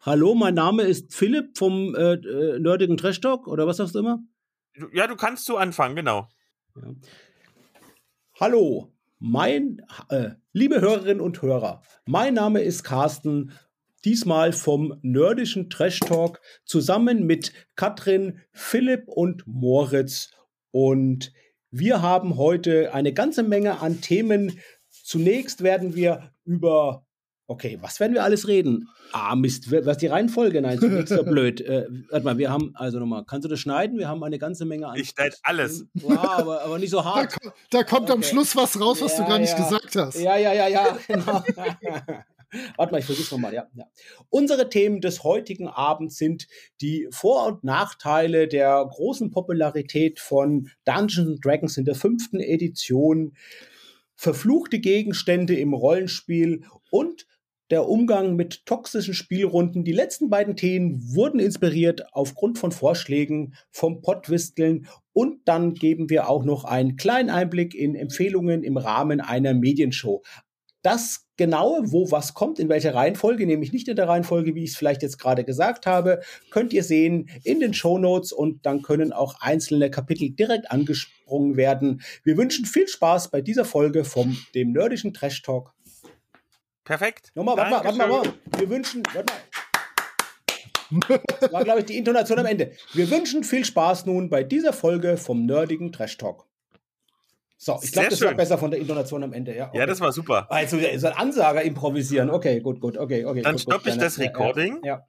A: Hallo, mein Name ist Philipp vom äh, äh, nerdigen Trash Talk oder was sagst du immer?
B: Ja, du kannst so anfangen, genau. Ja.
A: Hallo, mein, äh, liebe Hörerinnen und Hörer, mein Name ist Carsten, diesmal vom nerdischen Trash Talk zusammen mit Katrin, Philipp und Moritz. Und wir haben heute eine ganze Menge an Themen. Zunächst werden wir über Okay, was werden wir alles reden? Ah, Mist, was die Reihenfolge? Nein, zunächst so blöd. Äh, warte mal, wir haben, also nochmal, kannst du das schneiden? Wir haben eine ganze Menge an.
B: Ich schneide alles.
A: Wow, aber, aber nicht so hart.
D: Da, da kommt okay. am Schluss was raus, was ja, du gar nicht
A: ja.
D: gesagt hast.
A: Ja, ja, ja, ja, genau. Warte mal, ich versuch's nochmal, ja, ja. Unsere Themen des heutigen Abends sind die Vor- und Nachteile der großen Popularität von Dungeons Dragons in der fünften Edition, verfluchte Gegenstände im Rollenspiel und der Umgang mit toxischen Spielrunden. Die letzten beiden Themen wurden inspiriert aufgrund von Vorschlägen vom Pottwisteln und dann geben wir auch noch einen kleinen Einblick in Empfehlungen im Rahmen einer Medienshow. Das genaue, wo was kommt, in welcher Reihenfolge, nämlich nicht in der Reihenfolge, wie ich es vielleicht jetzt gerade gesagt habe, könnt ihr sehen in den Show Notes und dann können auch einzelne Kapitel direkt angesprungen werden. Wir wünschen viel Spaß bei dieser Folge vom dem nerdischen Trash Talk.
B: Perfekt.
A: Nochmal, warte mal, warte mal, Wir wünschen, warte mal. Das war, glaube ich, die Intonation am Ende. Wir wünschen viel Spaß nun bei dieser Folge vom nerdigen Trash Talk. So, ich glaube, das schön. war besser von der Intonation am Ende. Ja,
B: okay. ja das war super.
A: Also, so ein Ansager improvisieren. Okay, gut, gut, okay, okay.
B: Dann stoppe ich das Recording.
A: Ja. ja.